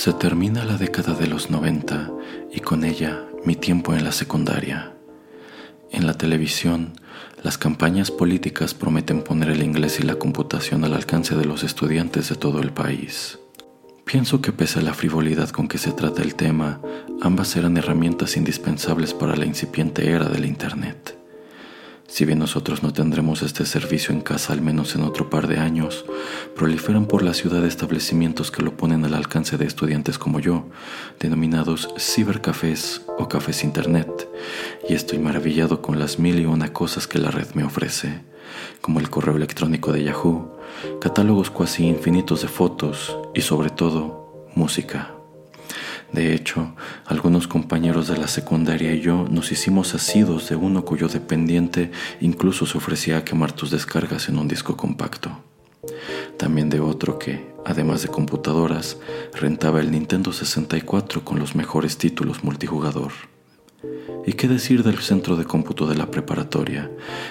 Se termina la década de los 90 y con ella mi tiempo en la secundaria. En la televisión, las campañas políticas prometen poner el inglés y la computación al alcance de los estudiantes de todo el país. Pienso que pese a la frivolidad con que se trata el tema, ambas eran herramientas indispensables para la incipiente era del Internet. Si bien nosotros no tendremos este servicio en casa al menos en otro par de años, proliferan por la ciudad establecimientos que lo ponen al alcance de estudiantes como yo, denominados cibercafés o cafés internet, y estoy maravillado con las mil y una cosas que la red me ofrece, como el correo electrónico de Yahoo, catálogos cuasi infinitos de fotos y sobre todo música. De hecho, algunos compañeros de la secundaria y yo nos hicimos asidos de uno cuyo dependiente incluso se ofrecía a quemar tus descargas en un disco compacto. También de otro que, además de computadoras, rentaba el Nintendo 64 con los mejores títulos multijugador. ¿Y qué decir del centro de cómputo de la preparatoria,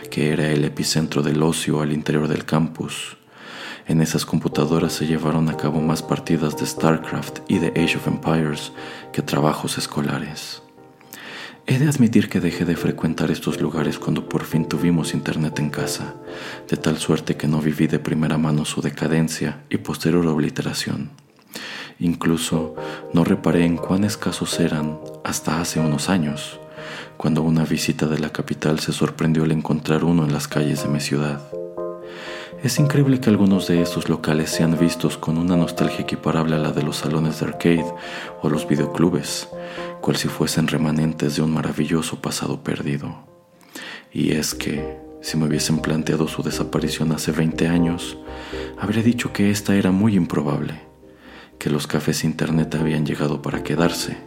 que era el epicentro del ocio al interior del campus, en esas computadoras se llevaron a cabo más partidas de StarCraft y de Age of Empires que trabajos escolares. He de admitir que dejé de frecuentar estos lugares cuando por fin tuvimos internet en casa, de tal suerte que no viví de primera mano su decadencia y posterior obliteración. Incluso no reparé en cuán escasos eran hasta hace unos años, cuando una visita de la capital se sorprendió al encontrar uno en las calles de mi ciudad. Es increíble que algunos de estos locales sean vistos con una nostalgia equiparable a la de los salones de arcade o los videoclubes, cual si fuesen remanentes de un maravilloso pasado perdido. Y es que, si me hubiesen planteado su desaparición hace 20 años, habría dicho que esta era muy improbable, que los cafés internet habían llegado para quedarse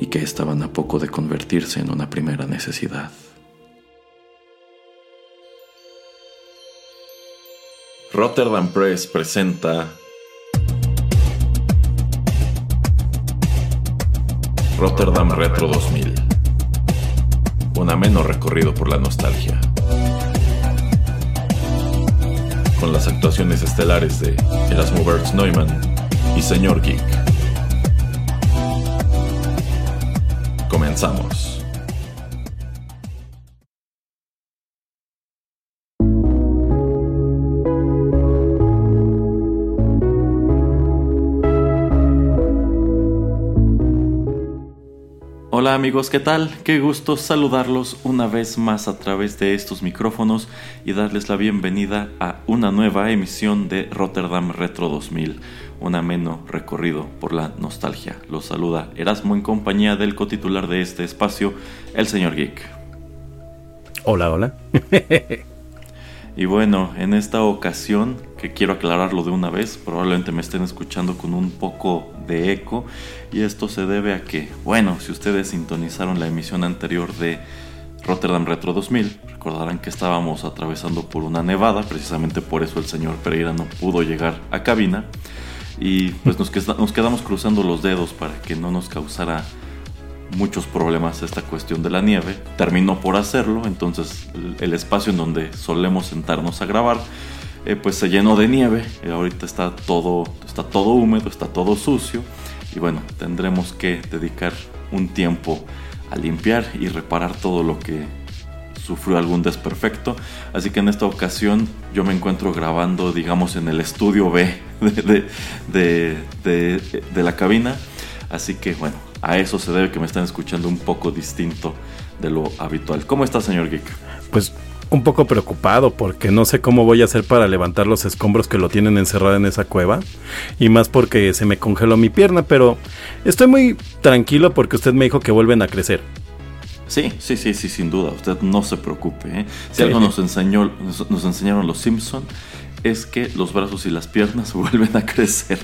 y que estaban a poco de convertirse en una primera necesidad. Rotterdam Press presenta Rotterdam Retro 2000. Un ameno recorrido por la nostalgia. Con las actuaciones estelares de Erasmo Bertz Neumann y Señor Geek. Comenzamos. Hola amigos, ¿qué tal? Qué gusto saludarlos una vez más a través de estos micrófonos y darles la bienvenida a una nueva emisión de Rotterdam Retro 2000, un ameno recorrido por la nostalgia. Los saluda Erasmo en compañía del cotitular de este espacio, el señor Geek. Hola, hola. y bueno, en esta ocasión, que quiero aclararlo de una vez, probablemente me estén escuchando con un poco de eco y esto se debe a que, bueno, si ustedes sintonizaron la emisión anterior de Rotterdam Retro 2000, recordarán que estábamos atravesando por una nevada, precisamente por eso el señor Pereira no pudo llegar a cabina y pues nos, quedamos cruzando los dedos para que no nos causara muchos problemas esta cuestión de la nieve. Terminó por hacerlo, entonces el espacio en donde solemos sentarnos a grabar eh, pues se llenó de nieve. y ahorita está todo, está todo húmedo, está todo sucio. Y bueno, tendremos que dedicar un tiempo a limpiar y reparar todo lo que sufrió algún desperfecto. Así que en esta ocasión yo me encuentro grabando, digamos, en el estudio B de, de, la cabina. Así que bueno, a eso se debe que me están escuchando un poco distinto de lo habitual. ¿Cómo está, señor Geek? Pues un poco preocupado porque no sé cómo voy a hacer para levantar los escombros que lo tienen encerrado en esa cueva. Y más porque se me congeló mi pierna, pero estoy muy tranquilo porque usted me dijo que vuelven a crecer. Sí, sí, sí, sí, sin duda. Usted no se preocupe. ¿eh? Si algo nos, enseñó, nos, enseñaron los Simpson es que los brazos y las piernas vuelven a crecer.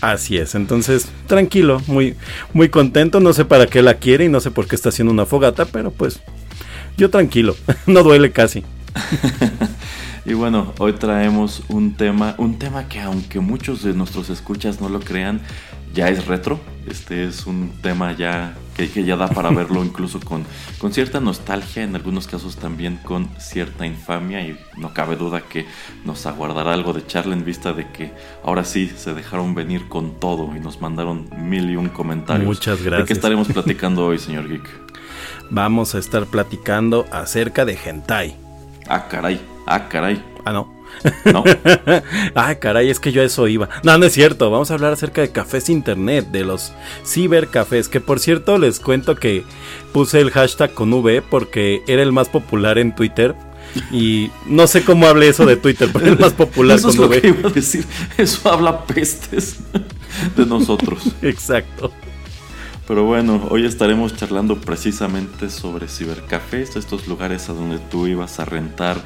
Así es, entonces tranquilo, muy, muy contento, no sé para qué la quiere y no sé por qué está haciendo una fogata, pero pues yo tranquilo, no duele casi. y bueno, hoy traemos un tema, un tema que aunque muchos de nuestros escuchas no lo crean, ya es retro. Este es un tema ya que, que ya da para verlo incluso con, con cierta nostalgia, en algunos casos también con cierta infamia y no cabe duda que nos aguardará algo de charla en vista de que ahora sí se dejaron venir con todo y nos mandaron mil y un comentarios. Muchas gracias. ¿De qué estaremos platicando hoy, señor Geek? Vamos a estar platicando acerca de hentai. Ah, caray, ah, caray. Ah, no. ¿No? ah, caray, es que yo a eso iba. No, no es cierto. Vamos a hablar acerca de cafés internet, de los cibercafés. Que por cierto, les cuento que puse el hashtag con V porque era el más popular en Twitter. Y no sé cómo hable eso de Twitter, pero es el más popular eso es lo Que iba a decir. Eso habla pestes de nosotros. Exacto. Pero bueno, hoy estaremos charlando precisamente sobre cibercafés, estos lugares a donde tú ibas a rentar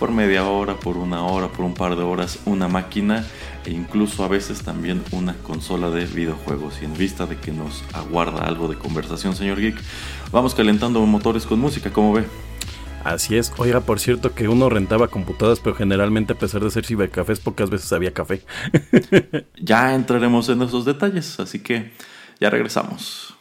por media hora, por una hora, por un par de horas una máquina e incluso a veces también una consola de videojuegos. Y en vista de que nos aguarda algo de conversación, señor Geek, vamos calentando motores con música, ¿cómo ve? Así es. Oiga, por cierto que uno rentaba computadoras, pero generalmente a pesar de ser cibercafés, pocas veces había café. ya entraremos en esos detalles, así que ya regresamos.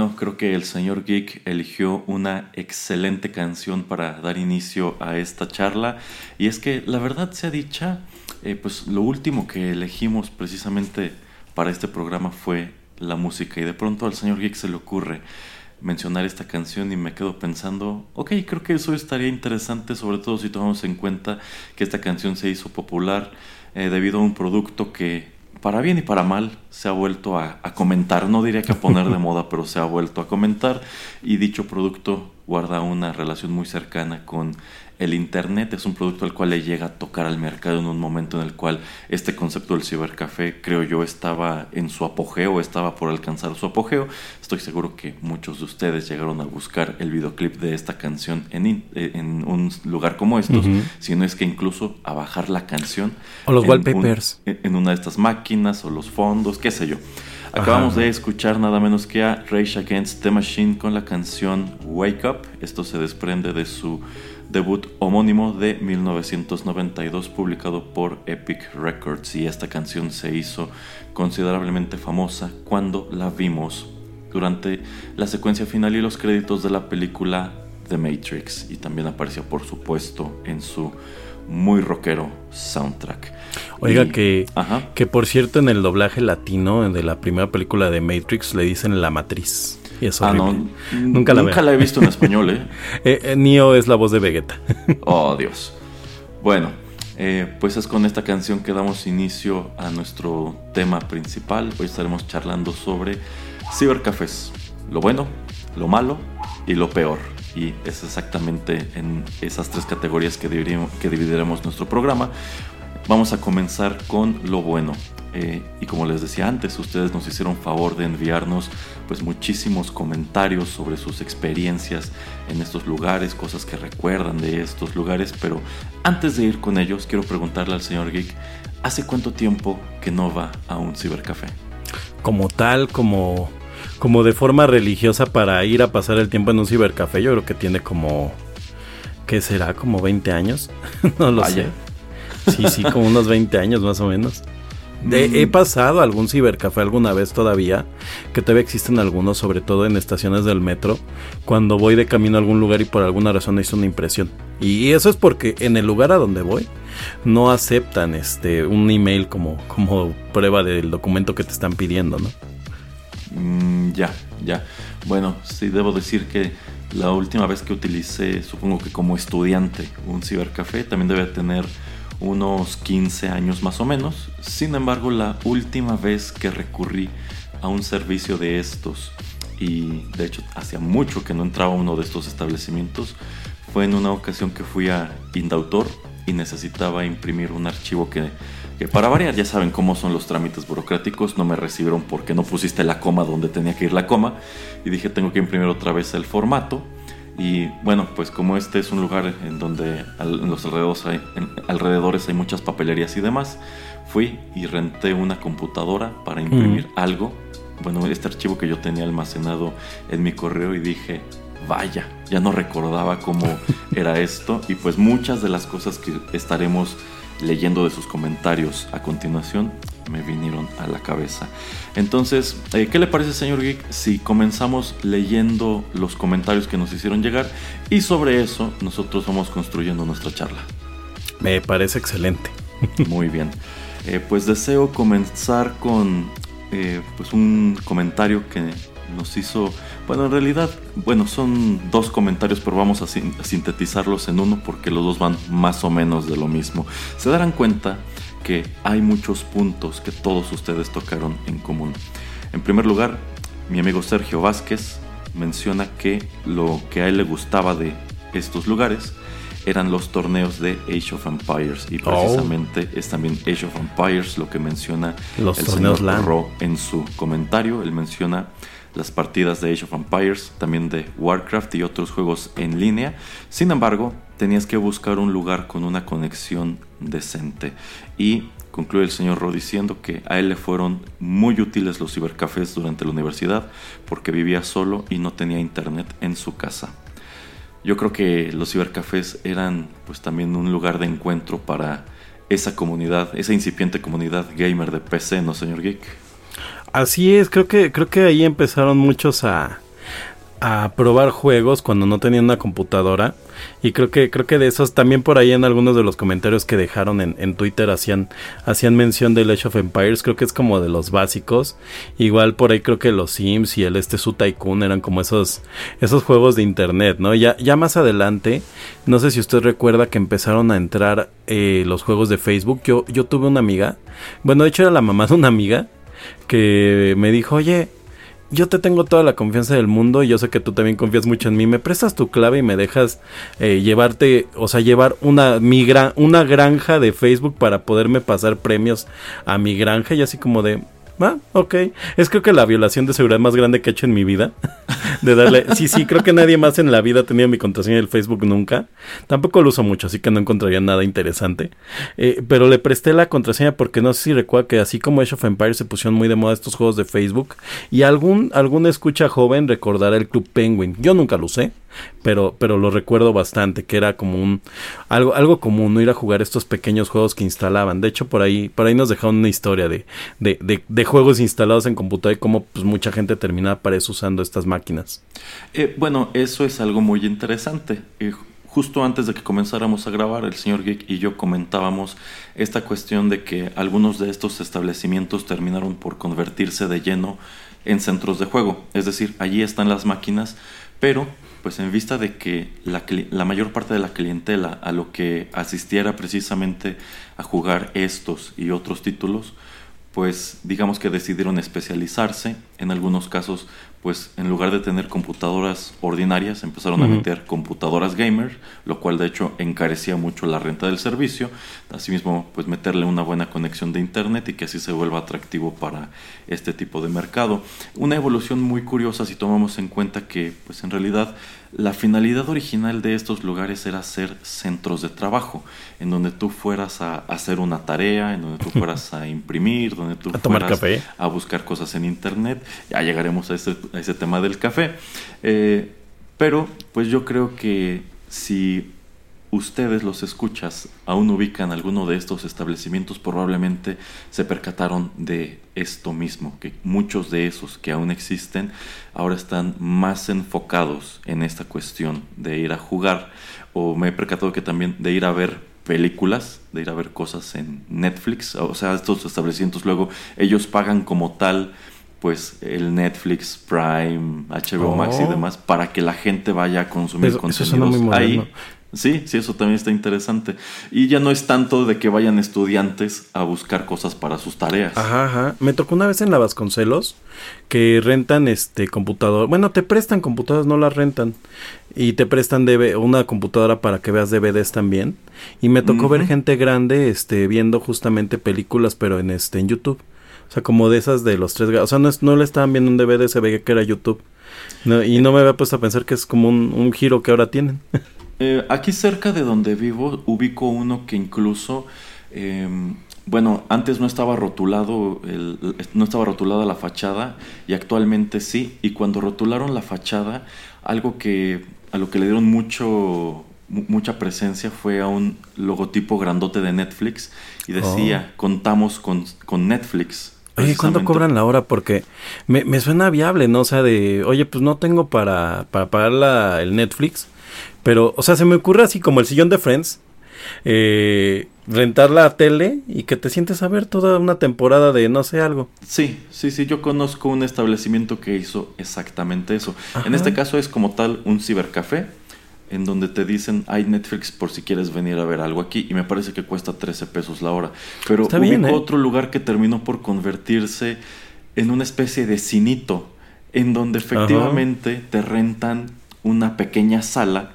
Bueno, creo que el señor Geek eligió una excelente canción para dar inicio a esta charla. Y es que la verdad sea dicha, eh, pues lo último que elegimos precisamente para este programa fue la música. Y de pronto al señor Geek se le ocurre mencionar esta canción y me quedo pensando, ok, creo que eso estaría interesante, sobre todo si tomamos en cuenta que esta canción se hizo popular eh, debido a un producto que para bien y para mal, se ha vuelto a, comentar. No diría que a poner de moda, pero se ha vuelto a comentar. Y dicho producto guarda una relación muy cercana con el Internet es un producto al cual le llega a tocar al mercado en un momento en el cual este concepto del cibercafé, creo yo, estaba en su apogeo, estaba por alcanzar su apogeo. Estoy seguro que muchos de ustedes llegaron a buscar el videoclip de esta canción en, eh, en un lugar como estos, si no es que incluso a bajar la canción. O los wallpapers. en una de estas máquinas o los fondos, qué sé yo. Acabamos de escuchar nada menos que a Rage Against the Machine con la canción Wake Up. Esto se desprende de su debut homónimo de 1992 publicado por Epic Records y esta canción se hizo considerablemente famosa cuando la vimos durante la secuencia final y los créditos de la película The Matrix y también apareció por supuesto en su muy rockero soundtrack. Oiga, que, que por cierto en el doblaje latino de la primera película de Matrix le dicen la matriz. Y es ah, no, nunca la, nunca la he visto en español, ¿eh? eh, eh Neo es la voz de Vegeta. oh, Dios. Bueno, eh, pues es con esta canción que damos inicio a nuestro tema principal. Hoy estaremos charlando sobre cibercafés. Lo bueno, lo malo y lo peor. Y es exactamente en esas tres categorías que, que dividiremos nuestro programa. Vamos a comenzar con lo bueno. Eh, y como les decía antes, ustedes nos hicieron favor de enviarnos pues muchísimos comentarios sobre sus experiencias en estos lugares, cosas que recuerdan de estos lugares, pero antes de ir con ellos quiero preguntarle al señor Geek, ¿hace cuánto tiempo que no va a un cibercafé? Como tal, como como de forma religiosa para ir a pasar el tiempo en un cibercafé, yo creo que tiene como ¿qué será? como 20 años, no lo sé. Sí, sí, como unos 20 años más o menos he mm. pasado algún cibercafé alguna vez todavía, que todavía existen algunos, sobre todo en estaciones del metro, cuando voy de camino a algún lugar y por alguna razón hice una impresión. Y eso es porque en el lugar a donde voy no aceptan este un email como, como prueba del documento que te están pidiendo, ¿no? Mm, ya, ya. Bueno, sí debo decir que la última vez que utilicé, supongo que como estudiante, un cibercafé, también debe tener unos 15 años más o menos. Sin embargo, la última vez que recurrí a un servicio de estos, y de hecho hacía mucho que no entraba a uno de estos establecimientos, fue en una ocasión que fui a Indautor y necesitaba imprimir un archivo que, que para variar ya saben cómo son los trámites burocráticos, no me recibieron porque no pusiste la coma donde tenía que ir la coma y dije tengo que imprimir otra vez el formato y bueno, pues como este es un lugar en donde en los alrededores hay, alrededores hay muchas papelerías y demás, fui y renté una computadora para imprimir algo. Bueno, este archivo que yo tenía almacenado en mi correo y dije, vaya, ya no recordaba cómo era esto. Y pues muchas de las cosas que estaremos leyendo de sus comentarios a continuación me vinieron a la cabeza. Entonces, eh, ¿qué le parece, señor Geek, si comenzamos leyendo los comentarios que nos hicieron llegar y sobre eso nosotros vamos construyendo nuestra charla? Me parece excelente. Muy bien. Eh, pues deseo comenzar con eh, pues un comentario que nos hizo, bueno, en realidad, bueno, son dos comentarios, pero vamos a, sintetizarlos en uno porque los dos van más o menos de lo mismo. Se darán cuenta que hay muchos puntos que todos ustedes tocaron en común. En primer lugar, mi amigo Sergio Vázquez menciona que lo que a él le gustaba de estos lugares eran los torneos de Age of Empires y oh. precisamente es también Age of Empires lo que menciona los el señor en su comentario. Él menciona las partidas de Age of Empires, también de Warcraft y otros juegos en línea. Sin embargo, tenías que buscar un lugar con una conexión decente. Y concluye el señor Ro diciendo que a él le fueron muy útiles los cibercafés durante la universidad porque vivía solo y no tenía internet en su casa. Yo creo que los cibercafés eran pues también un lugar de encuentro para esa comunidad, esa incipiente comunidad gamer de PC, ¿no, señor Geek? Así es, creo que, creo que ahí empezaron muchos a, a probar juegos cuando no tenían una computadora. Y creo que creo que de esos también por ahí en algunos de los comentarios que dejaron en, en Twitter hacían hacían mención de Age of Empires creo que es como de los básicos. Igual por ahí creo que los Sims y el este Su Tycoon eran como esos esos juegos de internet no ya ya más adelante no sé si usted recuerda que empezaron a entrar eh, los juegos de Facebook. Yo yo tuve una amiga bueno de hecho era la mamá de una amiga que me dijo oye yo te tengo toda la confianza del mundo y yo sé que tú también confías mucho en mí. Me prestas tu clave y me dejas eh, llevarte, o sea, llevar una, mi una granja de Facebook para poderme pasar premios a mi granja y así como de, Ah, ok. Es creo que la violación de seguridad más grande que he hecho en mi vida. de darle. Sí, sí, creo que nadie más en la vida ha tenido mi contraseña del Facebook nunca. Tampoco lo uso mucho, así que no encontraría nada interesante. Eh, pero le presté la contraseña porque no sé si recuerda que así como Age of Empires se pusieron muy de moda estos juegos de Facebook. Y algún, algún escucha joven recordará el Club Penguin. Yo nunca lo usé pero, pero lo recuerdo bastante, que era como un, algo, algo común, no ir a jugar estos pequeños juegos que instalaban. De hecho, por ahí, por ahí nos dejaron una historia de, de, de, juegos instalados en computadora y cómo pues, mucha gente terminaba para eso usando estas máquinas. Eh, bueno, eso es algo muy interesante. Eh, justo antes de que comenzáramos a grabar, el señor Geek y yo comentábamos esta cuestión de que algunos de estos establecimientos terminaron por convertirse de lleno en centros de juego. Es decir, allí están las máquinas, pero pues en vista de que la, la, mayor parte de la clientela a lo que asistiera precisamente a jugar estos y otros títulos, pues digamos que decidieron especializarse, en algunos casos pues en lugar de tener computadoras ordinarias, empezaron a meter computadoras gamer, lo cual de hecho encarecía mucho la renta del servicio. Asimismo, pues meterle una buena conexión de internet y que así se vuelva atractivo para este tipo de mercado. Una evolución muy curiosa si tomamos en cuenta que pues en realidad la finalidad original de estos lugares era ser centros de trabajo, en donde tú fueras a hacer una tarea, en donde tú fueras a imprimir, donde tú fueras a buscar cosas en internet. Ya llegaremos a ese, a ese tema del café. Eh, pero pues yo creo que si ustedes los escuchas aún ubican alguno de estos establecimientos, probablemente se percataron de esto mismo, que muchos de esos que aún existen ahora están más enfocados en esta cuestión de ir a jugar, o me he percatado que también de ir a ver películas, de ir a ver cosas en Netflix, o sea, estos establecimientos luego ellos pagan como tal pues el Netflix, Prime, HBO Max y oh. demás para que la gente vaya a consumir contenidos ahí Sí, sí, eso también está interesante. Y ya no es tanto de que vayan estudiantes a buscar cosas para sus tareas. Ajá, ajá. Me tocó una vez en la Vasconcelos que rentan este computador. Bueno, te prestan computadoras, no las rentan. Y te prestan una computadora para que veas DVDs también. Y me tocó ver gente grande este viendo justamente películas, pero en este en YouTube. O sea, como de esas de los tres... O sea, no, no le estaban viendo un DVD, se veía que era YouTube. y no me había puesto a pensar que es como un, un giro que ahora tienen. Eh, aquí cerca de donde vivo ubico uno que incluso, em, bueno, antes no estaba rotulado, no estaba rotulada la fachada y actualmente sí. Y cuando rotularon la fachada, algo que a lo que le dieron mucho mucha presencia fue a un logotipo grandote de Netflix y decía, oh. contamos con, con Netflix. Oye, ¿cuándo cobran la hora? Porque me, me, suena viable, ¿no? O sea, de, oye, pues no tengo para, para pagar la, el Netflix, pero, o sea, se me ocurre así como el sillón de Friends. Eh, rentar la tele y que te sientes a ver toda una temporada de no sé algo. Sí, sí, sí, yo conozco un establecimiento que hizo exactamente eso. En este caso es como tal un cibercafé en donde te dicen hay Netflix por si quieres venir a ver algo aquí y me parece que cuesta 13 pesos la hora. Pero Está ¿eh? otro lugar que terminó por convertirse en una especie de cinito en donde efectivamente te rentan una pequeña sala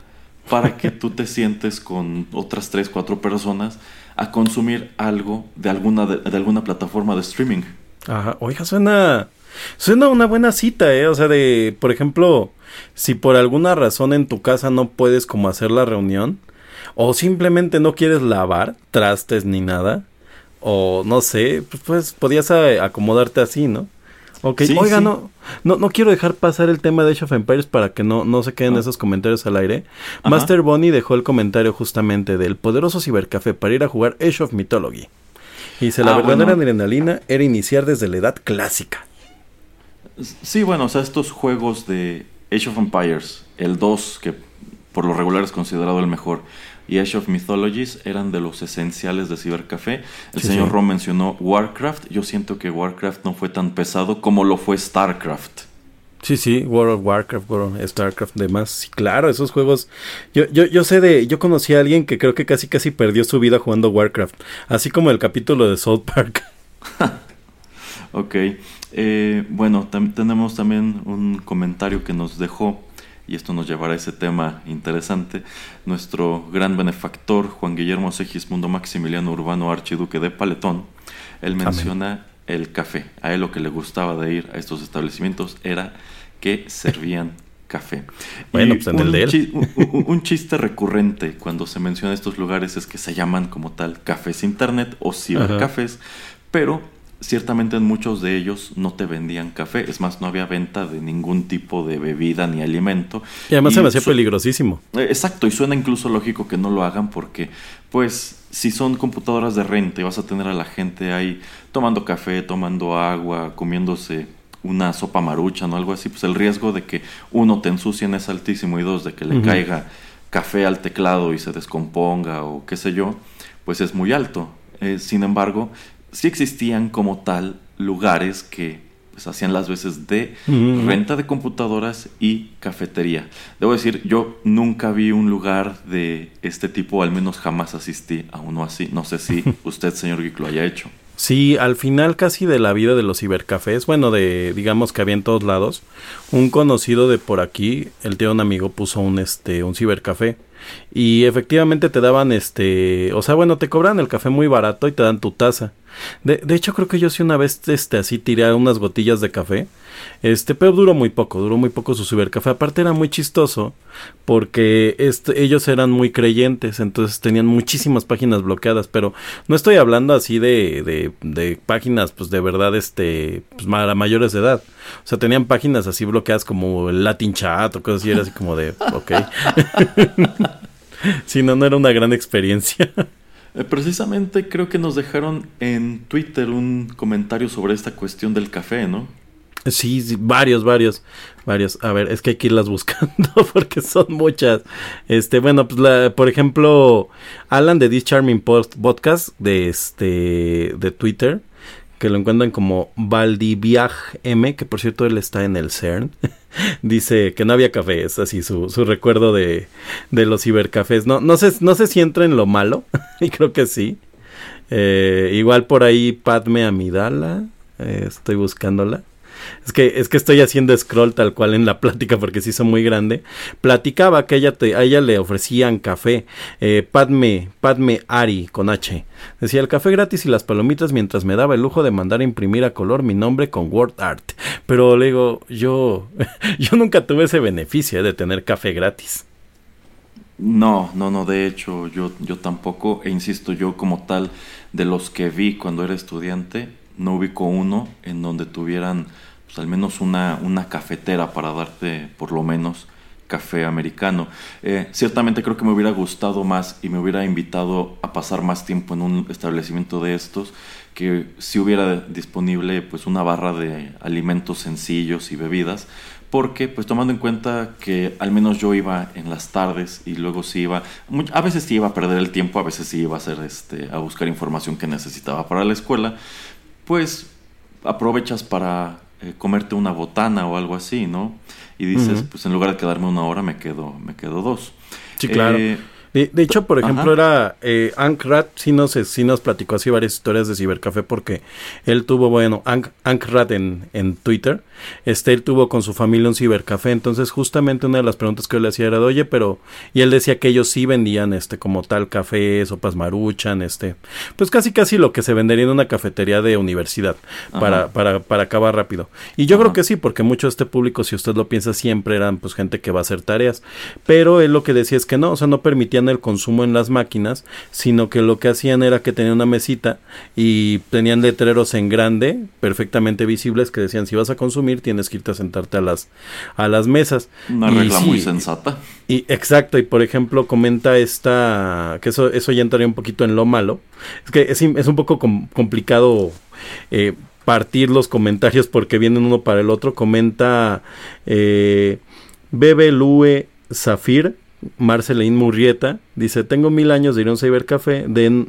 para que tú te sientes con otras tres, cuatro personas a consumir algo de alguna, de, alguna plataforma de streaming. Ajá, oiga, suena, suena una buena cita, ¿eh? O sea, de, por ejemplo, si por alguna razón en tu casa no puedes como hacer la reunión, o simplemente no quieres lavar trastes ni nada, o no sé, pues, pues podías acomodarte así, ¿no? Ok, oiga, No, no, quiero dejar pasar el tema de Age of Empires para que no, no se queden ah. esos comentarios al aire. Master Bonnie dejó el comentario justamente del poderoso cibercafé para ir a jugar Age of Mythology. Y dice, la ah, verdadera adrenalina era iniciar desde la edad clásica. Sí, bueno, o sea, estos juegos de Age of Empires, el 2, que por lo regular es considerado el mejor, y Age of Mythologies eran de los esenciales de Cybercafé. El señor Ron mencionó Warcraft. Yo siento que Warcraft no fue tan pesado como lo fue StarCraft. Sí, sí, World of Warcraft, World of StarCraft, demás. Sí, claro, esos juegos. Yo, yo, yo sé de. Yo conocí a alguien que creo que casi casi perdió su vida jugando Warcraft. Así como el capítulo de South Park. ok. Eh, bueno, tenemos también un comentario que nos dejó y esto nos llevará a ese tema interesante, nuestro gran benefactor Juan Guillermo Segismundo Maximiliano Urbano Archiduque de Paletón, él menciona el café. A él lo que le gustaba de ir a estos establecimientos era que servían café. Bueno, pues en un, el de él. un, chiste recurrente cuando se menciona estos lugares es que se llaman como tal cafés internet o cibercafés, pero ciertamente en muchos de ellos no te vendían café, es más, no había venta de ningún tipo de bebida ni alimento. Y además se me hacía peligrosísimo. Eh, exacto, y suena incluso lógico que no lo hagan porque, pues, si son computadoras de renta y vas a tener a la gente ahí tomando café, tomando agua, comiéndose una sopa marucha o algo así, pues el riesgo de que uno te ensucien es altísimo y dos, de que le caiga café al teclado y se descomponga o qué sé yo, pues es muy alto. Eh, sin embargo, sí existían como tal lugares que pues, hacían las veces de renta de computadoras y cafetería. Debo decir, yo nunca vi un lugar de este tipo, al menos jamás asistí a uno así. No sé si usted, señor Geek, lo haya hecho. Sí, al final casi de la vida de los cibercafés, bueno, de digamos que había en todos lados, un conocido de por aquí, el tío de un amigo puso un este un cibercafé y efectivamente te daban este, o sea, bueno, te cobran el café muy barato y te dan tu taza. De, de hecho, creo que yo sí una vez este, así tiré unas gotillas de café. Este, pero duró muy poco, duró muy poco su cibercafé. Aparte era muy chistoso porque este, ellos eran muy creyentes, entonces tenían muchísimas páginas bloqueadas, pero no estoy hablando así de, de, de páginas, pues de verdad, este, pues mayores de edad. O sea, tenían páginas así bloqueadas como el Latin Chat o cosas así, era así como de, ok. si no, no era una gran experiencia. Eh, precisamente creo que nos dejaron en Twitter un comentario sobre esta cuestión del café, ¿no? Sí, varios, varios, varios. A ver, es que hay que irlas buscando porque son muchas. Este, bueno, pues la, por ejemplo, Alan de This Charming Post Podcast de este de Twitter que lo encuentran como Valdiviaj M, que por cierto él está en el CERN, dice que no había café, es así su, su recuerdo de, de, los cibercafés. No, no, sé, no sé si entra en lo malo, y creo que sí. Eh, igual por ahí Padme Amidala, eh, estoy buscándola. Es que, es que estoy haciendo scroll tal cual en la plática porque se hizo muy grande. Platicaba que ella te, a ella le ofrecían café. Eh, Padme, Padme Ari con H. Decía el café gratis y las palomitas mientras me daba el lujo de mandar a imprimir a color mi nombre con Word Art. Pero le digo, yo, yo nunca tuve ese beneficio de tener café gratis. No, no, no, de hecho yo, yo tampoco, e insisto, yo como tal, de los que vi cuando era estudiante, no ubico uno en donde tuvieran pues, al menos una, una cafetera para darte por lo menos café americano. Eh, ciertamente creo que me hubiera gustado más y me hubiera invitado a pasar más tiempo en un establecimiento de estos que si hubiera disponible pues una barra de alimentos sencillos y bebidas porque pues tomando en cuenta que al menos yo iba en las tardes y luego sí iba a veces sí iba a perder el tiempo a veces sí iba a hacer este a buscar información que necesitaba para la escuela pues aprovechas para eh, comerte una botana o algo así, ¿no? Y dices, pues en lugar de quedarme una hora, me quedo, me quedo dos. Sí, claro. Eh, de, hecho, por ejemplo, era eh, Ankrat, sí nos, sí nos platicó así varias historias de Cibercafé porque él tuvo, bueno, Ankrat en, en Twitter, este, él tuvo con su familia un cibercafé, entonces justamente una de las preguntas que yo le hacía era, oye, pero, y él decía que ellos sí vendían, este, como tal café, sopas maruchan, este, pues casi casi lo que se vendería en una cafetería de universidad, para, para, para acabar rápido. Y yo creo que sí, porque mucho de este público, si usted lo piensa, siempre eran pues gente que va a hacer tareas, pero él lo que decía es que no, o sea, no permitían el consumo en las máquinas, sino que lo que hacían era que tenían una mesita y tenían letreros en grande, perfectamente visibles, que decían si vas a consumir tienes que irte a sentarte a las, a las mesas. Una regla muy sensata. Y exacto, y por ejemplo comenta esta, que eso, eso ya entraría un poquito en lo malo, es que es, es un poco complicado eh, partir los comentarios porque vienen uno para el otro. Comenta eh, Bebe Lue Zafir, Marceline Murrieta, dice, tengo mil años de ir a un cibercafé, de...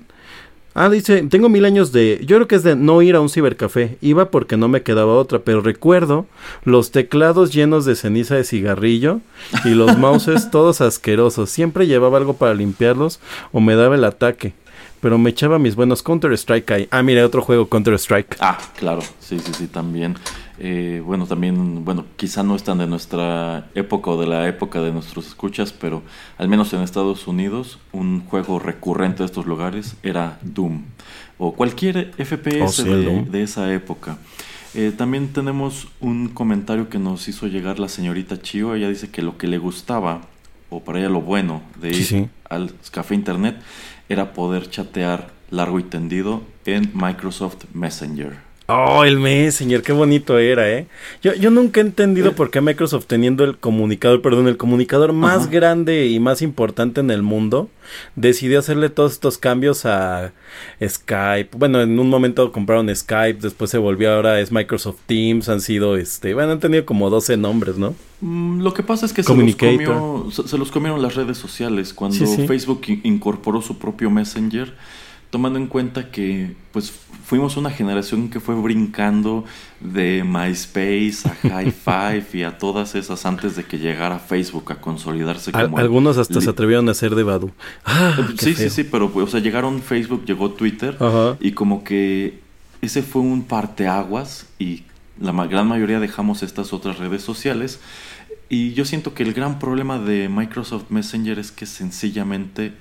Ah, dice, tengo mil años de... Yo creo que es de no ir a un cibercafé. Iba porque no me quedaba otra, pero recuerdo los teclados llenos de ceniza de cigarrillo y los mouses todos asquerosos. Siempre llevaba algo para limpiarlos o me daba el ataque pero me echaba mis buenos Counter-Strike ahí. Ah, mira, otro juego Counter-Strike. Ah, claro, sí, sí, sí, también. Eh, bueno, también, bueno, quizá no están de nuestra época o de la época de nuestros escuchas, pero al menos en Estados Unidos, un juego recurrente de estos lugares era Doom o cualquier FPS oh, de, esa época. Eh, también tenemos un comentario que nos hizo llegar la señorita Chio. Ella dice que lo que le gustaba, o para ella lo bueno de ir al café internet, era poder chatear largo y tendido en Microsoft Messenger. Oh, el Messenger, qué bonito era, ¿eh? Yo, yo nunca he entendido por qué Microsoft teniendo el comunicador, perdón, el comunicador más grande y más importante en el mundo, decidió hacerle todos estos cambios a Skype. Bueno, en un momento compraron Skype, después se volvió ahora es Microsoft Teams, han sido, este, bueno, han tenido como 12 nombres, ¿no? Mm, lo que pasa es que se los, comió, se, los comieron las redes sociales. Cuando Facebook incorporó su propio Messenger, tomando en cuenta que pues fuimos una generación que fue brincando de MySpace a High Five y a todas esas antes de que llegara Facebook a consolidarse como algunos hasta se atrevieron a hacer de Badu. Ah, eh, sí, sí, sí, pero pues, o sea, llegaron Facebook, llegó Twitter y como que ese fue un parteaguas y la gran mayoría dejamos estas otras redes sociales. Y yo siento que el gran problema de Microsoft Messenger es que sencillamente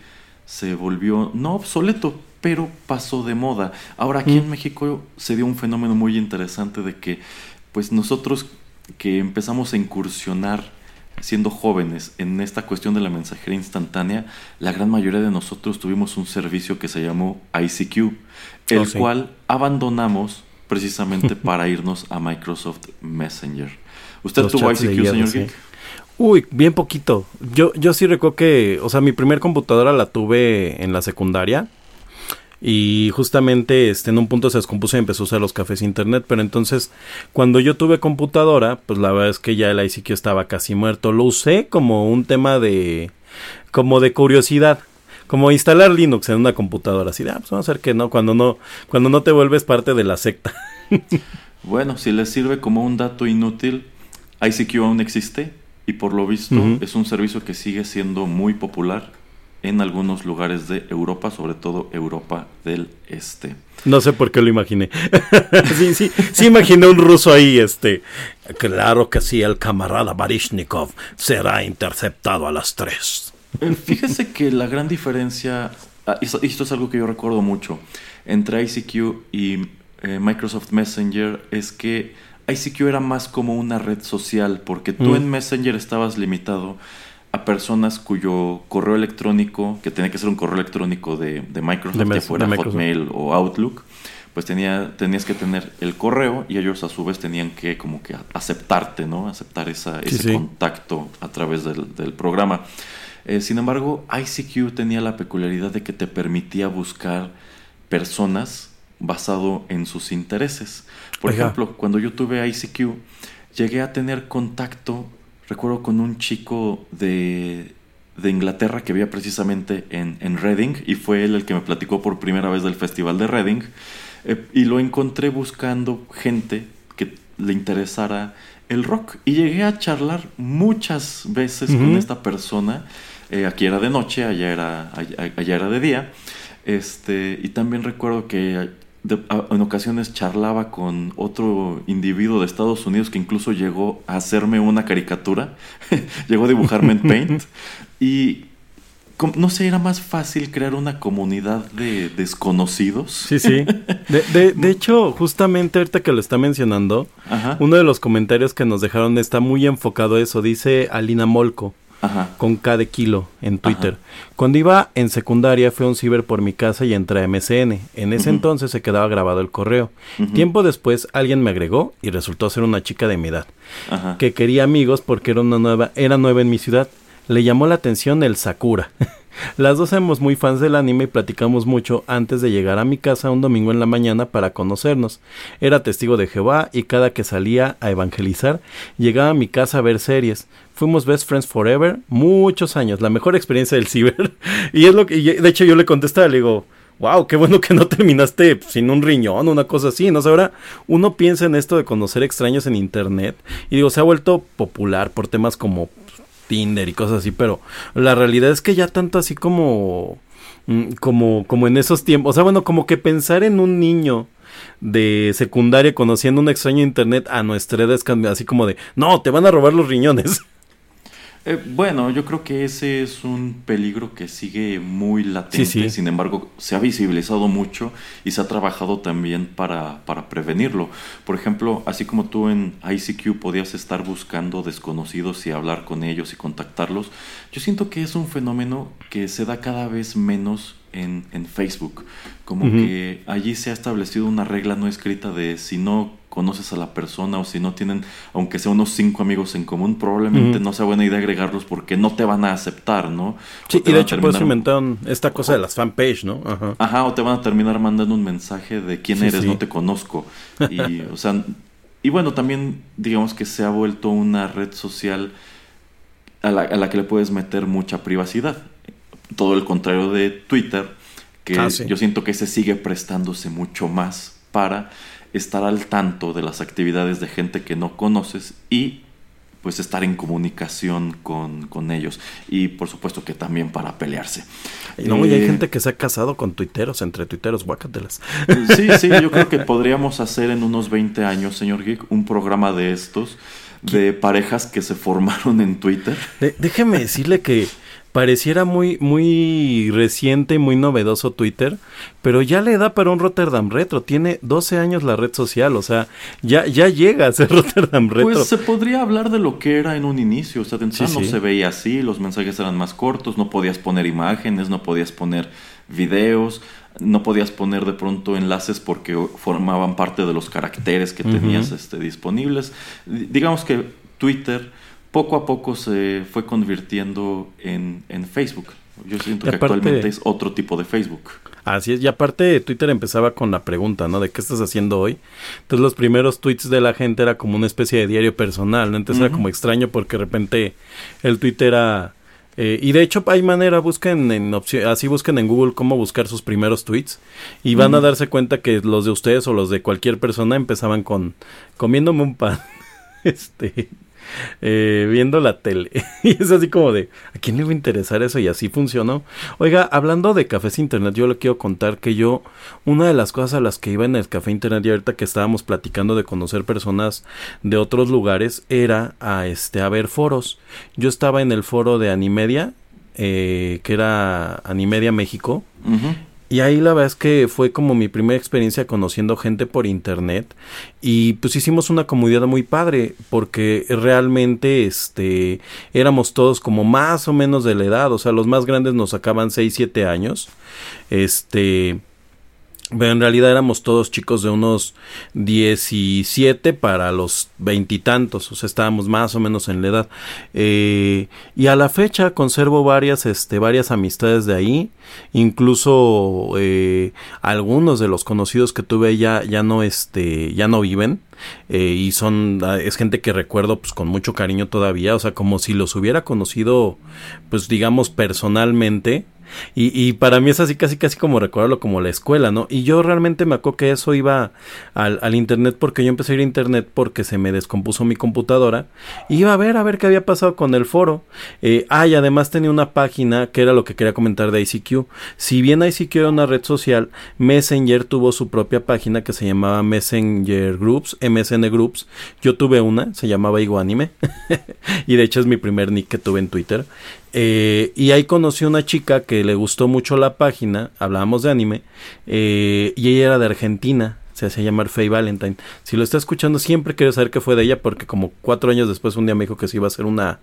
se volvió no obsoleto, pero pasó de moda. Ahora aquí en. México se dio un fenómeno muy interesante de que pues nosotros que empezamos a incursionar siendo jóvenes en esta cuestión de la mensajería instantánea, la gran mayoría de nosotros tuvimos un servicio que se llamó ICQ, el oh, cual abandonamos precisamente para irnos a Microsoft Messenger. ¿Usted tuvo ICQ, señor Uy, bien poquito. Yo, yo sí recuerdo que, o sea, mi primer computadora la tuve en la secundaria. Y justamente este, en un punto se descompuso y empezó a usar los cafés internet. Pero entonces, cuando yo tuve computadora, pues la verdad es que ya el ICQ estaba casi muerto. Lo usé como un tema de. como de curiosidad. Como instalar Linux en una computadora. Así de, ah, pues vamos a ver que no, cuando no, cuando no te vuelves parte de la secta. bueno, si les sirve como un dato inútil, ICQ aún existe y por lo visto es un servicio que sigue siendo muy popular en algunos lugares de Europa, sobre todo Europa del Este. No sé por qué lo imaginé. sí, sí, sí imaginé un ruso ahí, este. Claro que sí, el camarada Barishnikov será interceptado a las tres. Fíjese que la gran diferencia, ah, esto, es algo que yo recuerdo mucho, entre ICQ y eh, Microsoft Messenger es que ICQ era más como una red social, porque tú mm. en Messenger estabas limitado a personas cuyo correo electrónico, que tenía que ser un correo electrónico de, Microsoft, que fuera Hotmail o Outlook, pues tenía, tenías que tener el correo y ellos a su vez tenían que como que aceptarte, ¿no? Aceptar esa, ese contacto a través del, programa. Eh, sin embargo, ICQ tenía la peculiaridad de que te permitía buscar personas basado en sus intereses. Por ejemplo, cuando yo tuve ICQ, llegué a tener contacto, recuerdo con un chico de, de Inglaterra que vivía precisamente en, en, Reading y fue él el que me platicó por primera vez del Festival de Reading eh, y lo encontré buscando gente que le interesara el rock y llegué a charlar muchas veces con esta persona. Eh, aquí era de noche, allá era, allá era de día. Este, y también recuerdo que en ocasiones charlaba con otro individuo de Estados Unidos que incluso llegó a hacerme una caricatura, llegó a dibujarme en Paint y no sé, era más fácil crear una comunidad de desconocidos. Sí, sí. De, de, hecho, justamente ahorita que lo está mencionando, uno de los comentarios que nos dejaron está muy enfocado a eso. Dice Alina Molco. Con K de kilo en Twitter. Cuando iba en secundaria fue un ciber por mi casa y entré a MSN. En ese entonces se quedaba grabado el correo. Tiempo después alguien me agregó y resultó ser una chica de mi edad. Que quería amigos porque era una nueva, era nueva en mi ciudad. Le llamó la atención el Sakura. Las dos somos muy fans del anime y platicamos mucho antes de llegar a mi casa un domingo en la mañana para conocernos. Era testigo de Jehová y cada que salía a evangelizar llegaba a mi casa a ver series. Fuimos best friends forever, muchos años, la mejor experiencia del ciber. y es lo que, de hecho yo le contestaba, le digo, wow, qué bueno que no terminaste sin un riñón, una cosa así, ¿no? ahora uno piensa en esto de conocer extraños en internet y digo, se ha vuelto popular por temas como Tinder y cosas así, pero la realidad es que ya tanto así como mm, como como en esos tiempos, o sea, bueno, como que pensar en un niño de secundaria conociendo un extraño internet a nuestra edad es así como de, no, te van a robar los riñones. Eh, bueno, yo creo que ese es un peligro que sigue muy latente, sin embargo se ha visibilizado mucho y se ha trabajado también para, para prevenirlo. Por ejemplo, así como tú en ICQ podías estar buscando desconocidos y hablar con ellos y contactarlos, yo siento que es un fenómeno que se da cada vez menos en, en Facebook. Como que allí se ha establecido una regla no escrita de si no conoces a la persona o si no tienen, aunque sea unos cinco amigos en común, probablemente no sea buena idea agregarlos porque no te van a aceptar, ¿no? Sí, y de hecho por eso inventaron esta cosa de las fanpage, ¿no? Ajá. Ajá, o te van a terminar mandando un mensaje de quién eres, no te conozco. Y, o sea, y bueno, también digamos que se ha vuelto una red social a la, a la que le puedes meter mucha privacidad. Todo el contrario de Twitter, que ah, yo siento que se sigue prestándose mucho más para estar al tanto de las actividades de gente que no conoces y pues estar en comunicación con, ellos. Y por supuesto que también para pelearse. No, y hay eh, gente que se ha casado con tuiteros, entre tuiteros, guacatelas. Sí, sí, yo creo que podríamos hacer en unos 20 años, señor Geek, un programa de estos, de parejas que se formaron en Twitter. déjeme decirle que pareciera muy, muy reciente, muy novedoso Twitter, pero ya le da para un Rotterdam Retro. Tiene 12 años la red social, o sea, ya, ya llega a ser Rotterdam Retro. Pues se podría hablar de lo que era en un inicio, o sea, de no se veía así, los mensajes eran más cortos, no podías poner imágenes, no podías poner videos, no podías poner de pronto enlaces porque formaban parte de los caracteres que tenías este, disponibles. digamos que Twitter poco a poco se fue convirtiendo en, Facebook. Yo siento que actualmente es otro tipo de Facebook. Así es, y aparte Twitter empezaba con la pregunta, ¿no? De qué estás haciendo hoy. Entonces los primeros tweets de la gente era como una especie de diario personal, ¿no? Entonces era como extraño porque de repente el Twitter era... Eh, y de hecho hay manera, busquen en opción, así busquen en Google cómo buscar sus primeros tweets y van a darse cuenta que los de ustedes o los de cualquier persona empezaban con comiéndome un pan. este eh, viendo la tele. y es así como de, ¿a quién le va a interesar eso? Y así funcionó. Oiga, hablando de cafés internet, yo le quiero contar que yo, una de las cosas a las que iba en el café internet y ahorita que estábamos platicando de conocer personas de otros lugares, era a este, a ver foros. Yo estaba en el foro de Animedia, eh, que era Animedia México. Y ahí la verdad es que fue como mi primera experiencia conociendo gente por internet y pues hicimos una comunidad muy padre porque realmente este éramos todos como más o menos de la edad, o sea, los más grandes nos sacaban 6, 7 años. Este pero en realidad éramos todos chicos de unos 17 para los veintitantos, o sea, estábamos más o menos en la edad. Eh, y a la fecha conservo varias, este, varias amistades de ahí, incluso eh, algunos de los conocidos que tuve ya, ya no, este, ya no viven. Eh, y son es gente que recuerdo pues con mucho cariño todavía o sea como si los hubiera conocido pues digamos personalmente y, para mí es así casi casi como recordarlo como la escuela, ¿no? Y yo realmente me acuerdo que eso iba al, internet porque yo empecé a ir a internet porque se me descompuso mi computadora. Iba a ver a ver qué había pasado con el foro. Eh, ah, y además tenía una página que era lo que quería comentar de ICQ. Si bien ICQ era una red social, Messenger tuvo su propia página que se llamaba Messenger Groups, MSN Groups. Yo tuve una, se llamaba Iguanime. y de hecho es mi primer nick que tuve en Twitter. Eh, y ahí conocí una chica que le gustó mucho la página, hablábamos de anime, eh, y ella era de Argentina. se hacía llamar Faye Valentine. Si lo está escuchando, siempre quiero saber qué fue de ella, porque como cuatro años después un día me dijo que se iba a hacer una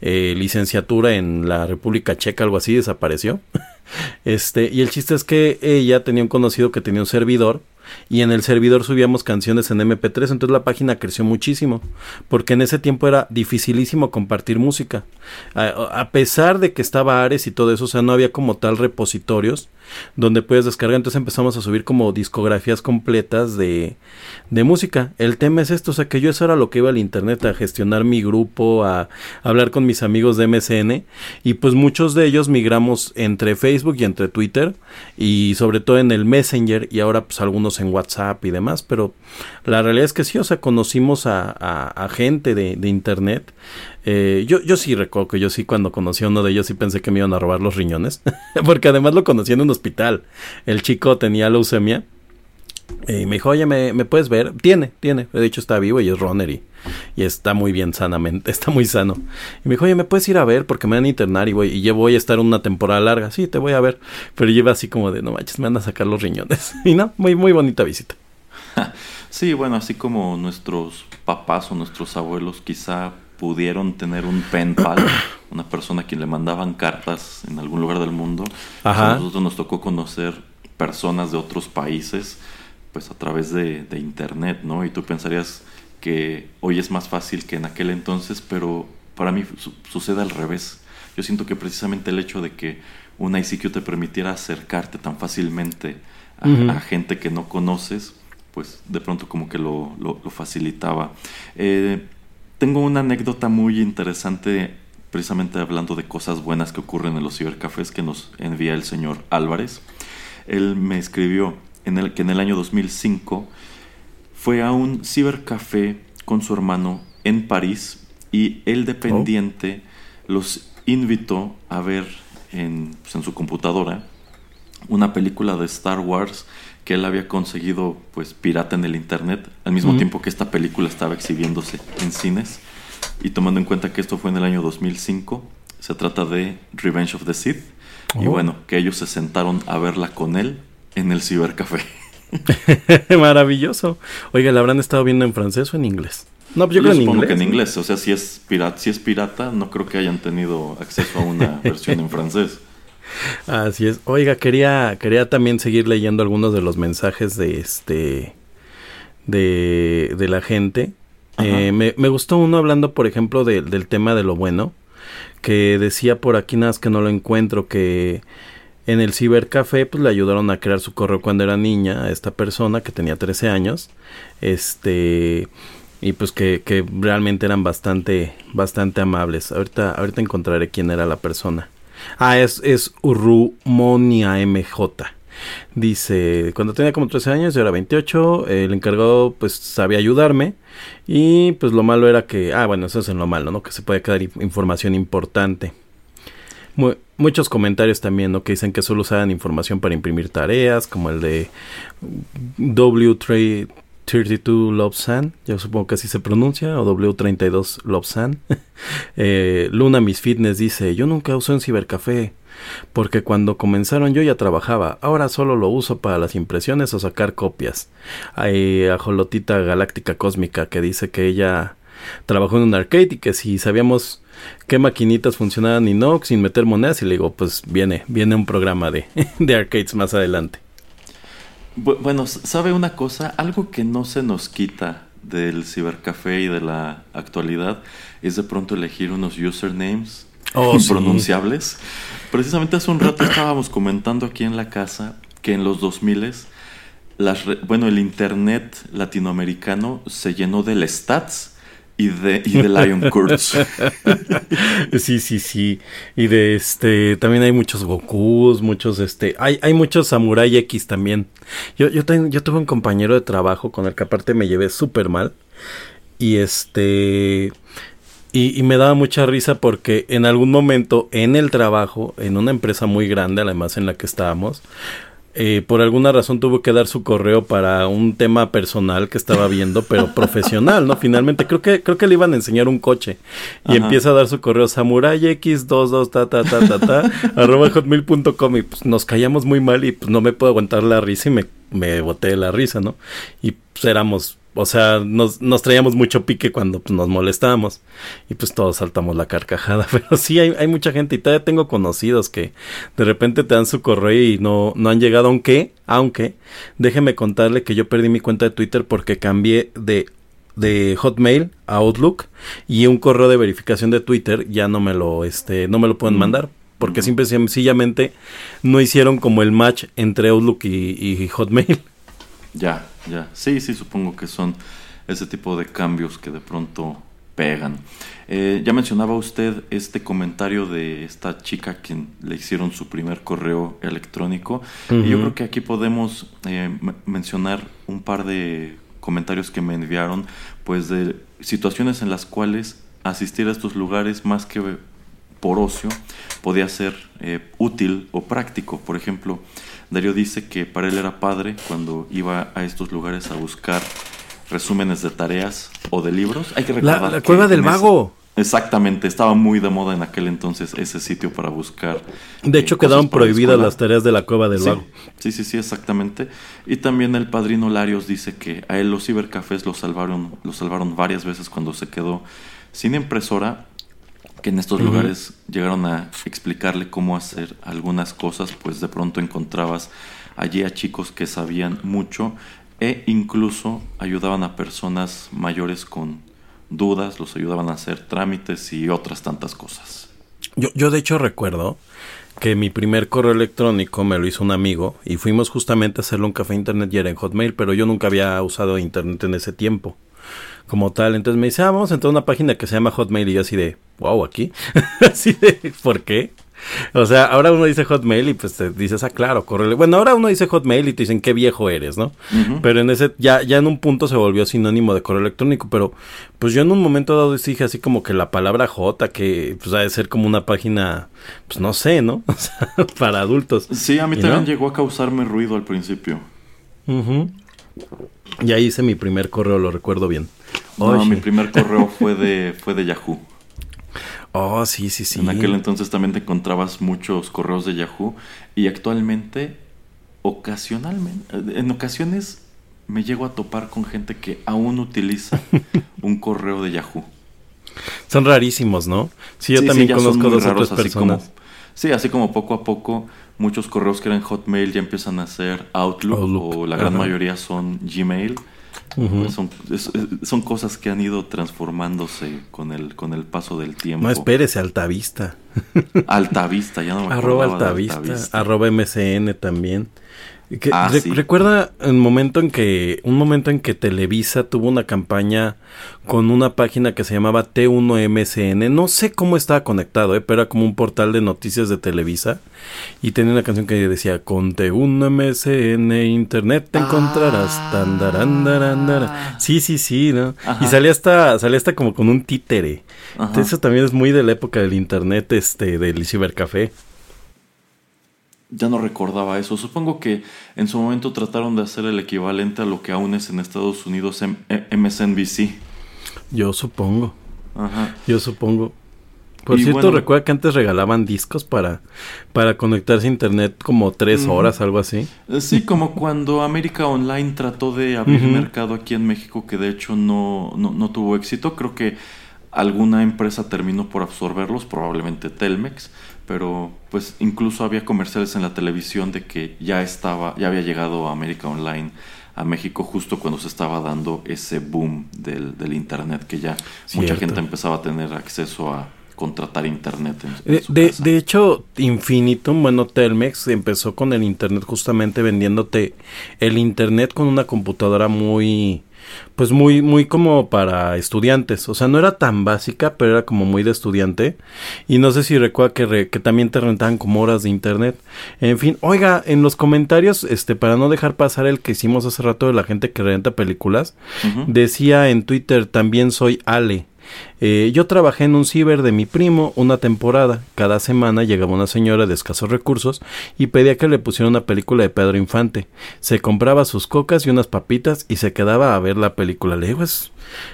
eh, licenciatura en la República Checa, algo así, desapareció. este, y el chiste es que ella tenía un conocido que tenía un servidor y en el servidor subíamos canciones en MP3, entonces la página creció muchísimo, porque en ese tiempo era dificilísimo compartir música. A, pesar de que estaba Ares y todo eso, o sea, no había como tal repositorios donde puedes descargar, entonces empezamos a subir como discografías completas de, de música. El tema es esto, o sea, que yo eso era lo que iba al internet, a gestionar mi grupo, a, hablar con mis amigos de MSN, y pues muchos de ellos migramos entre Facebook y entre Twitter, y sobre todo en el Messenger, y ahora pues algunos en WhatsApp y demás, pero la realidad es que sí, o sea, conocimos a, a, gente de, de internet. Eh, yo, yo sí recuerdo que yo sí cuando conocí a uno de ellos sí pensé que me iban a robar los riñones, porque además lo conocí en un hospital. El chico tenía leucemia. Y me dijo, oye, ¿me, ¿me, puedes ver? Tiene, tiene. De hecho, está vivo y es runner y, y, está muy bien sanamente, está muy sano. Y me dijo, oye, ¿me puedes ir a ver? Porque me van a internar y voy, y yo voy a estar una temporada larga. Sí, te voy a ver. Pero lleva así como de, no manches, me van a sacar los riñones. y no, muy, muy bonita visita. Sí, bueno, así como nuestros papás o nuestros abuelos quizá pudieron tener un pen pal, una persona a quien le mandaban cartas en algún lugar del mundo. A nosotros nos tocó conocer personas de otros países pues a través de, internet, ¿no? Y tú pensarías que hoy es más fácil que en aquel entonces, pero para mí sucede al revés. Yo siento que precisamente el hecho de que una ICQ te permitiera acercarte tan fácilmente a, gente que no conoces, pues de pronto como que lo, lo, facilitaba. Eh, tengo una anécdota muy interesante, precisamente hablando de cosas buenas que ocurren en los cibercafés que nos envía el señor Álvarez. Él me escribió en el, que en el año 2005 fue a un cibercafé con su hermano en París y el dependiente oh. los invitó a ver en, pues, en su computadora una película de Star Wars que él había conseguido pues pirata en el internet al mismo tiempo que esta película estaba exhibiéndose en cines. Y tomando en cuenta que esto fue en el año 2005 se trata de Revenge of the Sith. Y oh. bueno que ellos se sentaron a verla con él en el cibercafé. Maravilloso. Oiga la habrán estado viendo en francés o en inglés. No, pues yo, creo en inglés, que en inglés, o sea, si es pirata, si es pirata, no creo que hayan tenido acceso a una versión en francés. Así es. Oiga, quería, quería también seguir leyendo algunos de los mensajes de este de, de la gente. Eh, me, me, gustó uno hablando, por ejemplo, del tema de lo bueno, que decía por aquí nada más que no lo encuentro, que en el cibercafé pues le ayudaron a crear su correo cuando era niña a esta persona que tenía 13 años. Este y pues que, que realmente eran bastante bastante amables. Ahorita ahorita encontraré quién era la persona. Ah, es, es Urrumonia MJ. Dice, cuando tenía como 13 años, yo era 28, el encargado pues sabía ayudarme y pues lo malo era que, ah bueno, eso es en lo malo, ¿no? Que se puede quedar información importante. muchos comentarios también, ¿no? Que dicen que solo usaban información para imprimir tareas, como el de W3 32 Lobsan, yo supongo que así se pronuncia, o W32 Lobsan. eh, Luna Miss Fitness dice, yo nunca usé un cibercafé, porque cuando comenzaron yo ya trabajaba, ahora solo lo uso para las impresiones o sacar copias. Hay Ajolotita Galáctica Cósmica que dice que ella trabajó en un arcade y que si sabíamos qué maquinitas funcionaban y no, sin meter monedas, y le digo, pues viene, viene un programa de, de arcades más adelante. Bueno, ¿sabe una cosa? Algo que no se nos quita del cibercafé y de la actualidad es de pronto elegir unos usernames oh, impronunciables. Precisamente hace un rato estábamos comentando aquí en la casa que en los 2000 las bueno, el internet latinoamericano se llenó del stats y de, y Lion Kurtz. sí, sí, sí. Y de este, también hay muchos Gokus, muchos este, hay, hay muchos Samurai X también. Yo, yo, yo tuve un compañero de trabajo con el que aparte me llevé súper mal. Y este, y, y, me daba mucha risa porque en algún momento en el trabajo, en una empresa muy grande, además en la que estábamos, eh, por alguna razón tuvo que dar su correo para un tema personal que estaba viendo, pero profesional, ¿no? Finalmente, creo que, creo que le iban a enseñar un coche. Y empieza a dar su correo samurai x22 ta ta ta ta ta arroba hotmail.com y pues nos callamos muy mal y pues no me puedo aguantar la risa y me, me boté de la risa, ¿no? Y pues éramos o sea, nos, nos traíamos mucho pique cuando pues, nos molestábamos y pues todos saltamos la carcajada. Pero sí, hay, hay, mucha gente. Y todavía tengo conocidos que de repente te dan su correo y no, no han llegado, aunque, aunque, déjeme contarle que yo perdí mi cuenta de Twitter porque cambié de, de Hotmail a Outlook. Y un correo de verificación de Twitter ya no me lo, este, no me lo pueden mandar. Porque simple sencillamente no hicieron como el match entre Outlook y, y Hotmail. Ya, ya. Sí, sí, supongo que son ese tipo de cambios que de pronto pegan. Eh, ya mencionaba usted este comentario de esta chica quien le hicieron su primer correo electrónico. Y yo creo que aquí podemos eh, mencionar un par de comentarios que me enviaron, pues de situaciones en las cuales asistir a estos lugares más que por ocio podía ser eh, útil o práctico. Por ejemplo, Darío dice que para él era padre cuando iba a estos lugares a buscar resúmenes de tareas o de libros. Hay que recordar la, cueva del mago. Exactamente, estaba muy de moda en aquel entonces ese sitio para buscar. De hecho, eh, quedaron prohibidas las tareas de la cueva del mago. Sí, sí, sí, exactamente. Y también el padrino Larios dice que a él los cibercafés lo salvaron, lo salvaron varias veces cuando se quedó sin impresora que en estos lugares llegaron a explicarle cómo hacer algunas cosas, pues de pronto encontrabas allí a chicos que sabían mucho e incluso ayudaban a personas mayores con dudas, los ayudaban a hacer trámites y otras tantas cosas. Yo, yo de hecho recuerdo que mi primer correo electrónico me lo hizo un amigo y fuimos justamente a hacerle un café internet y era en Hotmail, pero yo nunca había usado internet en ese tiempo como tal. Entonces me dice, ah, vamos a entrar a una página que se llama Hotmail y yo así de, wow, aquí. así de, ¿por qué? O sea, ahora uno dice Hotmail y pues te dices, ah, claro, correle. Bueno, ahora uno dice Hotmail y te dicen qué viejo eres, ¿no? Pero en ese, ya, ya en un punto se volvió sinónimo de correo electrónico, pero pues yo en un momento dado dije así como que la palabra J, que pues ha de ser como una página, pues no sé, ¿no? O sea, para adultos. Sí, a mí también llegó a causarme ruido al principio. Y ahí hice mi primer correo, lo recuerdo bien. No, mi primer correo fue de, fue de Yahoo. Oh, sí, sí, sí. En aquel entonces también te encontrabas muchos correos de Yahoo y actualmente, ocasionalmente, en ocasiones me llego a topar con gente que aún utiliza un correo de Yahoo. Son rarísimos, ¿no? Sí, yo también conozco dos otras personas. sí, así como poco a poco muchos correos que eran Hotmail ya empiezan a ser Outlook, o la gran mayoría son Gmail. Son, cosas que han ido transformándose con el, con el paso del tiempo. No, espérese, Altavista. Altavista, ya no me Arroba Altavista, arroba MCN también. Ah, recuerda un momento en que un momento en que Televisa tuvo una campaña con una página que se llamaba T1MCN. No sé cómo estaba conectado, ¿eh? pero era como un portal de noticias de Televisa y tenía una canción que decía con T1MCN Internet te encontrarás. Ah. Sí, sí, sí, ¿no? Y salía hasta salía hasta como con un títere. Eso también es muy de la época del Internet, este, del cibercafé ya no recordaba eso. Supongo que en su momento trataron de hacer el equivalente a lo que aún es en Estados Unidos MSNBC. Yo supongo. Ajá. Yo supongo. Por cierto, recuerda que antes regalaban discos para, para conectarse a internet como tres horas, algo así. Eh, sí, como cuando América Online trató de abrir mercado aquí en México, que de hecho no, no, no tuvo éxito. Creo que alguna empresa terminó por absorberlos, probablemente Telmex pero pues incluso había comerciales en la televisión de que ya estaba, ya había llegado a América Online a México justo cuando se estaba dando ese boom del, del internet, que ya mucha gente empezaba a tener acceso a contratar internet. de, de, hecho, Infinitum, bueno, Telmex empezó con el internet justamente vendiéndote el internet con una computadora muy pues muy, muy como para estudiantes. O sea, no era tan básica, pero era como muy de estudiante. Y no sé si recuerda que, que también te rentaban como horas de internet. En fin, oiga, en los comentarios, este, para no dejar pasar el que hicimos hace rato de la gente que renta películas, decía en Twitter, también soy Ale. Eh, yo trabajé en un ciber de mi primo una temporada. Cada semana llegaba una señora de escasos recursos y pedía que le pusiera una película de Pedro Infante. Se compraba sus cocas y unas papitas y se quedaba a ver la película. Le digo, es,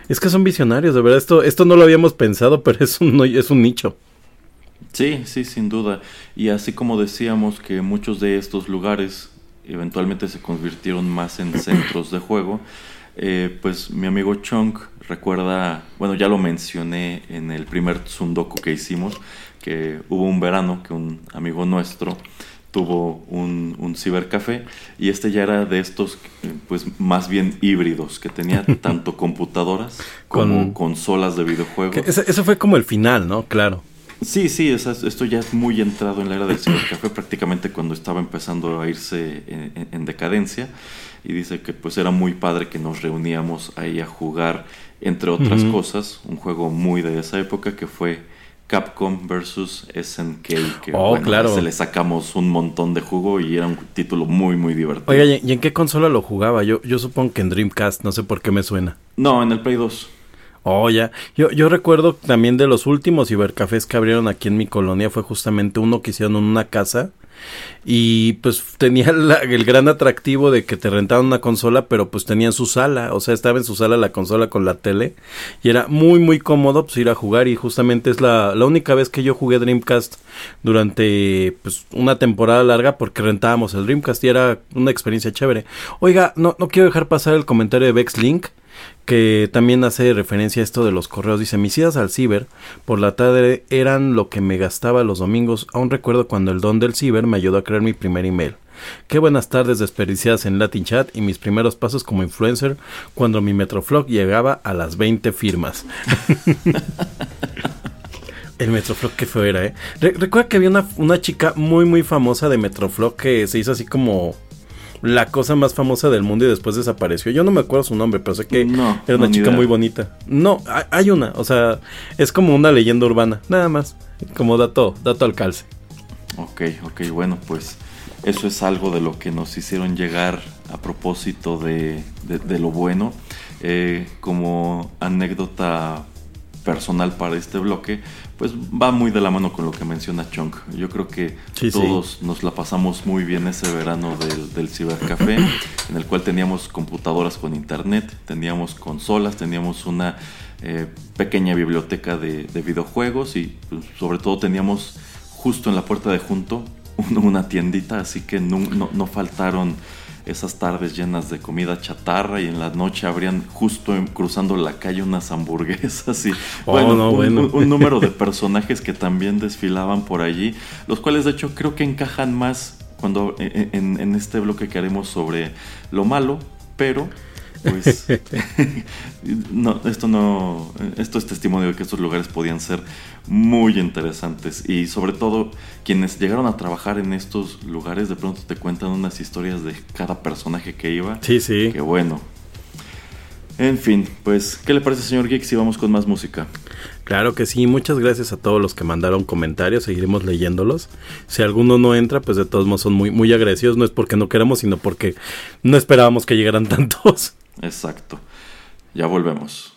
es que son visionarios, de verdad. Esto, esto no lo habíamos pensado, pero es un, es un nicho. Sí, sí, sin duda. Y así como decíamos que muchos de estos lugares eventualmente se convirtieron más en centros de juego, eh, pues mi amigo Chunk recuerda, bueno, ya lo mencioné en el primer Tsundoku que hicimos, que hubo un verano que un amigo nuestro tuvo un, un cibercafé y este ya era de estos pues más bien híbridos que tenía tanto computadoras como consolas de videojuegos. Eso fue como el final, ¿no? Claro. Sí, sí, esto ya es muy entrado en la era del cibercafé, prácticamente cuando estaba empezando a irse en, decadencia. Y dice que pues era muy padre que nos reuníamos ahí a jugar, entre otras cosas, un juego muy de esa época que fue Capcom versus SNK. Que oh, claro. se le sacamos un montón de jugo y era un título muy, muy divertido. Oiga, ¿y en qué consola lo jugaba? Yo, yo supongo que en Dreamcast, no sé por qué me suena. No, en el Play 2. Oh, ya. Yo, yo recuerdo también de los últimos cibercafés que abrieron aquí en mi colonia fue justamente uno que hicieron en una casa y pues tenía el gran atractivo de que te rentaban una consola, pero pues tenían su sala, o sea, estaba en su sala la consola con la tele y era muy muy cómodo pues ir a jugar y justamente es la, la única vez que yo jugué Dreamcast durante pues una temporada larga porque rentábamos el Dreamcast y era una experiencia chévere. Oiga, no, no quiero dejar pasar el comentario de Vex Link que también hace referencia a esto de los correos. Dice, mis idas al ciber por la tarde eran lo que me gastaba los domingos. Aún recuerdo cuando el don del ciber me ayudó a crear mi primer email. Qué buenas tardes desperdiciadas en Latin Chat y mis primeros pasos como influencer cuando mi Metroflog llegaba a las 20 firmas. El Metroflog que fue era, ¿eh? recuerda que había una, una chica muy muy famosa de Metroflog que se hizo así como la cosa más famosa del mundo y después desapareció. Yo no me acuerdo su nombre, pero sé que era una chica muy bonita. No, hay una, o sea, es como una leyenda urbana, nada más, como dato, dato al calce. Ok, ok, bueno, pues eso es algo de lo que nos hicieron llegar a propósito de, de, lo bueno. Eh, como anécdota personal para este bloque, pues va muy de la mano con lo que menciona Chunk. Yo creo que todos nos la pasamos muy bien ese verano del, del cibercafé, en el cual teníamos computadoras con internet, teníamos consolas, teníamos una eh, pequeña biblioteca de, videojuegos y pues, sobre todo teníamos justo en la puerta de junto una tiendita, así que no, no faltaron esas tardes llenas de comida chatarra y en la noche habrían justo cruzando la calle unas hamburguesas y oh, bueno, un, número de personajes que también desfilaban por allí, los cuales de hecho creo que encajan más cuando e, e, en este bloque que haremos sobre lo malo, pero pues no, esto no, esto es testimonio de que estos lugares podían ser muy interesantes y sobre todo quienes llegaron a trabajar en estos lugares de pronto te cuentan unas historias de cada personaje que iba. Sí, sí. Que bueno. En fin, pues, ¿qué le parece, señor Geek, si vamos con más música? Claro que sí, muchas gracias a todos los que mandaron comentarios, seguiremos leyéndolos. Si alguno no entra, pues de todos modos son muy, muy agradecidos, no es porque no queramos, sino porque no esperábamos que llegaran tantos. Exacto. Ya volvemos.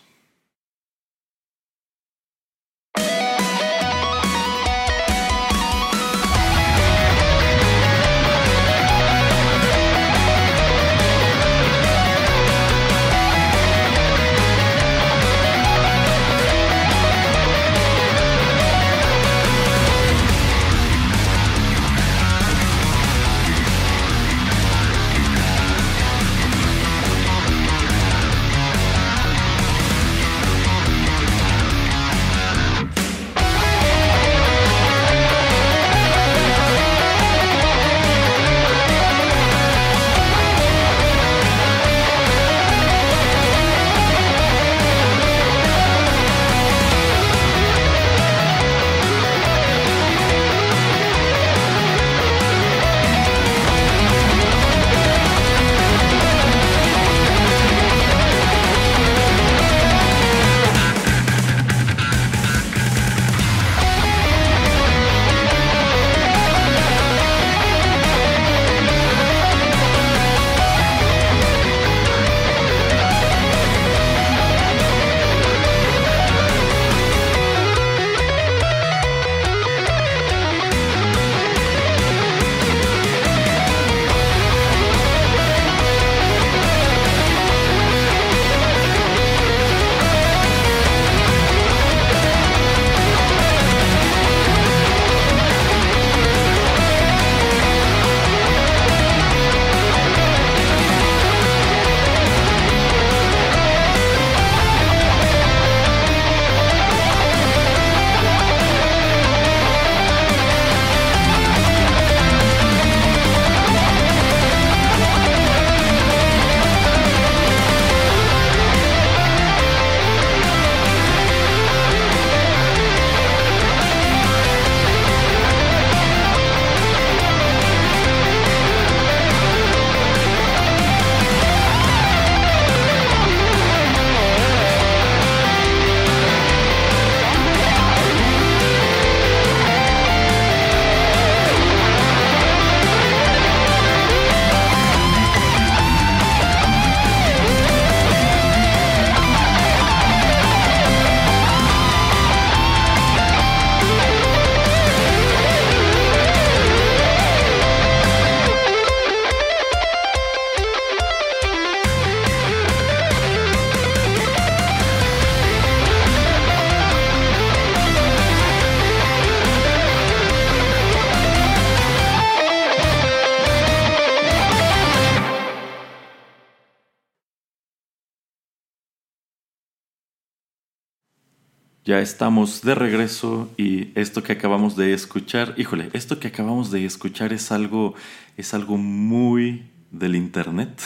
Ya estamos de regreso y esto que acabamos de escuchar, híjole, esto que acabamos de escuchar es algo, es algo muy del internet.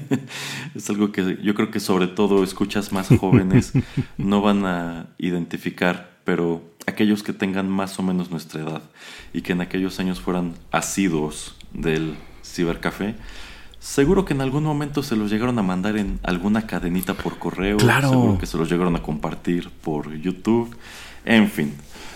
es algo que yo creo que sobre todo escuchas más jóvenes no van a identificar, pero aquellos que tengan más o menos nuestra edad y que en aquellos años fueran asiduos del cibercafé, Seguro que en algún momento se los llegaron a mandar en alguna cadenita por correo. Claro. Seguro que se los llegaron a compartir por YouTube. En fin,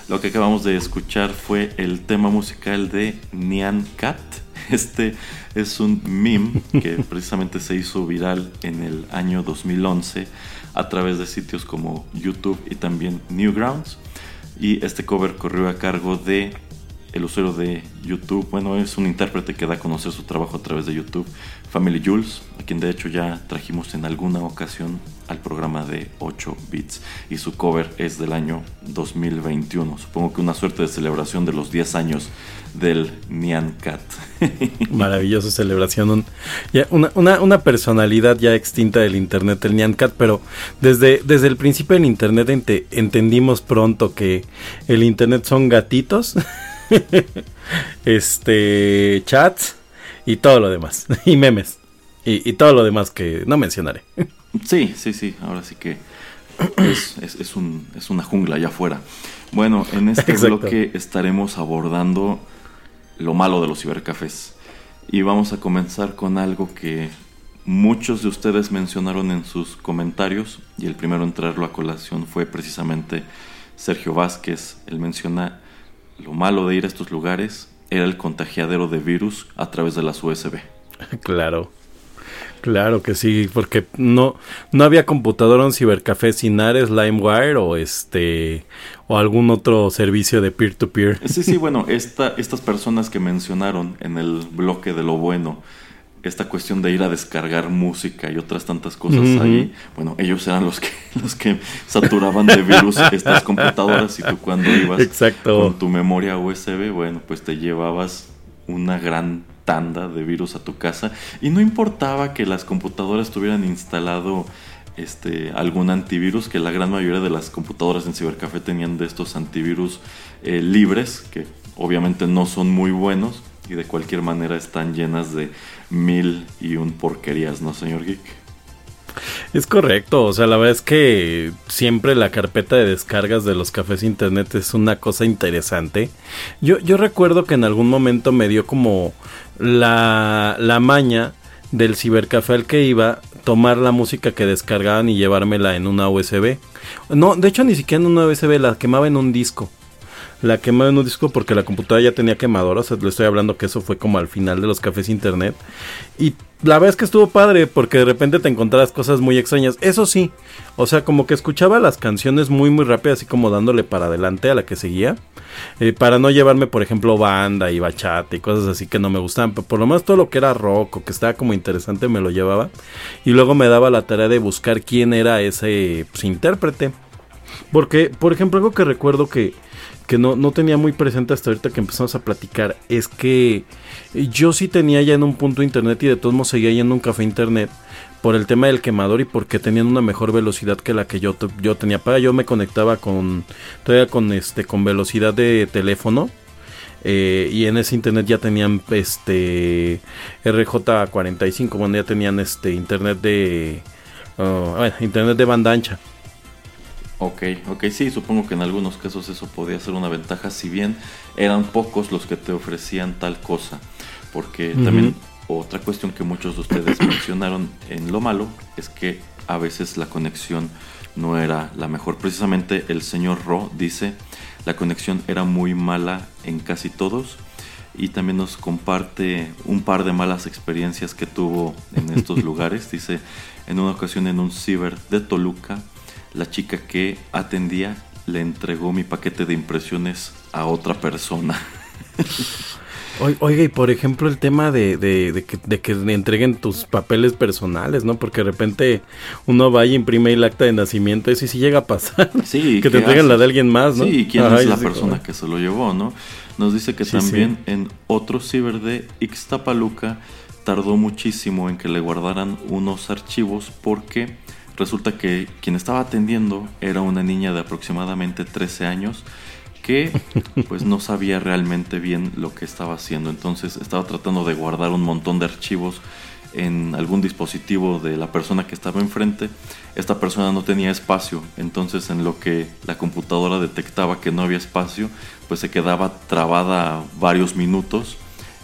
lo que acabamos de escuchar fue el tema musical de Nyan Cat. Este es un meme que precisamente se hizo viral en el año 2011 a través de sitios como YouTube y también Newgrounds. Y este cover corrió a cargo de el usuario de YouTube, bueno, es un intérprete que da a conocer su trabajo a través de YouTube, Family Jules, a quien de hecho ya trajimos en alguna ocasión al programa de 8 bits y su cover es del año 2021. Supongo que una suerte de celebración de los 10 años del Nyan Cat. Maravillosa celebración. una, una, personalidad ya extinta del Internet, el Nyan Cat, pero desde, desde el principio del Internet entendimos pronto que el Internet son gatitos. este, chats y todo lo demás. y memes. Y, todo lo demás que no mencionaré. sí, sí, sí. Ahora sí que es, es, un, es una jungla allá afuera. Bueno, en este bloque estaremos abordando lo malo de los cibercafés. Y vamos a comenzar con algo que muchos de ustedes mencionaron en sus comentarios. Y el primero en traerlo a colación fue precisamente Sergio Vázquez. Él menciona lo malo de ir a estos lugares era el contagiadero de virus a través de las USB. Claro. Claro que sí, porque no, no había computadora en cibercafé sin Ares, LimeWire o este o algún otro servicio de peer to peer. Sí, sí, bueno, esta, estas personas que mencionaron en el bloque de lo bueno esta cuestión de ir a descargar música y otras tantas cosas ahí, bueno, ellos eran los que los que saturaban de virus estas computadoras y tú cuando ibas con tu memoria USB, bueno, pues te llevabas una gran tanda de virus a tu casa. Y no importaba que las computadoras tuvieran instalado este, algún antivirus, que la gran mayoría de las computadoras en Cibercafé tenían de estos antivirus eh, libres, que obviamente no son muy buenos y de cualquier manera están llenas de mil y un porquerías, ¿no, señor Geek? Es correcto, o sea, la verdad es que siempre la carpeta de descargas de los cafés internet es una cosa interesante. Yo, yo recuerdo que en algún momento me dio como la, la maña del cibercafé al que iba, tomar la música que descargaban y llevármela en una USB. No, de hecho ni siquiera en una USB, la quemaba en un disco la quemaba en un disco porque la computadora ya tenía quemadora. O sea, le estoy hablando que eso fue como al final de los cafés internet. Y la verdad es que estuvo padre porque de repente te encontrabas cosas muy extrañas. Eso sí, o sea, como que escuchaba las canciones muy, muy rápidas, así como dándole para adelante a la que seguía. Eh, para no llevarme, por ejemplo, banda y bachata y cosas así que no me gustaban. Pero por lo menos todo lo que era rock o que estaba como interesante me lo llevaba. Y luego me daba la tarea de buscar quién era ese pues, intérprete. Porque, por ejemplo, algo que recuerdo que que no, no tenía muy presente hasta ahorita que empezamos a platicar es que yo sí tenía ya en un punto internet y de todos modos seguía yendo un café internet por el tema del quemador y porque tenían una mejor velocidad que la que yo, yo tenía. Para yo me conectaba con todavía con este con velocidad de teléfono eh, y en ese internet ya tenían este RJ45 bueno ya tenían este internet de oh, internet de banda ancha Ok, ok, sí, supongo que en algunos casos eso podía ser una ventaja, si bien eran pocos los que te ofrecían tal cosa, porque también otra cuestión que muchos de ustedes mencionaron en lo malo es que a veces la conexión no era la mejor. Precisamente el señor Ro dice, la conexión era muy mala en casi todos y también nos comparte un par de malas experiencias que tuvo en estos lugares. Dice, en una ocasión en un ciber de Toluca, la chica que atendía le entregó mi paquete de impresiones a otra persona. Oiga, y por ejemplo el tema de, de, que, de, que, le entreguen tus papeles personales, ¿no? Porque de repente uno va y imprime el acta de nacimiento, eso sí llega a pasar. Sí, que te entreguen la de alguien más, ¿no? Sí, quién es la persona que se lo llevó, ¿no? Nos dice que también en otro ciber de Ixtapaluca tardó muchísimo en que le guardaran unos archivos porque resulta que quien estaba atendiendo era una niña de aproximadamente 13 años que pues no sabía realmente bien lo que estaba haciendo. Entonces estaba tratando de guardar un montón de archivos en algún dispositivo de la persona que estaba enfrente. Esta persona no tenía espacio, entonces en lo que la computadora detectaba que no había espacio, pues se quedaba trabada varios minutos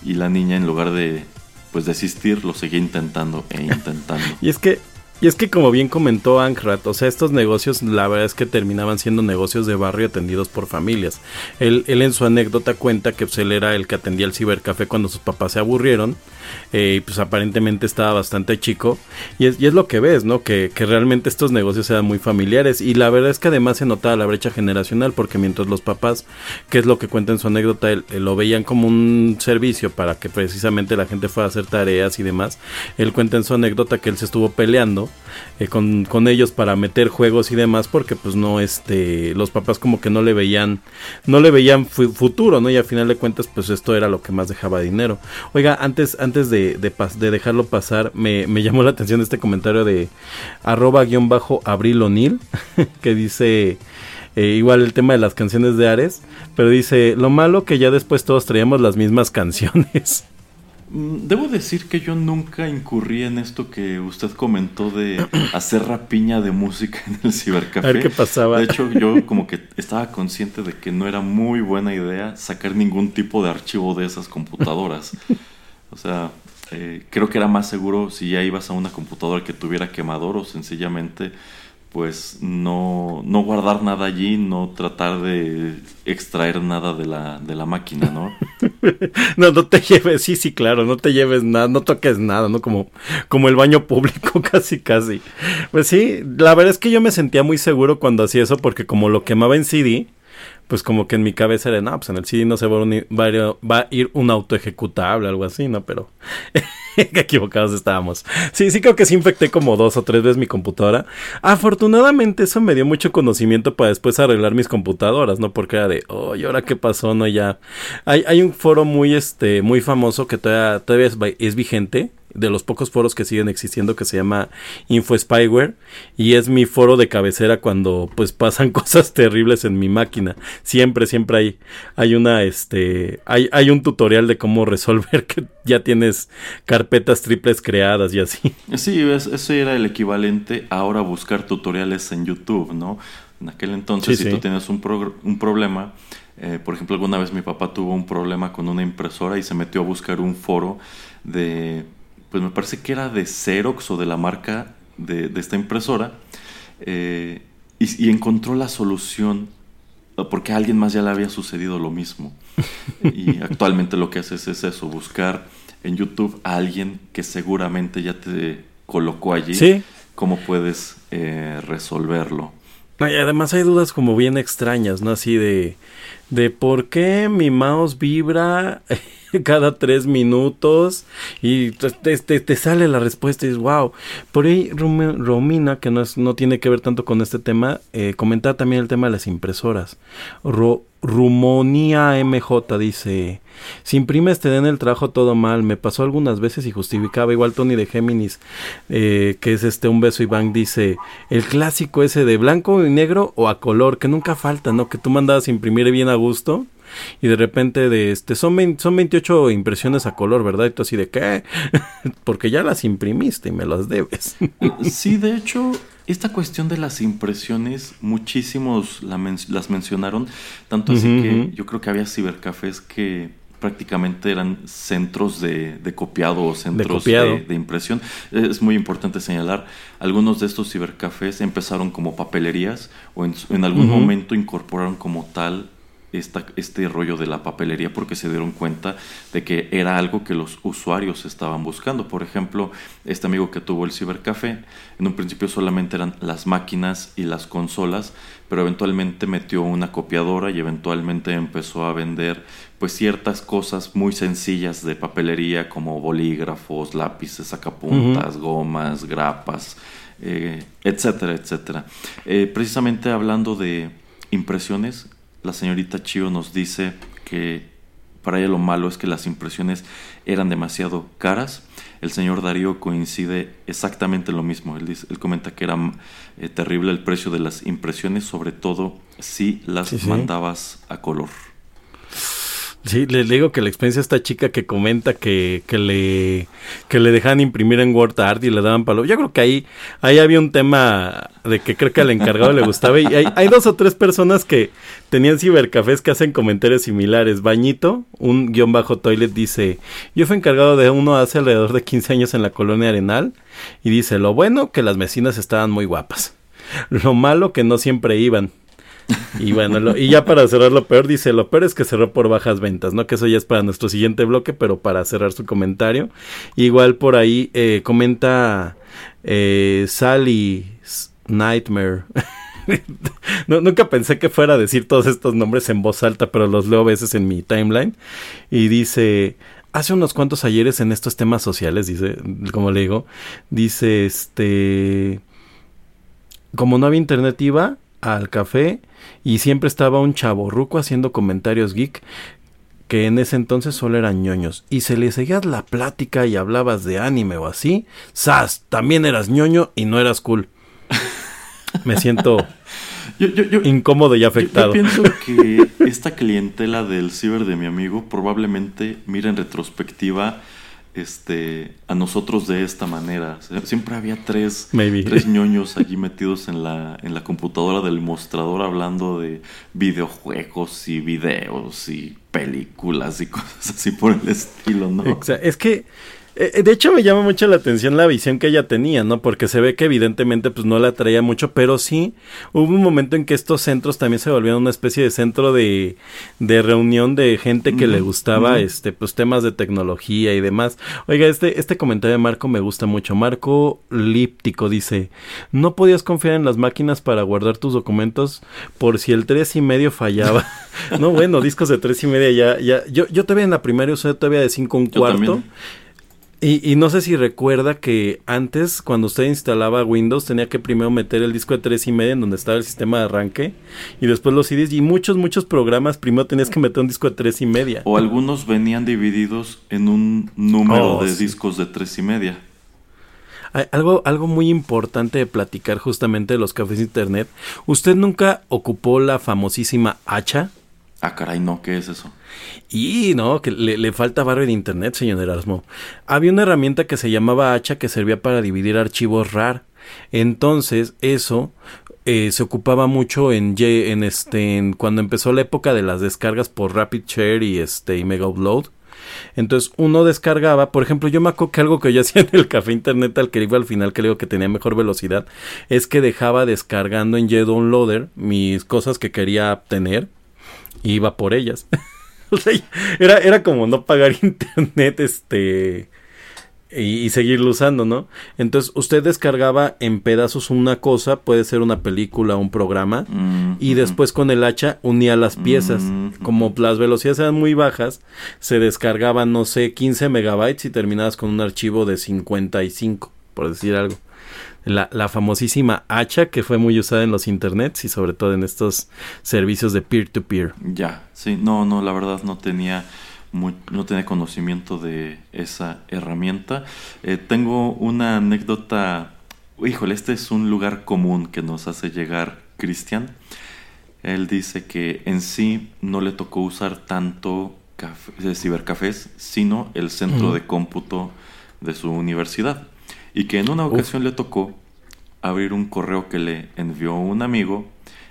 y la niña en lugar de pues desistir lo seguía intentando e intentando. y es que y es que como bien comentó Ankrat, o sea, estos negocios la verdad es que terminaban siendo negocios de barrio atendidos por familias. Él, él en su anécdota cuenta que pues, él era el que atendía el cibercafé cuando sus papás se aburrieron eh, pues aparentemente estaba bastante chico. Y es, y es lo que ves, ¿no? Que, realmente estos negocios eran muy familiares y la verdad es que además se notaba la brecha generacional porque mientras los papás, que es lo que cuenta en su anécdota, él, lo veían como un servicio para que precisamente la gente fuera a hacer tareas y demás, él cuenta en su anécdota que él se estuvo peleando eh, con, con, ellos para meter juegos y demás porque pues no este los papás como que no le veían no le veían futuro no y al final de cuentas pues esto era lo que más dejaba dinero oiga antes antes de, de, de dejarlo pasar me, me, llamó la atención este comentario de arroba guion bajo abril O'Neill que dice eh, igual el tema de las canciones de Ares pero dice lo malo que ya después todos traíamos las mismas canciones Mm, debo decir que yo nunca incurrí en esto que usted comentó de hacer rapiña de música en el cibercafé. A ver qué pasaba. De hecho, yo como que estaba consciente de que no era muy buena idea sacar ningún tipo de archivo de esas computadoras. O sea, eh, creo que era más seguro si ya ibas a una computadora que tuviera quemador o sencillamente pues no, no guardar nada allí, no tratar de extraer nada de la, de la máquina, ¿no? no, no te lleves, sí, sí, claro, no te lleves nada, no toques nada, ¿no? Como, como el baño público, casi, casi. Pues sí, la verdad es que yo me sentía muy seguro cuando hacía eso, porque como lo quemaba en CD, pues como que en mi cabeza era, no, pues en el CD no se va a, ir un auto ejecutable, algo así, ¿no? Pero equivocados estábamos. Sí, sí creo que sí infecté como dos o tres veces mi computadora. Afortunadamente eso me dio mucho conocimiento para después arreglar mis computadoras, ¿no? Porque era de, oh, ¿y ahora qué pasó? No, ya. Hay, hay un foro muy, este, muy famoso que todavía, todavía es vigente de los pocos foros que siguen existiendo que se llama Info Spyware y es mi foro de cabecera cuando pues pasan cosas terribles en mi máquina. Siempre, siempre hay, hay una, este, hay, hay un tutorial de cómo resolver que ya tienes carpetas triples creadas y así. Sí, eso era el equivalente ahora buscar tutoriales en YouTube, ¿no? En aquel entonces, sí, si sí. tú tienes un, un problema, eh, por ejemplo, alguna vez mi papá tuvo un problema con una impresora y se metió a buscar un foro de pues me parece que era de Xerox o de la marca de, de esta impresora, eh, y, y, encontró la solución porque a alguien más ya le había sucedido lo mismo. y actualmente lo que haces es eso, buscar en YouTube a alguien que seguramente ya te colocó allí, ¿Sí? cómo puedes eh, resolverlo. Y además hay dudas como bien extrañas, ¿no? Así de, de por qué mi mouse vibra cada tres minutos y te, te, sale la respuesta y dices, wow. Por ahí Romina, que no, es, no tiene que ver tanto con este tema, eh, comentar también el tema de las impresoras. Ro, Rumonía MJ dice, si imprimes te den el trabajo todo mal, me pasó algunas veces y justificaba, igual Tony de Géminis, eh, que es este un beso Iván, dice, el clásico ese de blanco y negro o a color, que nunca falta, ¿no? Que tú mandabas imprimir bien a gusto y de repente de este son 20, son 28 impresiones a color, ¿verdad? Y tú así de qué? Porque ya las imprimiste y me las debes. sí, de hecho, esta cuestión de las impresiones, muchísimos la men las mencionaron, tanto así uh -huh. que yo creo que había cibercafés que prácticamente eran centros de, de copiado o centros de, copiado. de, de, impresión. Es muy importante señalar, algunos de estos cibercafés empezaron como papelerías o en, en algún uh -huh. momento incorporaron como tal esta, este rollo de la papelería porque se dieron cuenta de que era algo que los usuarios estaban buscando. Por ejemplo, este amigo que tuvo el cibercafé, en un principio solamente eran las máquinas y las consolas, pero eventualmente metió una copiadora y eventualmente empezó a vender pues ciertas cosas muy sencillas de papelería como bolígrafos, lápices, sacapuntas, uh -huh. gomas, grapas, eh, etcétera, etcétera. Eh, precisamente hablando de impresiones, la señorita Chio nos dice que para ella lo malo es que las impresiones eran demasiado caras. el señor Darío coincide exactamente lo mismo. Él, dice, él comenta que era eh, terrible el precio de las impresiones, sobre todo si las mandabas a color. Sí, les digo que la experiencia esta chica que comenta que, que le que le dejaban imprimir en WordArt y le daban palo. Yo creo que ahí, ahí había un tema de que creo que al encargado le gustaba. Y hay, hay dos o tres personas que tenían cibercafés que hacen comentarios similares. Bañito, un guion bajo toilet, dice, yo fui encargado de uno hace alrededor de 15 años en la colonia Arenal. Y dice, lo bueno que las vecinas estaban muy guapas. Lo malo que no siempre iban. Y bueno, y ya para cerrar lo peor, dice, lo peor es que cerró por bajas ventas, ¿no? Que eso ya es para nuestro siguiente bloque, pero para cerrar su comentario. Igual por ahí eh, comenta eh, Sally Nightmare. nunca pensé que fuera a decir todos estos nombres en voz alta, pero los leo a veces en mi timeline. Y dice, hace unos cuantos ayeres en estos temas sociales, dice, como le digo, dice, este, como no había internet iba al café y siempre estaba un chavo ruco haciendo comentarios geek que en ese entonces solo eran ñoños y se le seguías la plática y hablabas de anime o así, ¡zas! También eras ñoño y no eras cool. Me siento incómodo y afectado. Yo, pienso que esta clientela del ciber de mi amigo probablemente mira en retrospectiva este, a nosotros de esta manera. Siempre había tres, tres ñoños allí metidos en la, en la computadora del mostrador hablando de videojuegos y videos y películas y cosas así por el estilo, ¿no? Es que eh, de hecho me llama mucho la atención la visión que ella tenía, ¿no? Porque se ve que evidentemente pues no la traía mucho, pero sí hubo un momento en que estos centros también se volvieron una especie de centro de, de reunión de gente que le gustaba este pues temas de tecnología y demás. Oiga, este este comentario de Marco me gusta mucho. Marco Líptico dice, "No podías confiar en las máquinas para guardar tus documentos por si el tres y medio fallaba." no, bueno, discos de tres y media ya ya yo yo todavía en la primaria usé todavía de cinco un cuarto. Y, y, no sé si recuerda que antes, cuando usted instalaba Windows, tenía que primero meter el disco de tres y media en donde estaba el sistema de arranque y después los CDs. Y muchos, muchos programas primero tenías que meter un disco de tres y media. O algunos venían divididos en un número oh, de discos de tres y media. algo, algo muy importante de platicar justamente de los cafés de internet. ¿Usted nunca ocupó la famosísima hacha? Ah, caray, no, ¿qué es eso? Y no, que le, falta barrio en internet, señor Erasmo. Había una herramienta que se llamaba hacha que servía para dividir archivos RAR. Entonces, eso eh, se ocupaba mucho en, en este cuando empezó la época de las descargas por Rapid Share y este y Mega Upload. Entonces uno descargaba, por ejemplo, yo me acuerdo que algo que yo hacía en el café internet al que iba al final, que digo que tenía mejor velocidad, es que dejaba descargando en JDownloader mis cosas que quería iba por ellas. era, era como no pagar internet, este. Y, seguirlo usando, ¿no? Entonces usted descargaba en pedazos una cosa, puede ser una película, un programa, y después con el hacha unía las piezas. Como las velocidades eran muy bajas, se descargaban, no sé, 15 megabytes y terminabas con un archivo de 55, por decir algo la, la, famosísima hacha que fue muy usada en los internets y sobre todo en estos servicios de peer-to-peer. Ya, sí, no, no, la verdad no tenía, no tenía conocimiento de esa herramienta. Eh, tengo una anécdota, híjole, este es un lugar común que nos hace llegar Cristian. Él dice que en sí no le tocó usar tanto café, cibercafés, sino el centro de cómputo de su universidad y que en una ocasión le tocó abrir un correo que le envió un amigo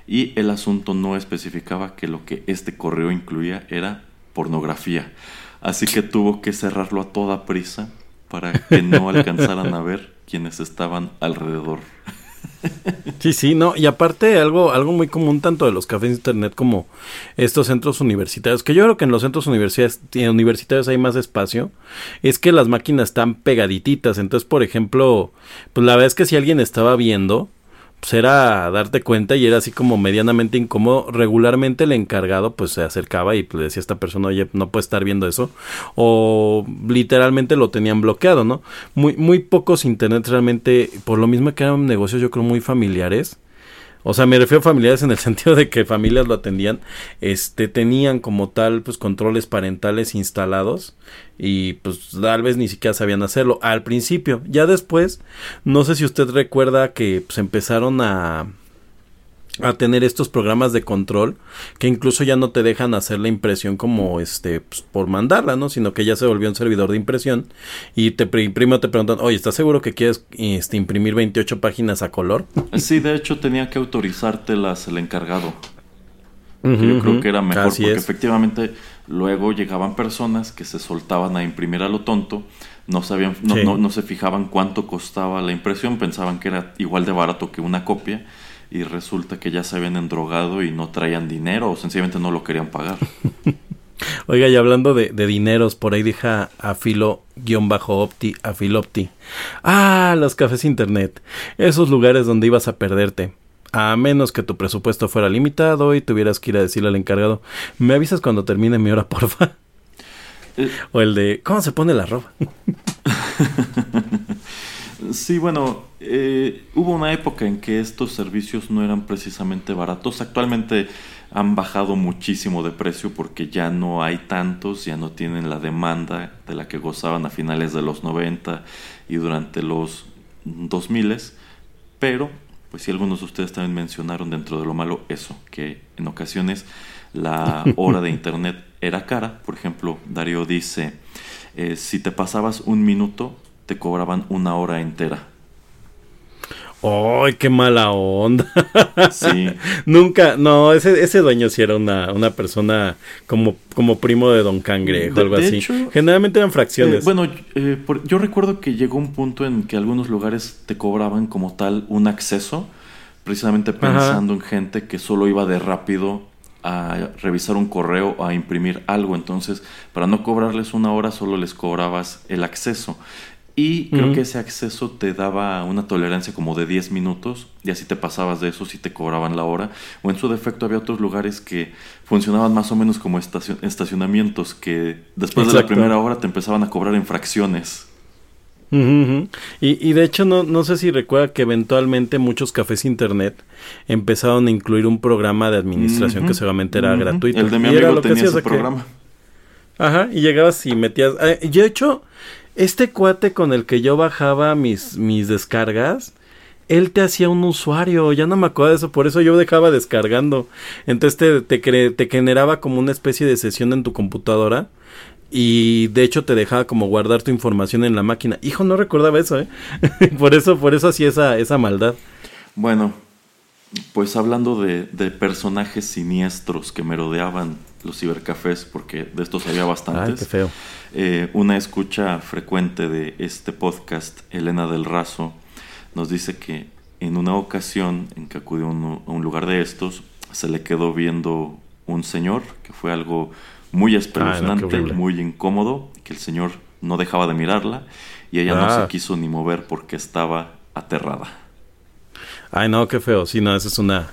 y el asunto no especificaba que lo que este correo incluía era pornografía. Así que tuvo que cerrarlo a toda prisa para que no alcanzaran a ver quienes estaban alrededor. Sí, sí, no, y aparte algo, algo muy común tanto de los cafés de internet como estos centros universitarios, que yo creo que en los centros universitarios hay más espacio, es que las máquinas están pegadititas, entonces por ejemplo, pues la verdad es que si alguien estaba viendo, pues era darte cuenta y era así como medianamente incómodo. Regularmente el encargado pues se acercaba y le decía a esta persona, oye, no puede estar viendo eso. O literalmente lo tenían bloqueado, ¿no? Muy, muy pocos internet realmente, por lo mismo que eran negocios yo creo muy familiares. O sea, me refiero a familiares en el sentido de que familias lo atendían, este, tenían como tal, pues, controles parentales instalados y pues tal vez ni siquiera sabían hacerlo al principio. Ya después, no sé si usted recuerda que pues empezaron a a tener estos programas de control que incluso ya no te dejan hacer la impresión como este pues, por mandarla, ¿no? Sino que ya se volvió un servidor de impresión y te primero te preguntan, "Oye, ¿estás seguro que quieres este, imprimir 28 páginas a color?" Sí, de hecho tenía que autorizártelas el encargado. yo creo que era mejor porque efectivamente luego llegaban personas que se soltaban a imprimir a lo tonto, no sabían no, no, no se fijaban cuánto costaba la impresión, pensaban que era igual de barato que una copia y resulta que ya se habían endrogado y no traían dinero o sencillamente no lo querían pagar. Oiga, y hablando de, dineros, por ahí deja a filo-opti, a filopti. Ah, los cafés internet. Esos lugares donde ibas a perderte. A menos que tu presupuesto fuera limitado y tuvieras que ir a decirle al encargado, me avisas cuando termine mi hora, porfa. Eh. o el de, ¿cómo se pone la ropa? Sí, bueno, eh, hubo una época en que estos servicios no eran precisamente baratos. Actualmente han bajado muchísimo de precio porque ya no hay tantos, ya no tienen la demanda de la que gozaban a finales de los 90 y durante los 2000. Pero, pues sí, algunos de ustedes también mencionaron dentro de lo malo eso, que en ocasiones la hora de internet era cara. Por ejemplo, Darío dice, eh, si te pasabas un minuto, te cobraban una hora entera. ¡Ay, qué mala onda! Sí. Nunca, no, ese, ese dueño sí era una, una persona como, como primo de Don Cangrejo, algo así. Generalmente eran fracciones. Eh, bueno, eh, yo recuerdo que llegó un punto en que algunos lugares te cobraban como tal un acceso, precisamente pensando en gente que solo iba de rápido a revisar un correo o a imprimir algo. Entonces, para no cobrarles una hora, solo les cobrabas el acceso. Y creo que ese acceso te daba una tolerancia como de 10 minutos y así te pasabas de eso si te cobraban la hora. O en su defecto había otros lugares que funcionaban más o menos como estacionamientos que después de la primera hora te empezaban a cobrar en fracciones. y, y, de hecho no, no sé si recuerda que eventualmente muchos cafés internet empezaron a incluir un programa de administración que seguramente era gratuito. El de mi amigo tenía ese programa. Ajá, y llegabas y metías... Eh, yo de hecho este cuate con el que yo bajaba mis, mis descargas, él te hacía un usuario, ya no me acuerdo de eso, por eso yo dejaba descargando. Entonces te, te, generaba como una especie de sesión en tu computadora y de hecho te dejaba como guardar tu información en la máquina. Hijo, no recordaba eso, ¿eh? por eso, por eso hacía esa, esa maldad. Bueno, pues hablando de, de personajes siniestros que merodeaban los cibercafés, porque de estos había bastantes. Ay, qué feo. Eh, una escucha frecuente de este podcast, Elena del Razo, nos dice que en una ocasión en que acudió a un lugar de estos, se le quedó viendo un señor, que fue algo muy espeluznante, muy incómodo, que el señor no dejaba de mirarla y ella no se ah. quiso ni mover porque estaba aterrada. Ay, no, qué feo. Sí, no, esa es una,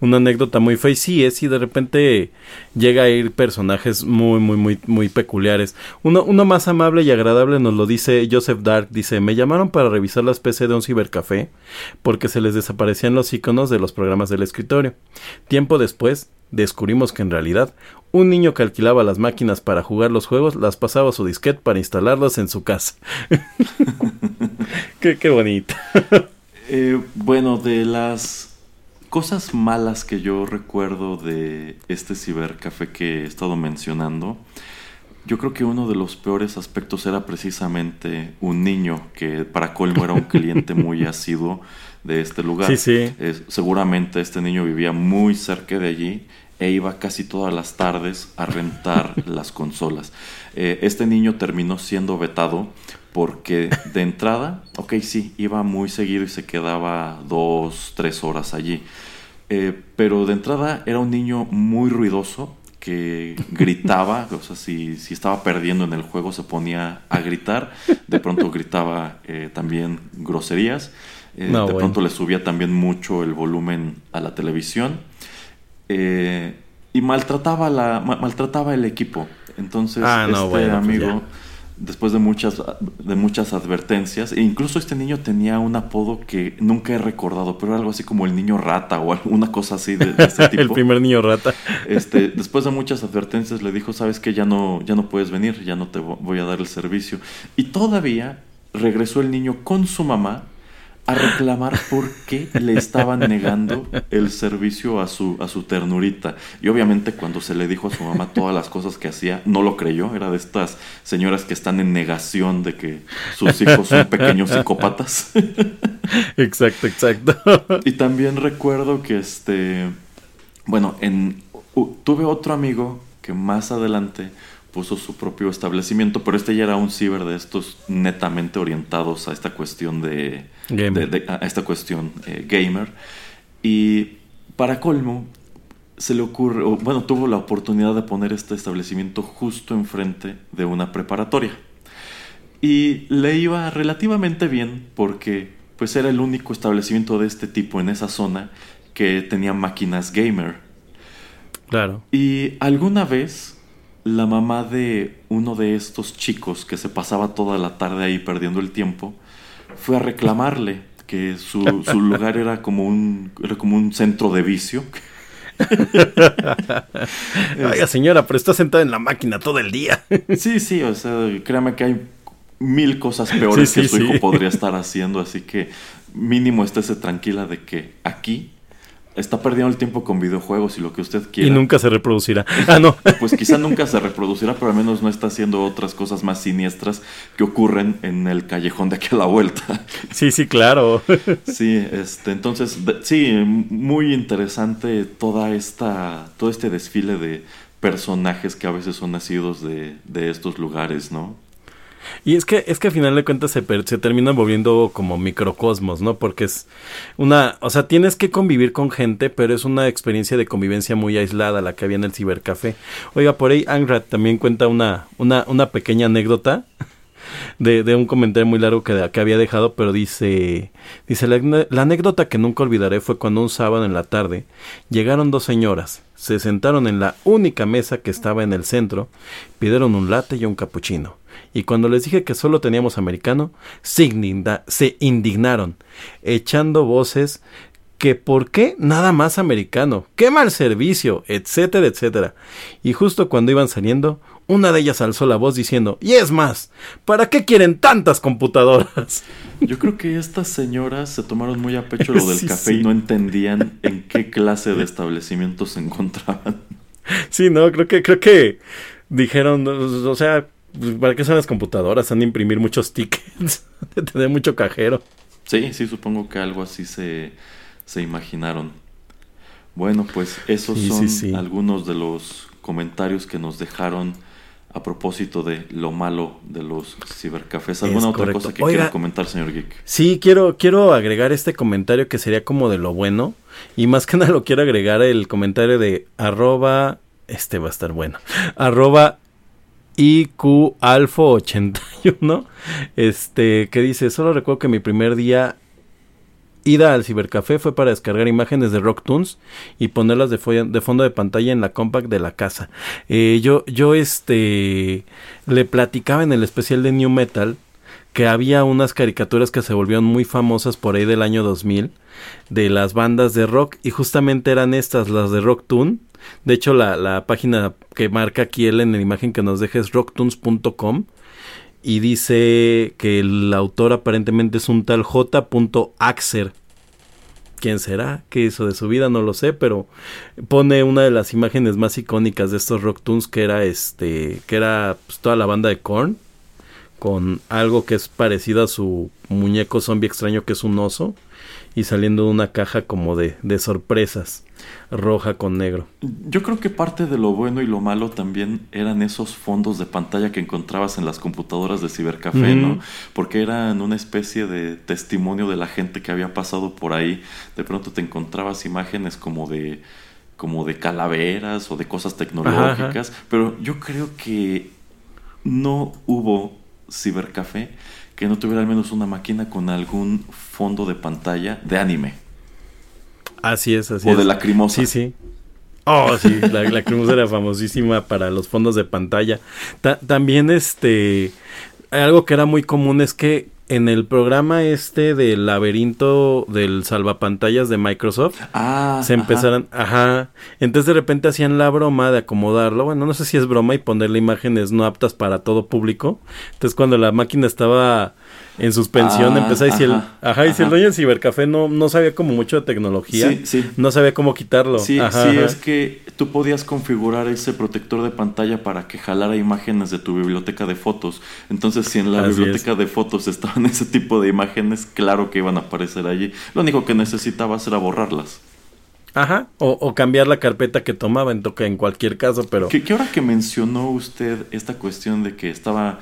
una anécdota muy fea. Y sí, es y de repente llega a ir personajes muy, muy, muy, muy peculiares. Uno, uno más amable y agradable nos lo dice Joseph Dark. Dice, me llamaron para revisar las PC de un cibercafé porque se les desaparecían los iconos de los programas del escritorio. Tiempo después, descubrimos que en realidad un niño que alquilaba las máquinas para jugar los juegos las pasaba a su disquete para instalarlas en su casa. qué, qué bonito. Eh, bueno, de las cosas malas que yo recuerdo de este cibercafé que he estado mencionando, yo creo que uno de los peores aspectos era precisamente un niño que para colmo era un cliente muy asiduo de este lugar. Sí, sí. seguramente este niño vivía muy cerca de allí e iba casi todas las tardes a rentar las consolas. Eh, este niño terminó siendo vetado porque de entrada, ok, sí, iba muy seguido y se quedaba dos, tres horas allí. Eh, pero de entrada era un niño muy ruidoso que gritaba, o sea, si, si, estaba perdiendo en el juego se ponía a gritar, de pronto gritaba eh, también groserías, eh, de pronto le subía también mucho el volumen a la televisión y maltrataba, la, maltrataba el equipo. Entonces, ah, este pues amigo después de muchas, de muchas advertencias, e incluso este niño tenía un apodo que nunca he recordado, pero algo así como el niño rata o alguna cosa así de, este tipo. el primer niño rata. Este, después de muchas advertencias le dijo, sabes que ya no, ya no puedes venir, ya no te voy a dar el servicio. Y todavía regresó el niño con su mamá a reclamar por qué le estaban negando el servicio a su, a su ternurita. Y obviamente cuando se le dijo a su mamá todas las cosas que hacía, no lo creyó. Era de estas señoras que están en negación de que sus hijos son pequeños psicópatas. Exacto, exacto. Y también recuerdo que este, bueno, en, tuve otro amigo que más adelante puso su propio establecimiento, pero este ya era un ciber de estos netamente orientados a esta cuestión de, a esta cuestión eh, gamer. Y para colmo, se le ocurre, bueno, tuvo la oportunidad de poner este establecimiento justo enfrente de una preparatoria. Y le iba relativamente bien porque pues era el único establecimiento de este tipo en esa zona que tenía máquinas gamer. Claro. Y alguna vez la mamá de uno de estos chicos que se pasaba toda la tarde ahí perdiendo el tiempo fue a reclamarle que su, lugar era como un era como un centro de vicio. Oiga, señora, pero está sentada en la máquina todo el día. sí, sí, o sea, créame que hay mil cosas peores que su hijo podría estar haciendo, así que mínimo estése tranquila de que aquí está perdiendo el tiempo con videojuegos y lo que usted quiera. Y nunca se reproducirá. Ah, no. pues quizá nunca se reproducirá, pero al menos no está haciendo otras cosas más siniestras que ocurren en el callejón de aquí a la vuelta. Sí, sí, claro. Sí, este, entonces, sí, muy interesante toda esta, todo este desfile de personajes que a veces son nacidos de, de estos lugares, ¿no? Y es que, es que al final de cuentas se, se terminan volviendo como microcosmos, ¿no? Porque es una, o sea, tienes que convivir con gente, pero es una experiencia de convivencia muy aislada la que había en el cibercafé. Oiga, por ahí Angrat también cuenta una, una, una pequeña anécdota de, de, un comentario muy largo que, que había dejado, pero dice, dice la, la, anécdota que nunca olvidaré fue cuando un sábado en la tarde llegaron dos señoras, se sentaron en la única mesa que estaba en el centro, pidieron un latte y un capuchino y cuando les dije que solo teníamos americano, se, indignaron, echando voces que por qué nada más americano, qué mal servicio, etcétera, etcétera. Y justo cuando iban saliendo, una de ellas alzó la voz diciendo, y es más, ¿para qué quieren tantas computadoras? Yo creo que estas señoras se tomaron muy a pecho lo del café y no entendían en qué clase de establecimiento se encontraban. Sí, no, creo que, creo que dijeron, o sea, ¿Para qué son las computadoras? Han de imprimir muchos tickets, de tener mucho cajero. Sí, sí, supongo que algo así se, se imaginaron. Bueno, pues esos son algunos de los comentarios que nos dejaron a propósito de lo malo de los cibercafés. ¿Alguna otra cosa que quiera comentar, señor Geek? Sí, quiero, quiero agregar este comentario que sería como de lo bueno. Y más que nada lo quiero agregar el comentario de arroba, este va a estar bueno, arroba IQ Alfa 81, este, que dice, solo recuerdo que mi primer día ida al cibercafé fue para descargar imágenes de Rocktoons y ponerlas de, de, fondo de pantalla en la compact de la casa. Eh, yo, yo, este, le platicaba en el especial de New Metal que había unas caricaturas que se volvieron muy famosas por ahí del año 2000 de las bandas de rock y justamente eran estas, las de Rocktoon de hecho, la, la página que marca aquí él en la imagen que nos deja es rocktunes.com y dice que el autor aparentemente es un tal J. Axer. ¿Quién será? ¿Qué hizo de su vida? No lo sé, pero pone una de las imágenes más icónicas de estos Rocktoons que era este, que era pues, toda la banda de Korn con algo que es parecido a su muñeco zombie extraño que es un oso y saliendo de una caja como de, de sorpresas roja con negro. Yo creo que parte de lo bueno y lo malo también eran esos fondos de pantalla que encontrabas en las computadoras de cibercafé, ¿no? Porque eran una especie de testimonio de la gente que había pasado por ahí. De pronto te encontrabas imágenes como de como de calaveras o de cosas tecnológicas, pero yo creo que no hubo cibercafé que no tuviera al menos una máquina con algún fondo de pantalla de anime. Así es, así es. O de lacrimosa. Sí, sí. Oh, sí, la lacrimosa era famosísima para los fondos de pantalla. también, este, algo que era muy común es que en el programa este del laberinto del salvapantallas de Microsoft Ah, se ajá. empezaron, ajá. entonces de repente hacían la broma de acomodarlo, bueno, no sé si es broma y ponerle imágenes no aptas para todo público. Entonces cuando la máquina estaba en suspensión, Ah, empezó a decir, ajá, ajá, y si el dueño del cibercafé no, no sabía como mucho de tecnología, Sí, sí. no sabía cómo quitarlo. Sí, Ajá, sí, es que tú podías configurar ese protector de pantalla para que jalara imágenes de tu biblioteca de fotos. Entonces, si en la Así biblioteca de fotos estaban ese tipo de imágenes, claro que iban a aparecer allí. Lo único que necesitabas era borrarlas. Ajá, o, o cambiar la carpeta que tomaba en, en cualquier caso, pero... ¿Qué, qué hora que mencionó usted esta cuestión de que estaba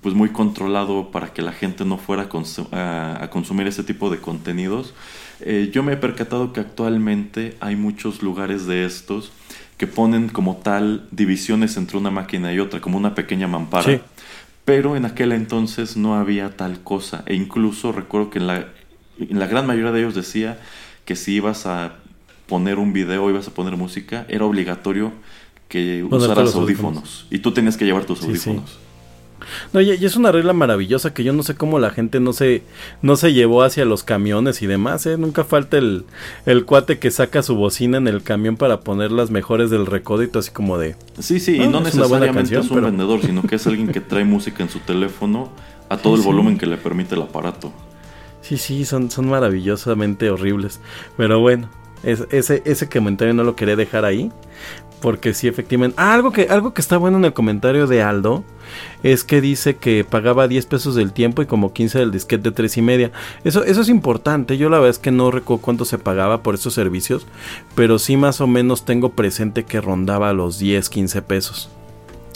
pues muy controlado para que la gente no fuera a, consu- a- a consumir ese tipo de contenidos? Eh, yo me he percatado que actualmente hay muchos lugares de estos que ponen como tal divisiones entre una máquina y otra, como una pequeña mampara. Sí. Pero en aquel entonces no había tal cosa. E incluso recuerdo que en la, en la gran mayoría de ellos decía que si ibas a poner un video, ibas a poner música, era obligatorio que usaras audífonos. audífonos. Y tú tenías que llevar tus Sí, sí. No, y, y es una regla maravillosa que yo no sé cómo la gente no se, no se llevó hacia los camiones y demás, ¿eh? Nunca falta el, el cuate que saca su bocina en el camión para poner las mejores del recódito, así como de... Sí, sí, y Ah, no necesariamente canción, es un pero- vendedor, sino que es alguien que trae música en su teléfono a todo Sí, el sí. volumen que le permite el aparato. Sí, sí, son, son maravillosamente horribles. Pero bueno, es- ese, ese comentario no lo quería dejar ahí. Porque sí, efectivamente. Ah, algo que, algo que está bueno en el comentario de Aldo es que dice que pagaba 10 pesos del tiempo y como 15 del disquete de 3 y media. Eso, eso es importante. Yo la verdad es que no recuerdo cuánto se pagaba por estos servicios. Pero sí más o menos tengo presente que rondaba los 10, 15 pesos.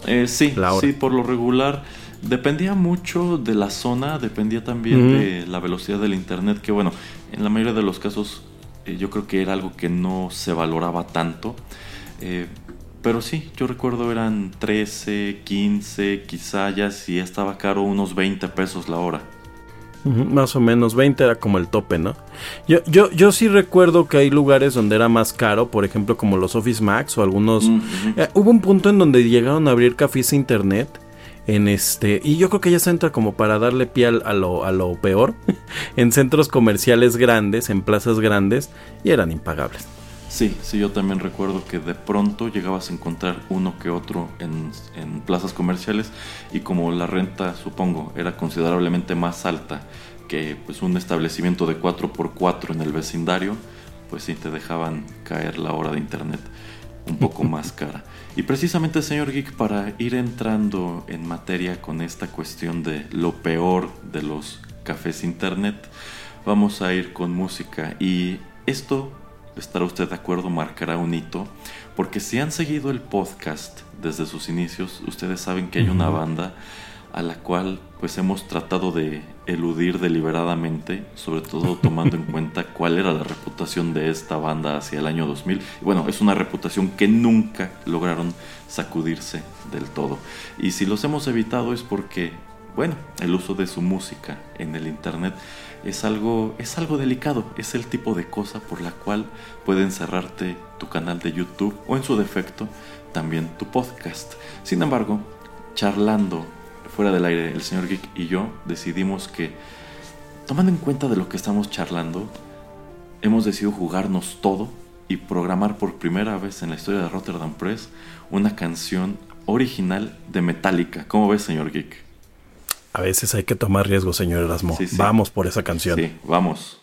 Eh, sí, La hora. sí, por lo regular. Dependía mucho de la zona, dependía también de la velocidad del internet, que bueno, en la mayoría de los casos eh, yo creo que era algo que no se valoraba tanto. Eh, pero sí, yo recuerdo eran 13, 15, quizá ya si estaba caro unos 20 pesos la hora. Más o menos 20 era como el tope, ¿no? Yo, yo, yo sí recuerdo que hay lugares donde era más caro, por ejemplo como los Office Max o algunos... Eh, hubo un punto en donde llegaron a abrir cafés de internet en este y yo creo que ya se entra como para darle pie a, lo, a lo peor en centros comerciales grandes, en plazas grandes y eran impagables. Sí, sí, yo también recuerdo que de pronto llegabas a encontrar uno que otro en, en plazas comerciales y como la renta, supongo, era considerablemente más alta que pues un establecimiento de 4x4 en el vecindario, pues sí te dejaban caer la hora de internet un poco más cara. Y precisamente, señor Geek, para ir entrando en materia con esta cuestión de lo peor de los cafés internet, vamos a ir con música y esto estará usted de acuerdo, marcará un hito, porque si han seguido el podcast desde sus inicios, ustedes saben que hay una banda a la cual pues hemos tratado de eludir deliberadamente, sobre todo tomando en cuenta cuál era la reputación de esta banda hacia el año 2000. Y bueno, es una reputación que nunca lograron sacudirse del todo. Y si los hemos evitado es porque, bueno, el uso de su música en el internet es algo, es algo delicado, es el tipo de cosa por la cual pueden cerrarte tu canal de YouTube o en su defecto también tu podcast. Sin embargo, charlando fuera del aire, el señor Geek y yo decidimos que, tomando en cuenta de lo que estamos charlando, hemos decidido jugarnos todo y programar por primera vez en la historia de Rotterdam Press una canción original de Metallica. ¿Cómo ves, señor Geek? A veces hay que tomar riesgos, señor Erasmo. Sí, sí. Vamos por esa canción. Sí, vamos.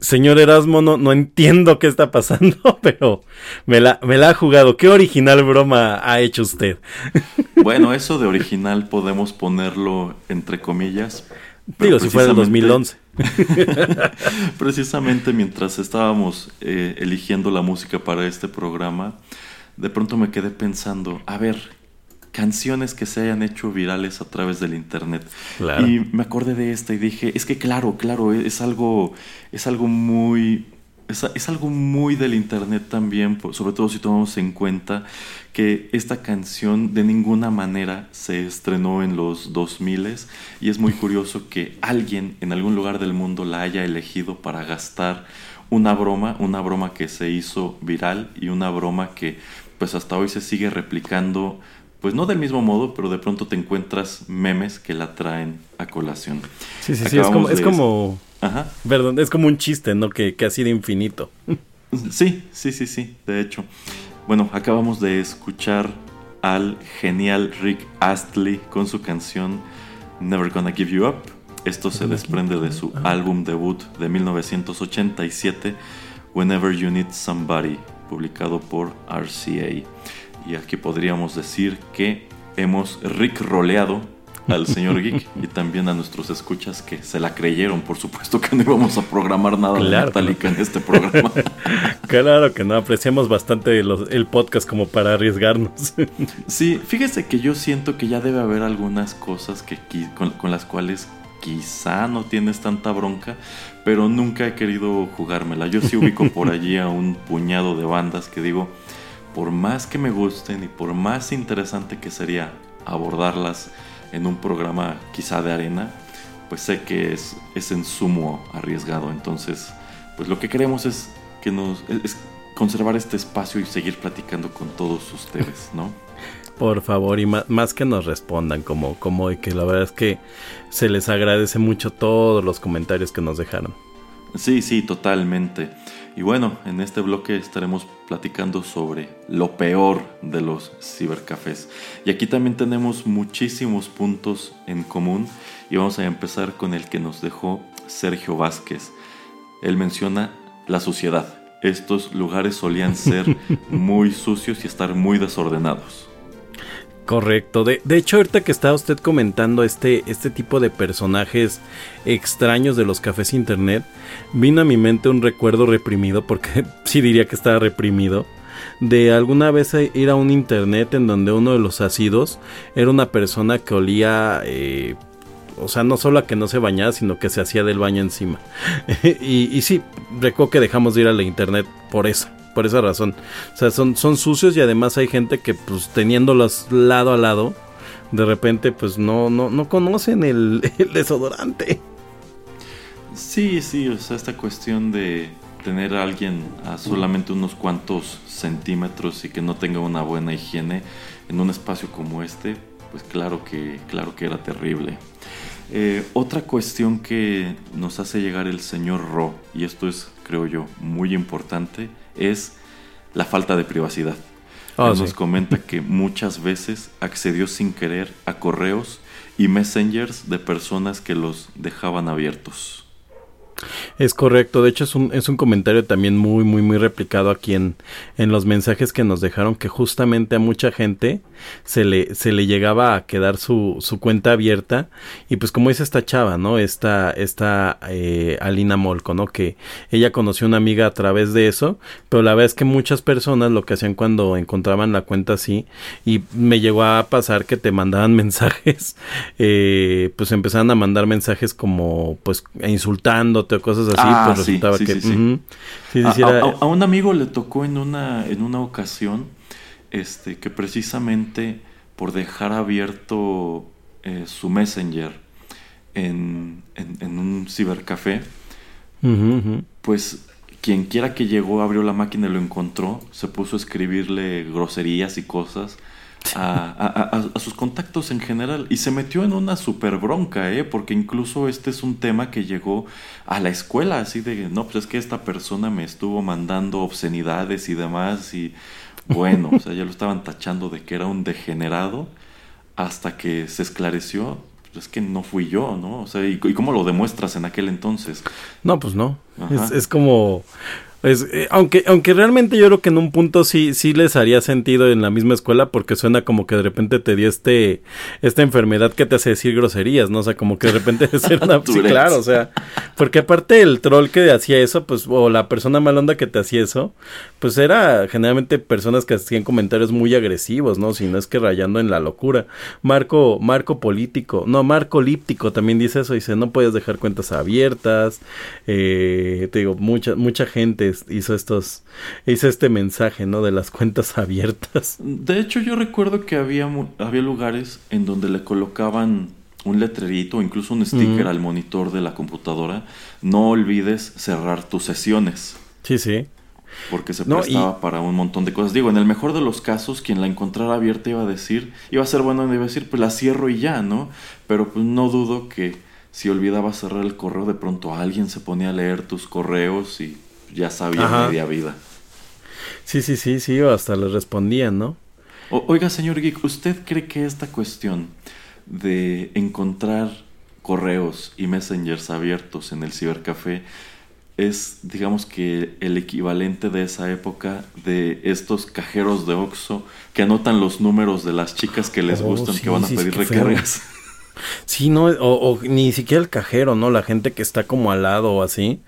Señor Erasmo, no, no entiendo qué está pasando, pero me la, me la ha jugado. ¿Qué original broma ha hecho usted? Bueno, eso de original podemos ponerlo entre comillas. Digo, si fuera el 2011. precisamente mientras estábamos eh, eligiendo la música para este programa, de pronto me quedé pensando, a ver, canciones que se hayan hecho virales a través del internet. Y me acordé de esta y dije, es que claro, claro, es algo, es algo muy, es, algo muy del internet también, sobre todo si tomamos en cuenta que esta canción de ninguna manera se estrenó en los 2000 y es muy curioso que alguien en algún lugar del mundo la haya elegido para gastar una broma, una broma que se hizo viral y una broma que pues hasta hoy se sigue replicando pues no del mismo modo, pero de pronto te encuentras memes que la traen a colación. Sí, sí, sí, es como, es como, Ajá. Perdón, es como un chiste, ¿no? Que, que ha sido infinito. Sí, sí, sí, sí, de hecho. Bueno, acabamos de escuchar al genial Rick Astley con su canción Never Gonna Give You Up. Esto se desprende de su álbum debut de 1987, Whenever You Need Somebody, publicado por RCA. Y aquí podríamos decir que hemos Rick roleado al señor Geek y también a nuestros escuchas que se la creyeron, por supuesto que no íbamos a programar nada de Metallica en este programa. claro que no, apreciamos bastante el podcast como para arriesgarnos. sí, fíjese que yo siento que ya debe haber algunas cosas que con, con las cuales quizá no tienes tanta bronca, pero nunca he querido jugármela. Yo sí ubico por allí a un puñado de bandas que digo, por más que me gusten y por más interesante que sería abordarlas en un programa quizá de arena, pues sé que es, es en sumo arriesgado. Entonces, pues lo que queremos es que nos es conservar este espacio y seguir platicando con todos ustedes, ¿no? Por favor, y más, que nos respondan como, como y que la verdad es que se les agradece mucho todos los comentarios que nos dejaron. Sí, sí, totalmente. Y bueno, en este bloque estaremos platicando sobre lo peor de los cibercafés. Y aquí también tenemos muchísimos puntos en común y vamos a empezar con el que nos dejó Sergio Vázquez. Él menciona la suciedad. Estos lugares solían ser muy sucios y estar muy desordenados. Correcto. De, de, hecho, ahorita que está usted comentando este, este tipo de personajes extraños de los cafés internet, vino a mi mente un recuerdo reprimido, porque sí diría que estaba reprimido, de alguna vez ir a un internet en donde uno de los ácidos era una persona que olía... Eh, o sea, no solo a que no se bañaba, sino que se hacía del baño encima. y, y sí, recuerdo que dejamos de ir a la internet por eso por esa razón. O sea, son, son sucios y además hay gente que pues teniéndolos lado a lado, de repente pues no, no, no conocen el, desodorante. Sí, sí, o sea, esta cuestión de tener a alguien a solamente unos cuantos centímetros y que no tenga una buena higiene en un espacio como este, pues claro que, claro que era terrible. Eh, otra cuestión que nos hace llegar el señor Ro, y esto es, creo yo, muy importante, es la falta de privacidad. Ah, nos comenta que muchas veces accedió sin querer a correos y messengers de personas que los dejaban abiertos. Es correcto, de hecho es un, es un comentario también muy, muy, muy replicado aquí en, en los mensajes que nos dejaron que justamente a mucha gente se le, se le llegaba a quedar su, su cuenta abierta y pues como dice esta chava, ¿no? Esta, esta eh, Alina Molco, ¿no? Que ella conoció una amiga a través de eso, pero la verdad es que muchas personas lo que hacían cuando encontraban la cuenta así y me llegó a pasar que te mandaban mensajes, eh, pues empezaban a mandar mensajes como pues insultándote cosas así, ah, pues resultaba que... a, un amigo le tocó en una, en una ocasión este, que precisamente por dejar abierto eh, su messenger en, en, un cibercafé, pues quien quiera que llegó, abrió la máquina y lo encontró, se puso a escribirle groserías y cosas a, sus contactos en general y se metió en una super bronca, ¿eh? porque incluso este es un tema que llegó a la escuela, así de, no, pues es que esta persona me estuvo mandando obscenidades y demás y bueno, o sea, ya lo estaban tachando de que era un degenerado hasta que se esclareció, es que no fui yo, ¿no? O sea, ¿y, cómo lo demuestras en aquel entonces? No, pues no. Es como... Es, eh, aunque, aunque realmente yo creo que en un punto sí, sí les haría sentido en la misma escuela porque suena como que de repente te dio este, esta enfermedad que te hace decir groserías, ¿no? O sea, como que de repente de ser una... sí, claro, o sea, porque aparte el troll que hacía eso, pues, o la persona malonda que te hacía eso, pues era generalmente personas que hacían comentarios muy agresivos, ¿no? Si no es que rayando en la locura. Marco, Marco político, no, Marco líptico también dice eso, dice, no puedes dejar cuentas abiertas, eh, te digo, mucha, mucha gente hizo estos, hizo este mensaje, ¿no? De las cuentas abiertas. De hecho, yo recuerdo que había, había lugares en donde le colocaban un letrerito o incluso un sticker al monitor de la computadora. No olvides cerrar tus sesiones. Sí, sí. Porque se No, prestaba para un montón de cosas. Digo, en el mejor de los casos, quien la encontrara abierta iba a decir, iba a ser bueno, iba a decir, pues la cierro y ya, ¿no? Pero pues no dudo que si olvidabas cerrar el correo, de pronto alguien se ponía a leer tus correos y ya sabía Ajá. media vida. Sí, sí, sí, sí, o hasta le respondían, ¿no? O- oiga, señor Geek, ¿usted cree que esta cuestión de encontrar correos y messengers abiertos en el cibercafé es, digamos que, el equivalente de esa época de estos cajeros de Oxxo que anotan los números de las chicas que les Oh, gustan sí, que van a sí, pedir recargas? Sí, no, o, o ni siquiera el cajero, ¿no? La gente que está como al lado o así,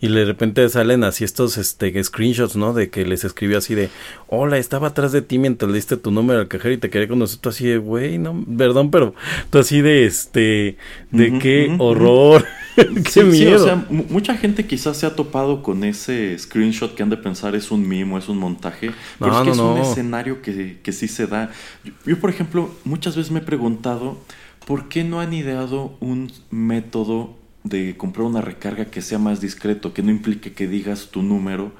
y de repente salen así estos este, screenshots, ¿no? De que les escribió así de, hola, estaba atrás de ti mientras le diste tu número al cajero y te quería conocer, tú así de, güey, no, perdón, pero tú así de, este, de qué horror, qué Sí, sí, miedo. o sea, mu- mucha gente quizás se ha topado con ese screenshot que han de pensar es un mimo, es un montaje, pero No, es que es un no. escenario que, que sí se da. Yo, yo, por ejemplo, muchas veces me he preguntado por qué no han ideado un método de comprar una recarga que sea más discreto, que no implique que digas tu número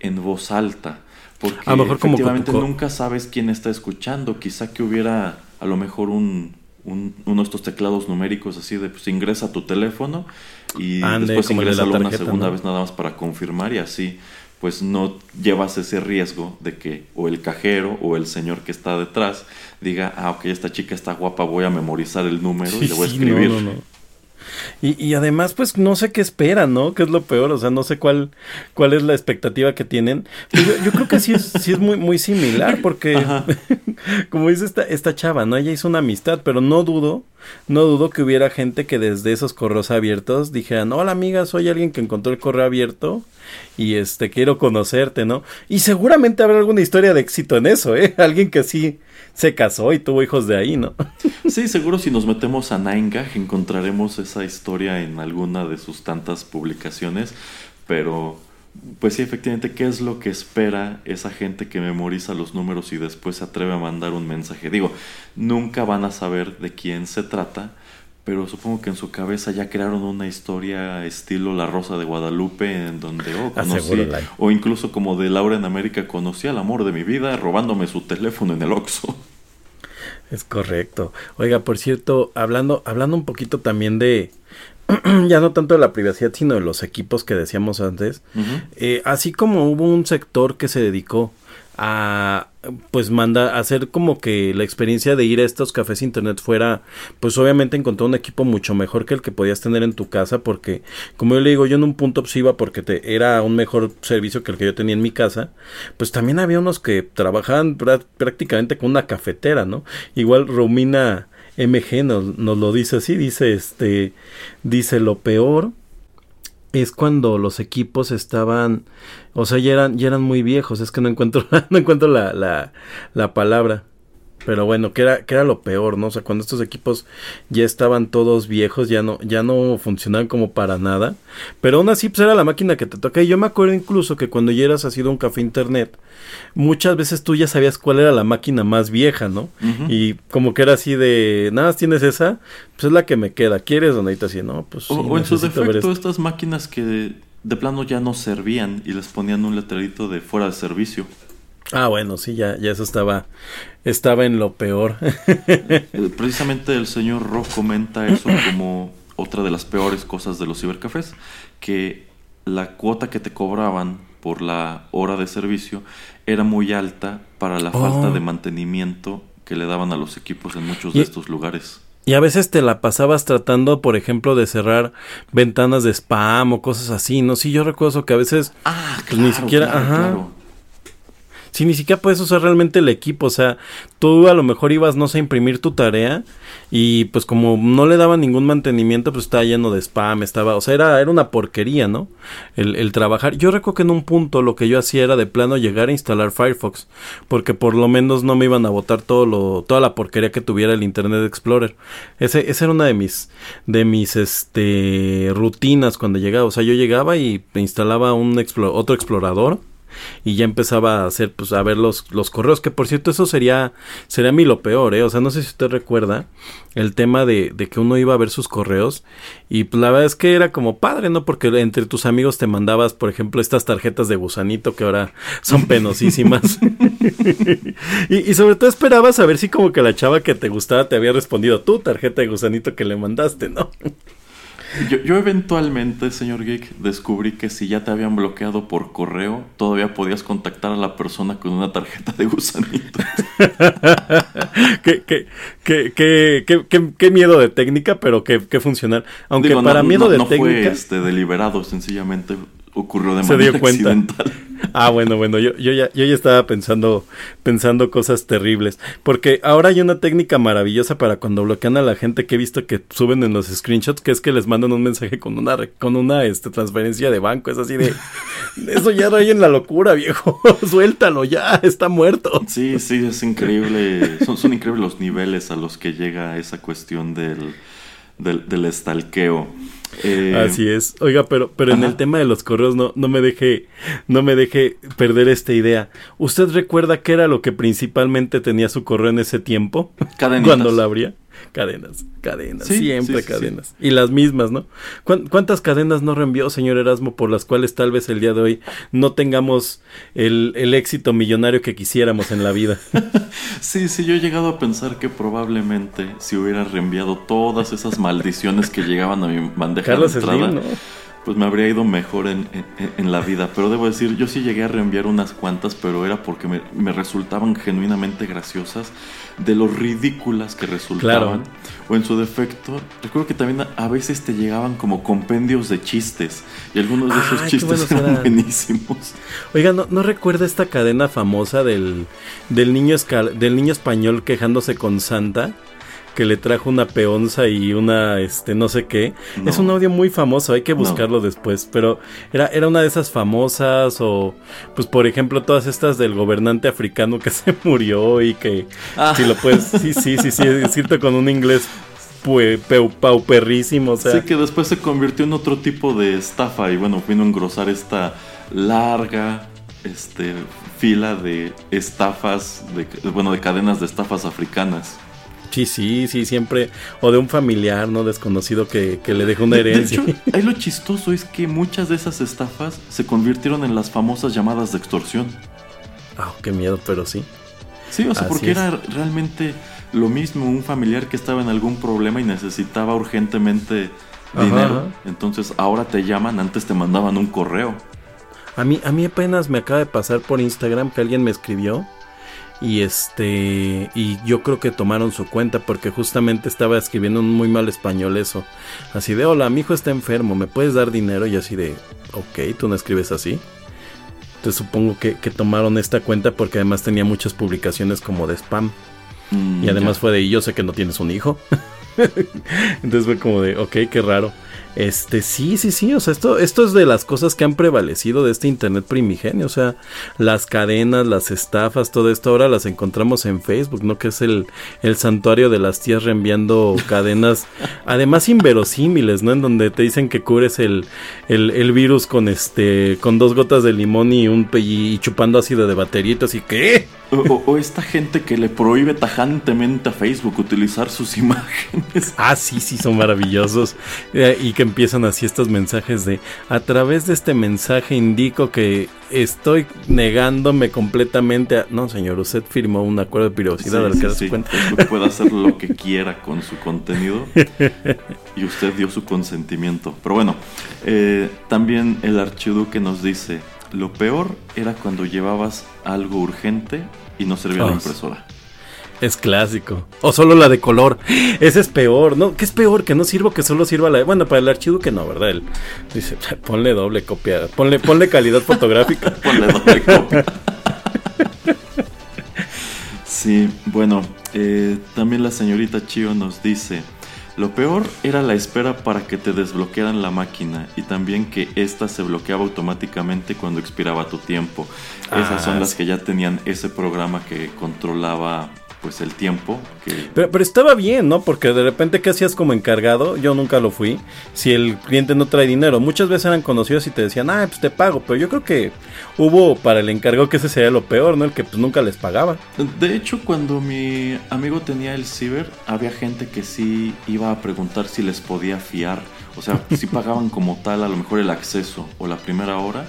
en voz alta. Porque A lo mejor efectivamente nunca sabes quién está escuchando. Quizá que hubiera a lo mejor un, un- uno de estos teclados numéricos así de pues ingresa tu teléfono y Ande, después el de la ingresa una segunda ¿no? vez nada más para confirmar y así pues no llevas ese riesgo de que o el cajero o el señor que está detrás diga, ah, ok, esta chica está guapa, voy a memorizar el número y le voy a sí, escribir. no, no, no. Y, y además, pues no sé qué esperan, ¿no? Que es lo peor, o sea, no sé cuál, cuál es la expectativa que tienen. Yo, yo creo que sí es, sí es muy, muy similar, porque como dice esta, esta chava, ¿no? Ella hizo una amistad, pero no dudo, no dudo que hubiera gente que desde esos correos abiertos dijeran, hola amiga, soy alguien que encontró el correo abierto y este quiero conocerte, ¿no? Y seguramente habrá alguna historia de éxito en eso, ¿eh? Alguien que sí se casó y tuvo hijos de ahí, ¿no? Sí, seguro si nos metemos a Nine-Gag encontraremos esa historia en alguna de sus tantas publicaciones, pero pues sí, efectivamente, ¿qué es lo que espera esa gente que memoriza los números y después se atreve a mandar un mensaje? Digo, nunca van a saber de quién se trata, pero supongo que en su cabeza ya crearon una historia estilo La Rosa de Guadalupe en donde, oh, conocí, o incluso como de Laura en América, conocí al amor de mi vida robándome su teléfono en el Oxxo. Es correcto. Oiga, por cierto, hablando, hablando un poquito también de, ya no tanto de la privacidad, sino de los equipos que decíamos antes, eh, así como hubo un sector que se dedicó a pues manda hacer como que la experiencia de ir a estos cafés internet fuera pues obviamente encontrar un equipo mucho mejor que el que podías tener en tu casa porque como yo le digo yo en un punto pues iba porque te, era un mejor servicio que el que yo tenía en mi casa pues también había unos que trabajaban prá- prácticamente con una cafetera no igual Romina MG nos, nos lo dice así dice este dice lo peor es cuando los equipos estaban, o sea, ya eran, ya eran muy viejos, es que no encuentro, no encuentro la, la, la palabra. Pero bueno, que era, que era lo peor, ¿no? O sea, cuando estos equipos ya estaban todos viejos, ya no, ya no funcionaban como para nada. Pero aún así, pues era la máquina que te toca. Y yo me acuerdo incluso que cuando ya eras así de un café internet, muchas veces tú ya sabías cuál era la máquina más vieja, ¿no? Y como que era así de, nada, tienes esa, pues es la que me queda. ¿Quieres? Donde ahorita así, no, pues sí, O, o en su defecto, estas máquinas que de plano ya no servían y les ponían un letrerito de fuera de servicio. Ah, bueno, sí, ya, ya eso estaba, estaba en lo peor. Precisamente el señor Ro comenta eso como otra de las peores cosas de los cibercafés, que la cuota que te cobraban por la hora de servicio era muy alta para la Oh. falta de mantenimiento que le daban a los equipos en muchos Y- de estos lugares. Y a veces te la pasabas tratando, por ejemplo, de cerrar ventanas de spam o cosas así, ¿no? Sí, yo recuerdo que a veces Ah, pues, ni siquiera, claro, ajá. claro. Sí, ni siquiera puedes usar realmente el equipo, o sea, tú a lo mejor ibas, no sé, a imprimir tu tarea y pues como no le daban ningún mantenimiento, pues estaba lleno de spam, estaba, o sea, era, era una porquería, ¿no? El, el trabajar. Yo recuerdo que en un punto lo que yo hacía era de plano llegar a instalar Firefox, porque por lo menos no me iban a botar todo lo, toda la porquería que tuviera el Internet Explorer. Ese, esa era una de mis, de mis, este, rutinas cuando llegaba, o sea, yo llegaba y instalaba un otro explorador y ya empezaba a hacer pues a ver los, los correos que por cierto eso sería sería a mí lo peor eh o sea no sé si usted recuerda el tema de, de que uno iba a ver sus correos y pues la verdad es que era como padre no porque entre tus amigos te mandabas por ejemplo estas tarjetas de gusanito que ahora son penosísimas. Y, y sobre todo esperabas a ver si como que la chava que te gustaba te había respondido tu tarjeta de gusanito que le mandaste no Yo, yo eventualmente, señor Geek, descubrí que si ya te habían bloqueado por correo, todavía podías contactar a la persona con una tarjeta de gusanito. qué, qué, qué, qué, qué, qué- qué miedo de técnica, pero qué, qué funcional. Aunque Digo, para no, miedo no- de no fue técnica. este, deliberado, sencillamente ocurrió de Se manera dio cuenta. accidental. Ah, bueno, bueno, yo, yo, ya, yo ya estaba pensando, pensando cosas terribles. Porque ahora hay una técnica maravillosa para cuando bloquean a la gente que he visto que suben en los screenshots, que es que les mandan un mensaje con una, con una este, transferencia de banco. Es así de, eso ya en la locura, viejo. Suéltalo ya, está muerto. Sí, sí, es increíble. Son, son increíbles los niveles a los que llega esa cuestión del, del, del estalqueo. Eh, Así es. Oiga, pero, pero en el tema de los correos no, no me deje, no me deje perder esta idea. ¿Usted recuerda qué era lo que principalmente tenía su correo en ese tiempo? Cadenitas. Cuando la abría. Cadenas, cadenas, Sí, siempre sí, sí, cadenas. Y las mismas, ¿no? ¿Cuán- ¿Cuántas cadenas no reenvió, señor Erasmo, por las cuales tal vez el día de hoy no tengamos el, el éxito millonario que quisiéramos en la vida? Sí, sí, yo he llegado a pensar que probablemente si hubiera reenviado todas esas maldiciones que llegaban a mi bandeja Carlos de entrada, Slim, ¿no? Pues me habría ido mejor en, en- en la vida. Pero debo decir, yo sí llegué a reenviar unas cuantas, pero era porque me, me resultaban genuinamente graciosas de lo ridículas que resultaban. O en su defecto, recuerdo que también a, veces te llegaban como compendios de chistes. Y algunos de esos qué chistes eran. buenísimos. Oiga, ¿no, no recuerda esta cadena famosa del, del, niño escal- del niño español quejándose con Santa? Que le trajo una peonza y una, este, no sé qué. No. Es un audio muy famoso, hay que No. buscarlo después. Pero era, era una de esas famosas, o, pues, por ejemplo, todas estas del gobernante africano que se murió y que, Ah. si lo puedes, sí, sí, sí, sí, decirte con un inglés pauperrísimo, o sea. Sí, que después se convirtió en otro tipo de estafa y bueno, vino a engrosar esta larga este, fila de estafas, de, bueno, de cadenas de estafas africanas. Sí, sí, sí, siempre. O de un familiar, ¿no? Desconocido que, que le dejó una De- de herencia. hecho, ahí lo chistoso es que muchas de esas estafas se convirtieron en las famosas llamadas de extorsión. Ah, qué miedo, pero sí. Sí, o sea, Así porque es. era realmente lo mismo un familiar que estaba en algún problema y necesitaba urgentemente Ajá, dinero. ajá. Entonces ahora te llaman, antes te mandaban un correo. A mí, a mí apenas me acaba de pasar por Instagram que alguien me escribió. Y este. Y yo creo que tomaron su cuenta porque justamente estaba escribiendo en muy mal español eso. Así de: Hola, mi hijo está enfermo, ¿me puedes dar dinero? Y así de: Ok, tú no escribes así. Entonces supongo que, que tomaron esta cuenta porque además tenía muchas publicaciones como de spam. Mm, Y además ya. fue de, "Y yo sé que no tienes un hijo. Entonces fue como de, ok, qué raro. Este, sí, sí, sí, o sea, esto, esto es de las cosas que han prevalecido de este Internet primigenio, o sea, las cadenas, las estafas, todo esto ahora las encontramos en Facebook, ¿no? Que es el, el santuario de las tías reenviando cadenas, además inverosímiles, ¿no? En donde te dicen que cubres el, el, el virus con este, con dos gotas de limón y un y chupando ácido de batería y ¿qué? O, esta gente que le prohíbe tajantemente a Facebook utilizar sus imágenes. Ah, sí, sí, son maravillosos. Eh, y que empiezan así estos mensajes de, a través de este mensaje indico que estoy negándome completamente a... No, señor, usted firmó un acuerdo de privacidad Sí, al sí, que sí. su cuenta. Puede hacer lo que quiera con su contenido y usted dio su consentimiento. Pero bueno, eh, también el archiduque nos dice, lo peor era cuando llevabas algo urgente y no servía la Oh, impresora. Es clásico. O solo la de color. Ese es peor, ¿no? ¿Qué es peor? Que no sirvo, que solo sirva la. Bueno, para el archivo que no, ¿verdad? Él dice, ponle doble copia. Ponle, ponle calidad fotográfica. ponle doble copia. sí, bueno, eh, también la señorita Chio nos dice. Lo peor era la espera para que te desbloquearan la máquina y también que ésta se bloqueaba automáticamente cuando expiraba tu tiempo. Esas son Ah, las que ya tenían ese programa que controlaba pues el tiempo. Que... Pero, pero estaba bien, ¿no? Porque de repente, ¿qué hacías como encargado? Yo nunca lo fui. Si el cliente no trae dinero, muchas veces eran conocidos y te decían, ah, pues te pago. Pero yo creo que hubo para el encargado que ese sería lo peor, ¿no? El que pues nunca les pagaba. De hecho, cuando mi amigo tenía el ciber, había gente que sí iba a preguntar si les podía fiar. O sea, si pagaban como tal a lo mejor el acceso o la primera hora,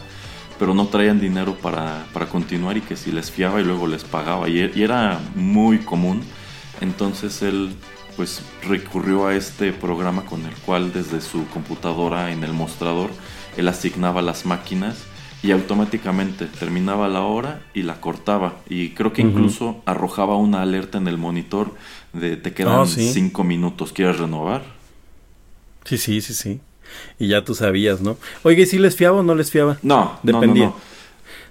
pero no traían dinero para, para continuar y que si les fiaba y luego les pagaba. Y, y era muy común. Entonces él pues recurrió a este programa con el cual desde su computadora en el mostrador él asignaba las máquinas y automáticamente terminaba la hora y la cortaba y creo que incluso arrojaba una alerta en el monitor de te quedan Oh, sí. cinco minutos, ¿quieres renovar? Sí, sí, sí, sí. Y ya tú sabías, ¿no? Oye, ¿y si les fiaba o no les fiaba? No, Dependía. no,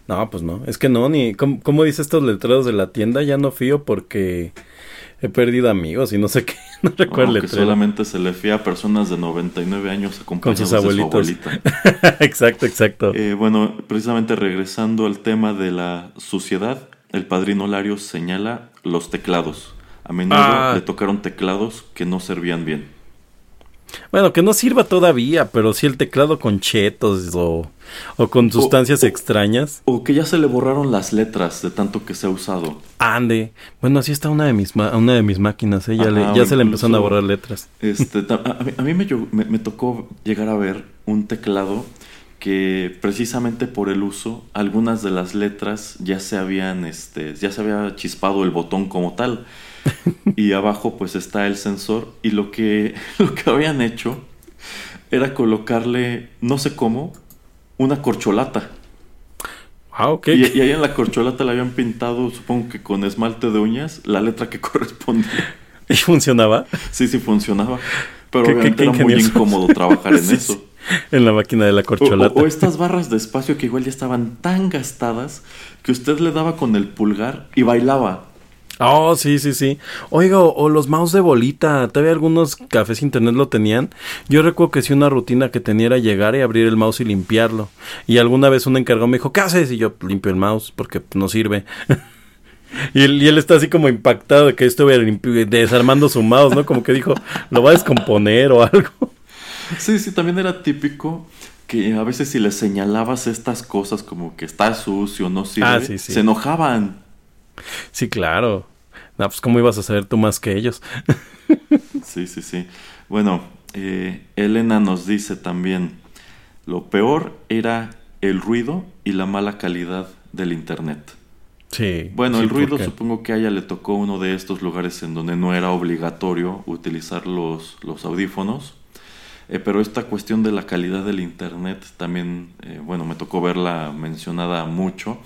no, No, pues no. Es que no, ni. ¿Cómo, cómo dice estos letreros de la tienda? Ya no fío porque he perdido amigos y no sé qué. No recuerdo No, el que solamente se le fía a personas de 99 años acompañados sus de su abuelitos. abuelita. exacto, exacto. Eh, bueno, precisamente regresando al tema de la suciedad, el padrino Lario señala los teclados. A menudo Ah. le tocaron teclados que no servían bien. Bueno, que no sirva todavía, pero sí el teclado con chetos o, o con sustancias o- extrañas. O que ya se le borraron las letras de tanto que se ha usado. Ande. Bueno, así está una de mis, ma- una de mis máquinas, ¿eh? Ya, le- ya se le empezaron a borrar letras. Este, a, mí, a mí me, me- me tocó llegar a ver un teclado que precisamente por el uso, algunas de las letras ya se habían, este, ya se había chispado el botón como tal. Y abajo pues está el sensor. Y lo que, lo que habían hecho era colocarle, no sé cómo, una corcholata. Ah, ok. Y, y ahí en la corcholata le habían pintado, supongo que con esmalte de uñas, la letra que correspondía. ¿Y funcionaba? Sí, sí funcionaba. Pero Qué- obviamente qué era muy incómodo trabajar en Sí, eso. sí. En la máquina de la O, corcholata. o- o estas barras de espacio que igual ya estaban tan gastadas que usted le daba con el pulgar y bailaba. Oh, sí, sí, sí. Oiga, o, o los mouse de bolita. Todavía algunos cafés internet lo tenían. Yo recuerdo que sí una rutina que tenía era llegar y abrir el mouse y limpiarlo. Y alguna vez un encargado me dijo, ¿qué haces? Y yo limpio el mouse porque pues, no sirve. y, él, y él está así como impactado de que estuve desarmando su mouse, ¿no? Como que dijo, lo va a descomponer o algo. Sí, sí, también era típico que a veces si le señalabas estas cosas como que está sucio, no sirve, Ah, sí, sí. se enojaban. Sí, claro. No, pues cómo ibas a saber tú más que ellos. Sí, sí, sí. Bueno, eh, Elena nos dice también, lo peor era el ruido y la mala calidad del internet. Sí. Bueno, sí, el ruido porque- supongo que a ella le tocó uno de estos lugares en donde no era obligatorio utilizar los, los audífonos. Eh, pero esta cuestión de la calidad del internet también, eh, bueno, me tocó verla mencionada mucho.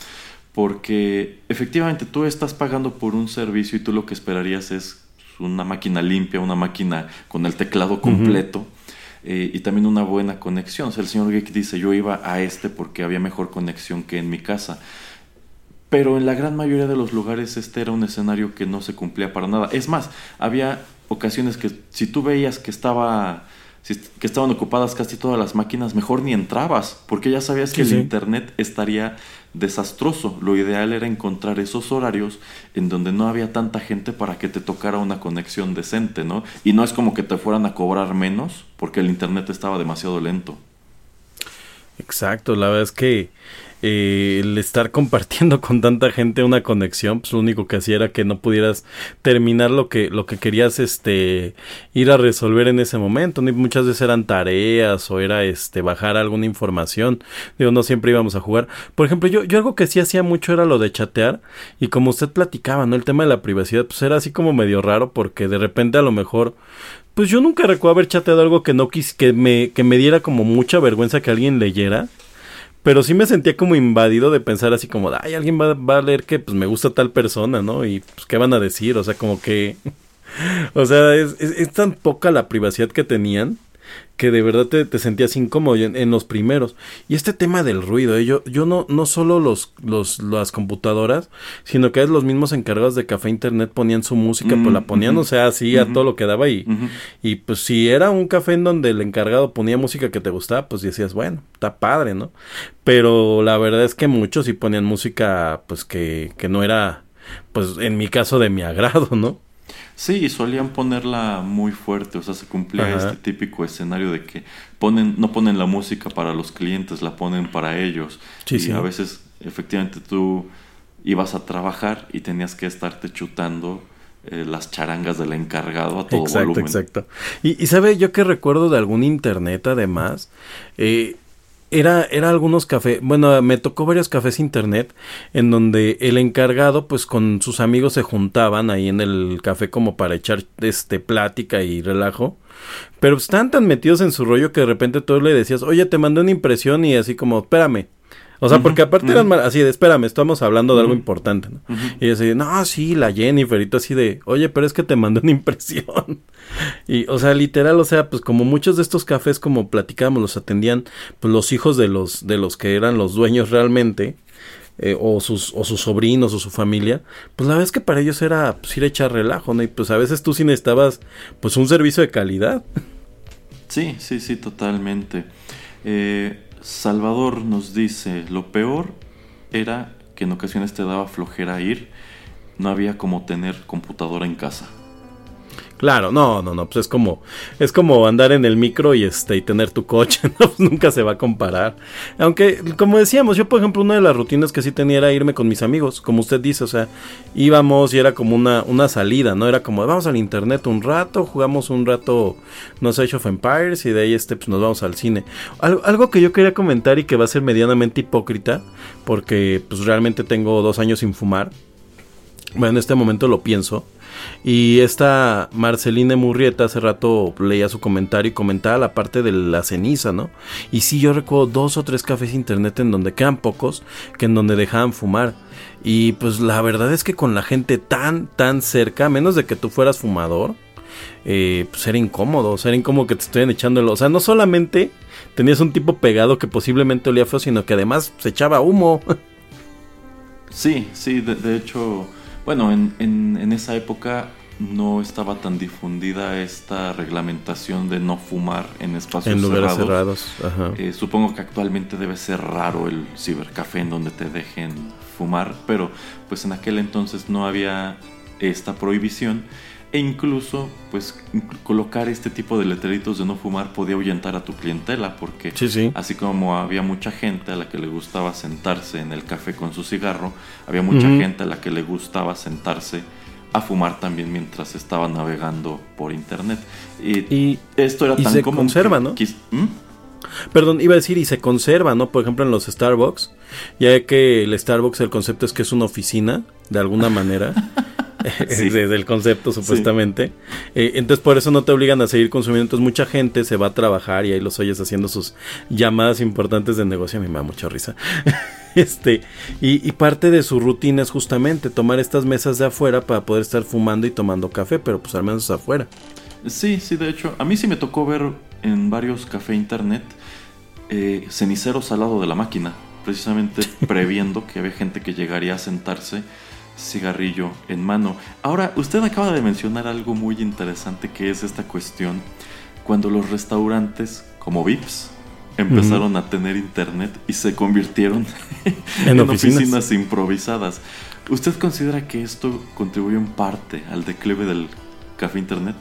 Porque efectivamente tú estás pagando por un servicio y tú lo que esperarías es una máquina limpia, una máquina con el teclado completo. eh, y también una buena conexión. O sea, el señor Geek dice, yo iba a este porque había mejor conexión que en mi casa. Pero en la gran mayoría de los lugares este era un escenario que no se cumplía para nada. Es más, había ocasiones que si tú veías que estaba que estaban ocupadas casi todas las máquinas, mejor ni entrabas, porque ya sabías que Sí, el sí. internet estaría desastroso. Lo ideal era encontrar esos horarios en donde no había tanta gente para que te tocara una conexión decente, ¿no? Y no es como que te fueran a cobrar menos porque el internet estaba demasiado lento. Exacto, la verdad es que eh, el estar compartiendo con tanta gente una conexión, pues lo único que hacía era que no pudieras terminar lo que, lo que querías este ir a resolver en ese momento. Muchas veces eran tareas o era este bajar alguna información. Digo, no siempre íbamos a jugar. Por ejemplo, yo, yo algo que sí hacía mucho era lo de chatear. Y como usted platicaba, ¿no? El tema de la privacidad, pues era así como medio raro, porque de repente a lo mejor pues yo nunca recuerdo haber chateado algo que no quis, que me, que me diera como mucha vergüenza que alguien leyera. Pero sí me sentía como invadido de pensar así como, ay, alguien va, va a leer que pues me gusta tal persona, ¿no? Y pues qué van a decir, o sea, como que... o sea, es, tan poca la privacidad que tenían que de verdad te, sentías incómodo en, los primeros. Y este tema del ruido, ¿eh? yo, yo no, no solo los, los, las computadoras, sino que los mismos encargados de café internet ponían su música, pues la mm, ponían, o sea, así a todo lo que daba y, y pues si era un café en donde el encargado ponía música que te gustaba, pues decías, bueno, está padre, ¿no? Pero la verdad es que muchos sí ponían música, pues que, que no era, pues en mi caso de mi agrado, ¿no? Sí, solían ponerla muy fuerte, o sea, se cumplía este típico escenario de que ponen, no ponen la música para los clientes, la ponen para ellos. y a veces, efectivamente, tú ibas a trabajar y tenías que estarte chutando eh, las charangas del encargado a todo exacto, volumen. Exacto, y, y sabe, yo que recuerdo de algún internet además, eh, era, era algunos cafés, bueno, me tocó varios cafés internet en donde el encargado pues con sus amigos se juntaban ahí en el café como para echar este plática y relajo. Pero estaban tan metidos en su rollo que de repente tú le decías, oye, te mandé una impresión y así como, espérame, o sea, porque aparte eran así de, espérame, estamos hablando de algo importante, ¿no? Y yo así, no, sí, la Jennifer, y tú así de, oye, pero es que te mandé una impresión. y, o sea, literal, o sea, pues como muchos de estos cafés, como platicábamos, los atendían, pues los hijos de los, de los que eran los dueños realmente, eh, o, sus, o sus sobrinos o su familia, pues la verdad es que para ellos era pues, ir a echar relajo, ¿no? Y pues a veces tú sí necesitabas, pues un servicio de calidad. Sí, sí, sí, totalmente. Eh, Salvador nos dice, lo peor era que en ocasiones te daba flojera ir, no había como tener computadora en casa. Claro, no, no, no, pues es como, es como andar en el micro y este, y tener tu coche. Pues nunca se va a comparar. Aunque, como decíamos, yo por ejemplo, una de las rutinas que sí tenía era irme con mis amigos, como usted dice, o sea, íbamos y era como una, una salida, ¿no? Era como, vamos al internet un rato, jugamos un rato, no sé, Age of Empires y de ahí este, pues nos vamos al cine. Algo que yo quería comentar y que va a ser medianamente hipócrita, porque pues realmente tengo dos años sin fumar. Bueno, en este momento lo pienso. Y esta Marceline Murrieta hace rato leía su comentario y comentaba la parte de la ceniza, ¿no? Y sí, yo recuerdo dos o tres cafés internet en donde quedan pocos, que en donde dejaban fumar. Y pues la verdad es que con la gente tan, tan cerca, menos de que tú fueras fumador, eh, pues era incómodo, o sea, era incómodo que te estuvieran echando O sea, no solamente tenías un tipo pegado que posiblemente olía feo, sino que además se echaba humo. Sí, sí, de hecho bueno, en, en, esa época no estaba tan difundida esta reglamentación de no fumar en espacios en lugares cerrados. Eh, supongo que actualmente debe ser raro el cibercafé en donde te dejen fumar, pero pues en aquel entonces no había esta prohibición e incluso, pues, colocar este tipo de letreritos de no fumar podía ahuyentar a tu clientela, porque así como había mucha gente a la que le gustaba sentarse en el café con su cigarro, había mucha gente a la que le gustaba sentarse a fumar también mientras estaba navegando por internet. Y, esto era tan se conserva, ¿no? ¿Mm? Perdón, iba a decir y se conserva, ¿no? Por ejemplo, en los Starbucks, ya que el Starbucks el concepto es que es una oficina, de alguna manera. desde el concepto supuestamente. Eh, entonces por eso no te obligan a seguir consumiendo. Entonces mucha gente se va a trabajar y ahí los oyes haciendo sus llamadas importantes de negocio. A mí me da mucha risa. este y, parte de su rutina es justamente tomar estas mesas de afuera para poder estar fumando y tomando café, pero pues al menos afuera. Sí, sí, de hecho, a mí sí me tocó ver en varios café internet eh, ceniceros al lado de la máquina, precisamente previendo que había gente que llegaría a sentarse cigarrillo en mano. Ahora, usted acaba de mencionar algo muy interesante que es esta cuestión cuando los restaurantes como Vips empezaron a tener internet y se convirtieron en, oficinas. improvisadas. ¿Usted considera que esto contribuyó en parte al declive del café internet?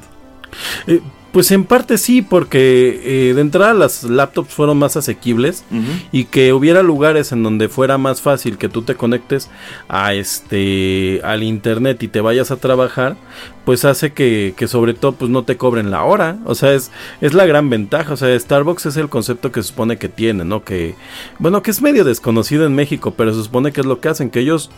Eh, pues en parte sí, porque eh, de entrada las laptops fueron más asequibles y que hubiera lugares en donde fuera más fácil que tú te conectes a este al internet y te vayas a trabajar, pues hace que, que sobre todo pues no te cobren la hora, o sea es es la gran ventaja, o sea Starbucks es el concepto que se supone que tiene, ¿no? Que bueno que es medio desconocido en México, pero se supone que es lo que hacen, que ellos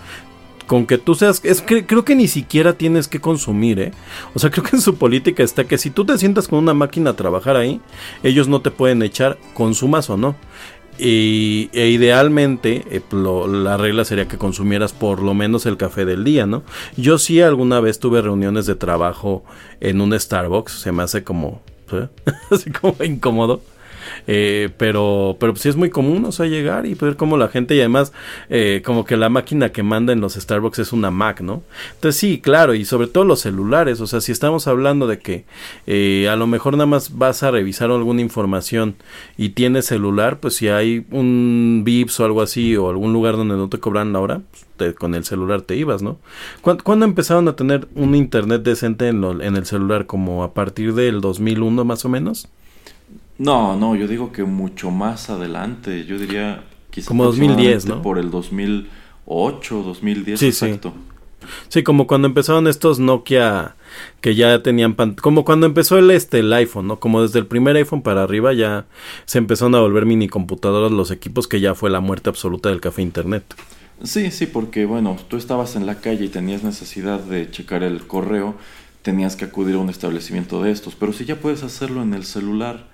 con que tú seas, es que creo que ni siquiera tienes que consumir, ¿eh? O sea, creo que en su política está que si tú te sientas con una máquina a trabajar ahí, ellos no te pueden echar, consumas o no. y, e idealmente eh, la regla sería que consumieras por lo menos el café del día, ¿no? Yo sí alguna vez tuve reuniones de trabajo en un Starbucks, se me hace como, ¿eh? así como incómodo. Eh, pero, pero pues sí es muy común, o sea, llegar y ver cómo la gente, y además, eh, como que la máquina que manda en los Starbucks es una Mac, ¿no? Entonces sí, claro, y sobre todo los celulares, o sea, si estamos hablando de que eh, a lo mejor nada más vas a revisar alguna información y tienes celular, pues si hay un VIPS o algo así, o algún lugar donde no te cobran la hora, pues, con el celular te ibas, ¿no? ¿Cuándo, empezaron a tener un internet decente en, en el celular? ¿Como a partir del 2001 más o menos? No, no, yo digo que mucho más adelante. Yo diría quizás como 2010, ¿no? Por el 2008, 2010, sí, exacto. Sí. sí, como cuando empezaron estos Nokia que ya tenían como cuando empezó el este el iPhone, ¿no? Como desde el primer iPhone para arriba ya se empezaron a volver mini computadoras los equipos que ya fue la muerte absoluta del café internet. Sí, sí, porque bueno, tú estabas en la calle y tenías necesidad de checar el correo, tenías que acudir a un establecimiento de estos, pero si ya puedes hacerlo en el celular,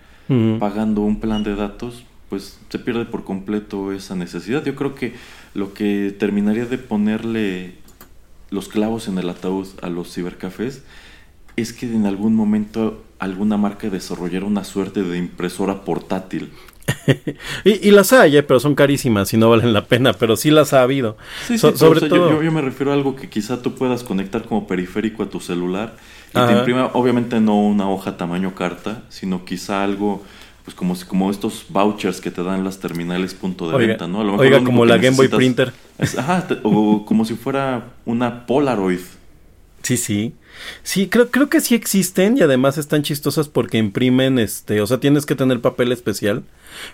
pagando un plan de datos, pues se pierde por completo esa necesidad. Yo creo que lo que terminaría de ponerle los clavos en el ataúd a los cibercafés es que en algún momento alguna marca desarrollara una suerte de impresora portátil. y, las hay, eh, pero son carísimas y no valen la pena, pero sí las ha habido. sobre todo... yo, me refiero a algo que quizá tú puedas conectar como periférico a tu celular y te imprima, obviamente no una hoja tamaño carta, sino quizá algo pues como como estos vouchers que te dan las terminales punto de venta, ¿no? oiga, como la Game Boy Printer. ajá, o como si fuera una Polaroid. Sí, sí. Sí, creo, creo que sí existen y además están chistosas porque imprimen, este, o sea, tienes que tener papel especial,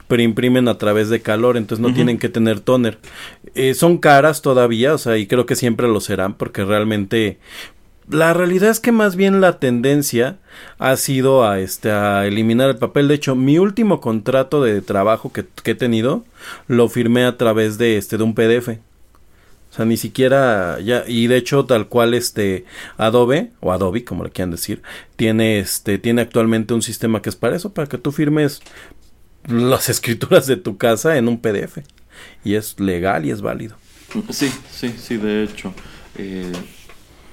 pero imprimen a través de calor, entonces no tienen que tener toner. Eh, son caras todavía, o sea, y creo que siempre lo serán porque realmente la realidad es que más bien la tendencia ha sido a este a eliminar el papel. De hecho, mi último contrato de trabajo que, he tenido lo firmé a través de este de un PDF. O sea, ni siquiera ya y de hecho tal cual este Adobe o Adobe, como le quieran decir, tiene este tiene actualmente un sistema que es para eso, para que tú firmes las escrituras de tu casa en un PDF y es legal y es válido. Sí, sí, sí, de hecho. Eh,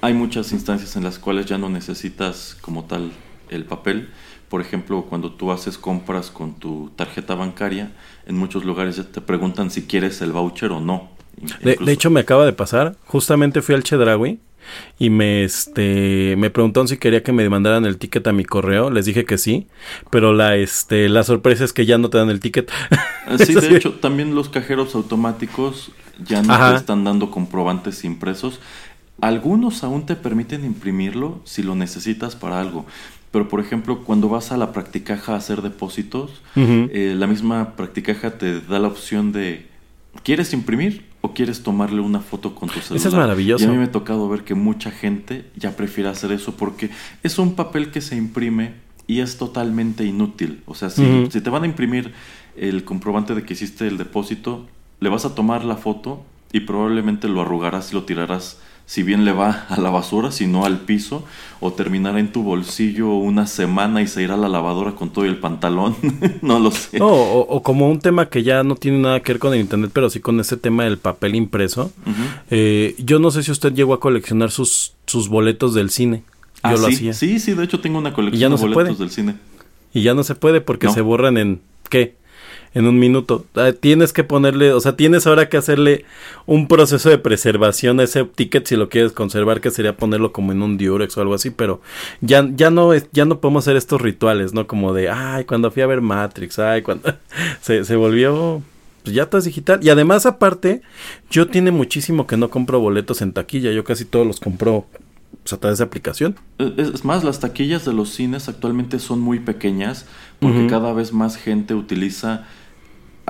hay muchas instancias en las cuales ya no necesitas como tal el papel. Por ejemplo, cuando tú haces compras con tu tarjeta bancaria, en muchos lugares ya te preguntan si quieres el voucher o no. De, hecho, me acaba de pasar. Justamente fui al Chedraui y me este me preguntaron si quería que me mandaran el ticket a mi correo les dije que sí pero la este la sorpresa es que ya no te dan el ticket ah, sí de hecho también los cajeros automáticos ya no te están dando comprobantes impresos algunos aún te permiten imprimirlo si lo necesitas para algo. Pero, por ejemplo, cuando vas a la practicaja a hacer depósitos, eh, la misma practicaja te da la opción de, ¿quieres imprimir o quieres tomarle una foto con tu celular? Eso es maravilloso. Y a mí me ha tocado ver que mucha gente ya prefiere hacer eso porque es un papel que se imprime y es totalmente inútil. O sea, si, si te van a imprimir el comprobante de que hiciste el depósito, le vas a tomar la foto y probablemente lo arrugarás y lo tirarás si bien le va a la basura, sino al piso, o terminará en tu bolsillo una semana y se irá a la lavadora con todo el pantalón, no lo sé. o, como un tema que ya no tiene nada que ver con el internet, pero sí con ese tema del papel impreso. Eh, yo no sé si usted llegó a coleccionar sus, sus boletos del cine. Yo ah, lo hacía. Sí, sí, de hecho tengo una colección de boletos del cine. Y ya no se puede porque se borran en ¿qué? En un minuto. Ah, tienes que ponerle, o sea, tienes ahora que hacerle un proceso de preservación a ese ticket si lo quieres conservar, que sería ponerlo como en un Durex o algo así, pero ya, ya no ya no podemos hacer estos rituales, ¿no? Como de, ay, cuando fui a ver Matrix, ay, cuando se, se volvió pues ya estás digital. Y además, aparte, yo tiene muchísimo que no compro boletos en taquilla. Yo casi todos los compro pues, a través de aplicación. Es más, las taquillas de los cines actualmente son muy pequeñas porque cada vez más gente utiliza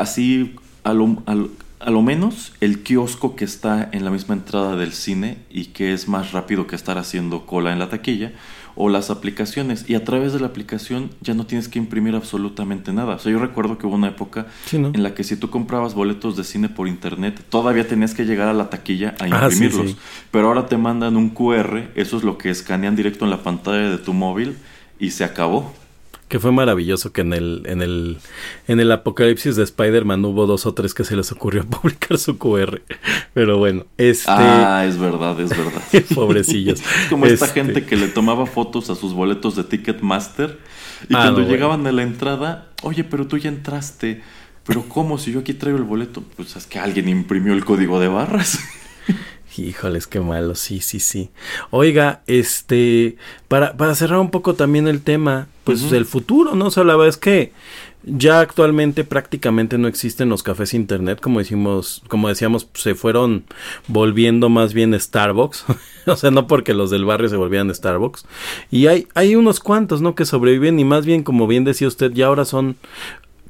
así a lo, a, lo, menos el kiosco que está en la misma entrada del cine y que es más rápido que estar haciendo cola en la taquilla o las aplicaciones y a través de la aplicación ya no tienes que imprimir absolutamente nada. O sea, yo recuerdo que hubo una época en la que si tú comprabas boletos de cine por internet, todavía tenías que llegar a la taquilla a ah, imprimirlos. Pero ahora te mandan un QR, eso es lo que escanean directo en la pantalla de tu móvil y se acabó. Que fue maravilloso que en el, en el, en el apocalipsis de Spider-Man hubo dos o tres que se les ocurrió publicar su QR. Pero bueno, este. Ah, es verdad, es verdad. Pobrecillos. Como esta Este, gente que le tomaba fotos a sus boletos de Ticketmaster y Ah, cuando no, bueno. llegaban a la entrada, oye, pero tú ya entraste. Pero ¿cómo? Si yo aquí traigo el boleto, pues es que alguien imprimió el código de barras. Híjoles, qué malo, sí, sí, sí. Oiga, este, para, para cerrar un poco también el tema, pues Ujú. el futuro, ¿no? O sea, la verdad es que ya actualmente prácticamente no existen los cafés internet, como decimos, como decíamos, se fueron volviendo más bien Starbucks. o sea, no porque los del barrio se volvieran Starbucks. Y hay, hay unos cuantos, ¿no? Que sobreviven y más bien, como bien decía usted, ya ahora son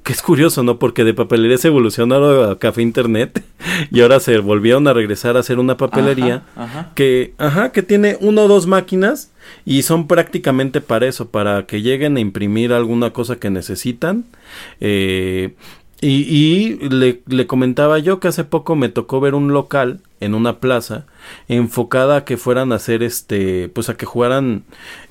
que es curioso, ¿no? Porque de papelería se evolucionaron a café internet y ahora se volvieron a regresar a hacer una papelería Ajá, ajá. que, ajá, que tiene una o dos máquinas y son prácticamente para eso, para que lleguen a imprimir alguna cosa que necesitan. Eh, y y le, le comentaba yo que hace poco me tocó ver un local en una plaza enfocada a que fueran a hacer este, pues a que jugaran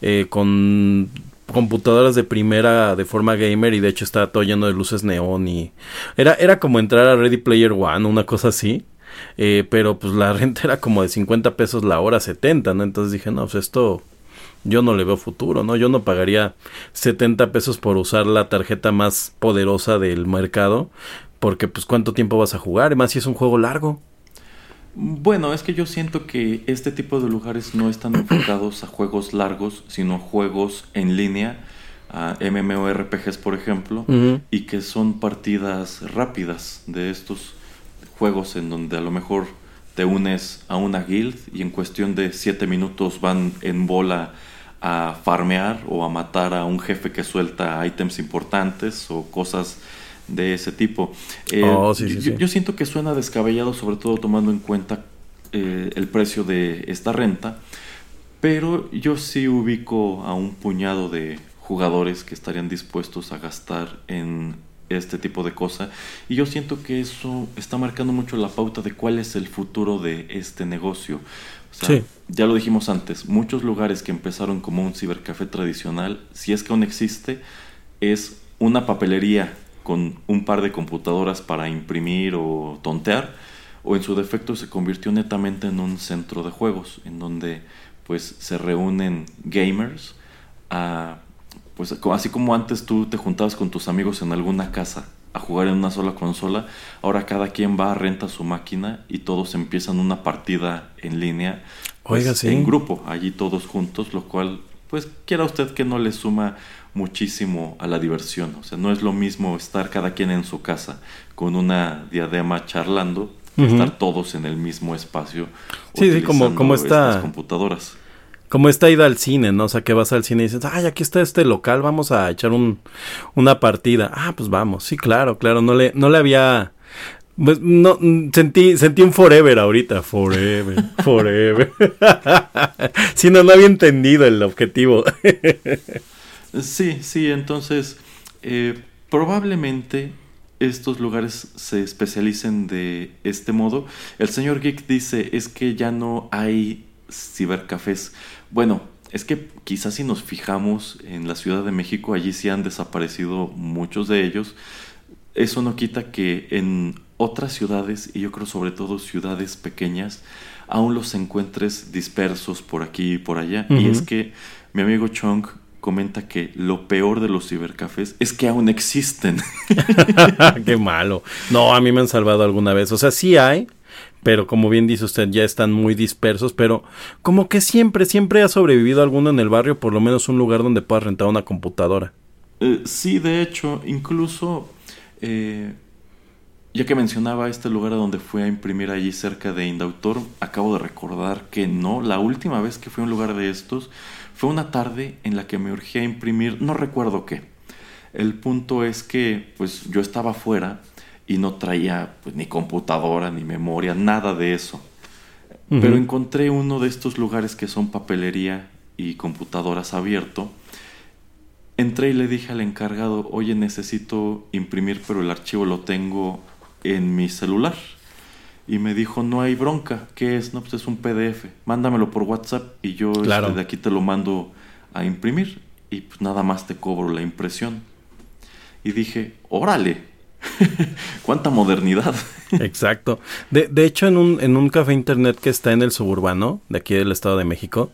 eh, con computadoras de primera de forma gamer y de hecho estaba todo lleno de luces neón y era, era como entrar a Ready Player One, una cosa así. Eh, pero pues la renta era como de 50 pesos la hora, 70, ¿no? Entonces dije, no, pues esto yo no le veo futuro, ¿no? Yo no pagaría 70 pesos por usar la tarjeta más poderosa del mercado, porque pues cuánto tiempo vas a jugar, además si es un juego largo. Bueno, es que yo siento que este tipo de lugares no están enfocados a juegos largos, sino a juegos en línea, a MMORPGs por ejemplo, y que son partidas rápidas de estos juegos en donde a lo mejor te unes a una guild y en cuestión de 7 minutos van en bola a farmear o a matar a un jefe que suelta ítems importantes o cosas de ese tipo. Eh, Oh, sí, sí, yo, sí. yo siento que suena descabellado, sobre todo tomando en cuenta eh, el precio de esta renta, pero yo sí ubico a un puñado de jugadores que estarían dispuestos a gastar en este tipo de cosa y yo siento que eso está marcando mucho la pauta de cuál es el futuro de este negocio. O sea, Sí. ya lo dijimos antes, muchos lugares que empezaron como un cibercafé tradicional, si es que aún existe, es una papelería con un par de computadoras para imprimir o tontear, o en su defecto se convirtió netamente en un centro de juegos, en donde pues se reúnen gamers a pues así como antes tú te juntabas con tus amigos en alguna casa a jugar en una sola consola, ahora cada quien va a renta su máquina y todos empiezan una partida en línea pues, Oiga, sí. en grupo, allí todos juntos, lo cual pues quiera usted que no le suma muchísimo a la diversión, o sea, no es lo mismo estar cada quien en su casa con una diadema charlando que estar todos en el mismo espacio Sí, sí, como- como estas computadoras. Como esta ida al cine, ¿no? O sea, que vas al cine y dices, ay, aquí está este local, vamos a echar un, una partida. Ah, pues vamos, sí, claro, claro, no le, no le había... Pues no, sentí, sentí un forever ahorita, forever, forever. sí, no, no había entendido el objetivo. Sí, sí, entonces eh, probablemente estos lugares se especialicen de este modo. El señor Geek dice es que ya no hay cibercafés. Bueno, es que quizás si nos fijamos en la Ciudad de México, allí sí han desaparecido muchos de ellos. Eso no quita que en otras ciudades, y yo creo sobre todo ciudades pequeñas, aún los encuentres dispersos por aquí y por allá. Y es que mi amigo Chong comenta que lo peor de los cibercafés es que aún existen. Qué malo. No, a mí me han salvado alguna vez. O sea, sí hay, pero como bien dice usted, ya están muy dispersos. Pero como que siempre, siempre ha sobrevivido alguno en el barrio, por lo menos un lugar donde puedas rentar una computadora. Eh, sí, de hecho, incluso, eh, ya que mencionaba este lugar a donde fui a imprimir allí cerca de Indautor, acabo de recordar que no, la última vez que fui a un lugar de estos fue una tarde en la que me urgía imprimir, no recuerdo qué. El punto es que, pues, yo estaba afuera y no traía pues, ni computadora, ni memoria, nada de eso. Pero encontré uno de estos lugares que son papelería y computadoras abierto. Entré y le dije al encargado, oye, necesito imprimir, pero el archivo lo tengo en mi celular. Y me dijo, no hay bronca. ¿Qué es? No, pues es un PDF. Mándamelo por WhatsApp y yo este, de aquí te lo mando a imprimir. y pues nada más te cobro la impresión. Y dije, órale, cuánta modernidad. Exacto. De, de hecho, en un, en un café internet que está en el suburbano, de aquí del Estado de México,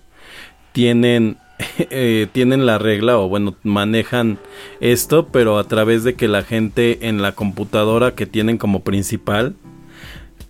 tienen eh, tienen la regla o bueno manejan esto pero a través de que la gente en la computadora que tienen como principal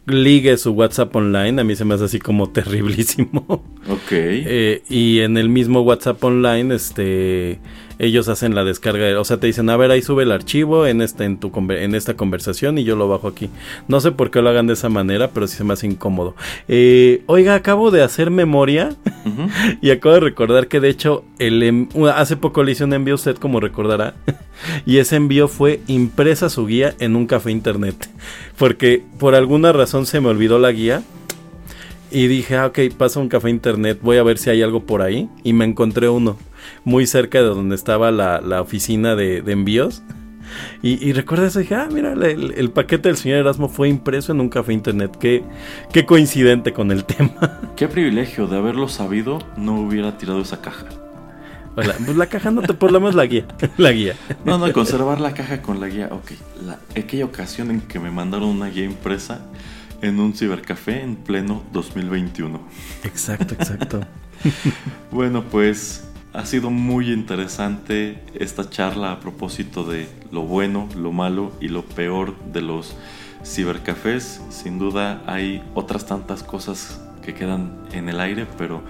ligue su WhatsApp online. A mí se me hace así como terriblísimo. Ok. Eh, y en el mismo WhatsApp online, este, ellos hacen la descarga. O sea, te dicen, a ver, ahí sube el archivo en, este, en, tu, en esta conversación y yo lo bajo aquí. No sé por qué lo hagan de esa manera, pero sí se me hace incómodo. Eh, oiga, acabo de hacer memoria y acabo de recordar que de hecho el, hace poco le hice un envío usted, como recordará. y ese envío fue impresa su guía en un café internet. Porque por alguna razón se me olvidó la guía. Y dije, ah, ok, pasa un café internet, voy a ver si hay algo por ahí. Y me encontré uno muy cerca de donde estaba la, oficina de, envíos. Y, y, recuerdo eso, dije, ah, mira, el, paquete del señor Erasmo fue impreso en un café internet. Qué, qué coincidente con el tema. Qué privilegio de haberlo sabido, no hubiera tirado esa caja. pues la caja no te, por lo menos la guía. La guía. No, no, conservar la caja con la guía. Ok, la, aquella ocasión en que me mandaron una guía impresa en un cibercafé en pleno 2021. Exacto, exacto. bueno, pues ha sido muy interesante esta charla a propósito de lo bueno, lo malo y lo peor de los cibercafés. Sin duda hay otras tantas cosas que quedan en el aire, pero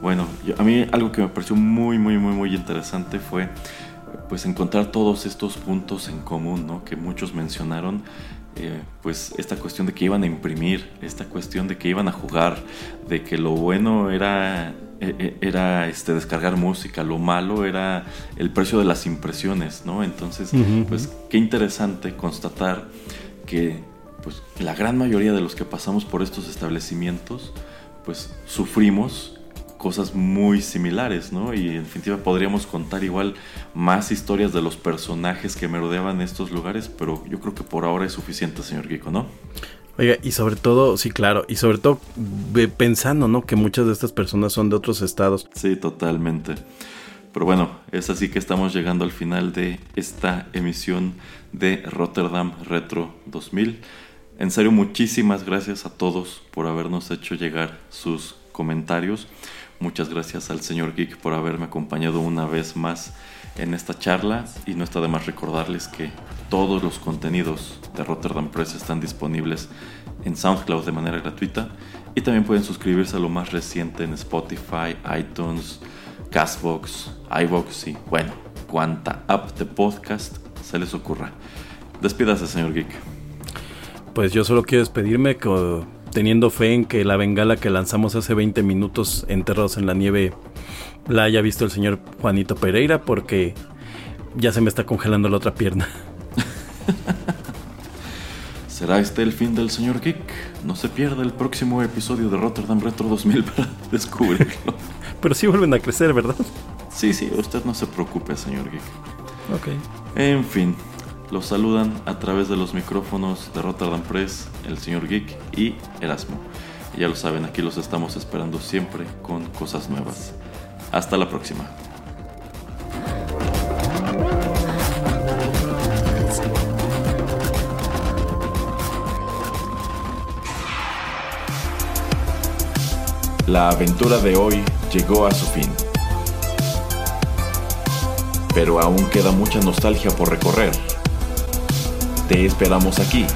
bueno, a mí algo que me pareció muy, muy, muy, muy interesante fue pues encontrar todos estos puntos en común, ¿no? Que muchos mencionaron eh, pues esta cuestión de que iban a imprimir, esta cuestión de que iban a jugar, de que lo bueno era, era este, descargar música, lo malo era el precio de las impresiones, ¿no? Entonces, pues qué interesante constatar que pues, la gran mayoría de los que pasamos por estos establecimientos, pues sufrimos cosas muy similares, ¿no? Y en definitiva podríamos contar igual más historias de los personajes que merodeaban estos lugares, pero yo creo que por ahora es suficiente, señor Gico, ¿no? Oiga, y sobre todo, sí, claro, y sobre todo pensando, ¿no? Que muchas de estas personas son de otros estados. Sí, totalmente. Pero bueno, es así que estamos llegando al final de esta emisión de Rotterdam Retro 2000. En serio, muchísimas gracias a todos por habernos hecho llegar sus comentarios. Muchas gracias al señor Geek por haberme acompañado una vez más en esta charla y no está de más recordarles que todos los contenidos de Rotterdam Press están disponibles en SoundCloud de manera gratuita y también pueden suscribirse a lo más reciente en Spotify, iTunes, Castbox, iVoox y bueno, cuanta app de podcast se les ocurra. Despídase, señor Geek. Pues yo solo quiero despedirme teniendo fe en que la bengala que lanzamos hace 20 minutos enterrados en la nieve la haya visto el señor Juanito Pereira porque ya se me está congelando la otra pierna. ¿Será este el fin del señor Geek? No se pierda el próximo episodio de Rotterdam Retro 2000 para descubrirlo. Pero sí vuelven a crecer, ¿verdad? Sí, sí, usted no se preocupe, señor Geek. Ok. En fin, los saludan a través de los micrófonos de Rotterdam Press, el señor Geek y Erasmo. ya lo saben, aquí los estamos esperando siempre con cosas nuevas. Hasta la próxima. La aventura de hoy llegó a su fin. Pero aún queda mucha nostalgia por recorrer te esperamos aquí,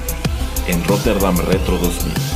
en Rotterdam Retro 2000.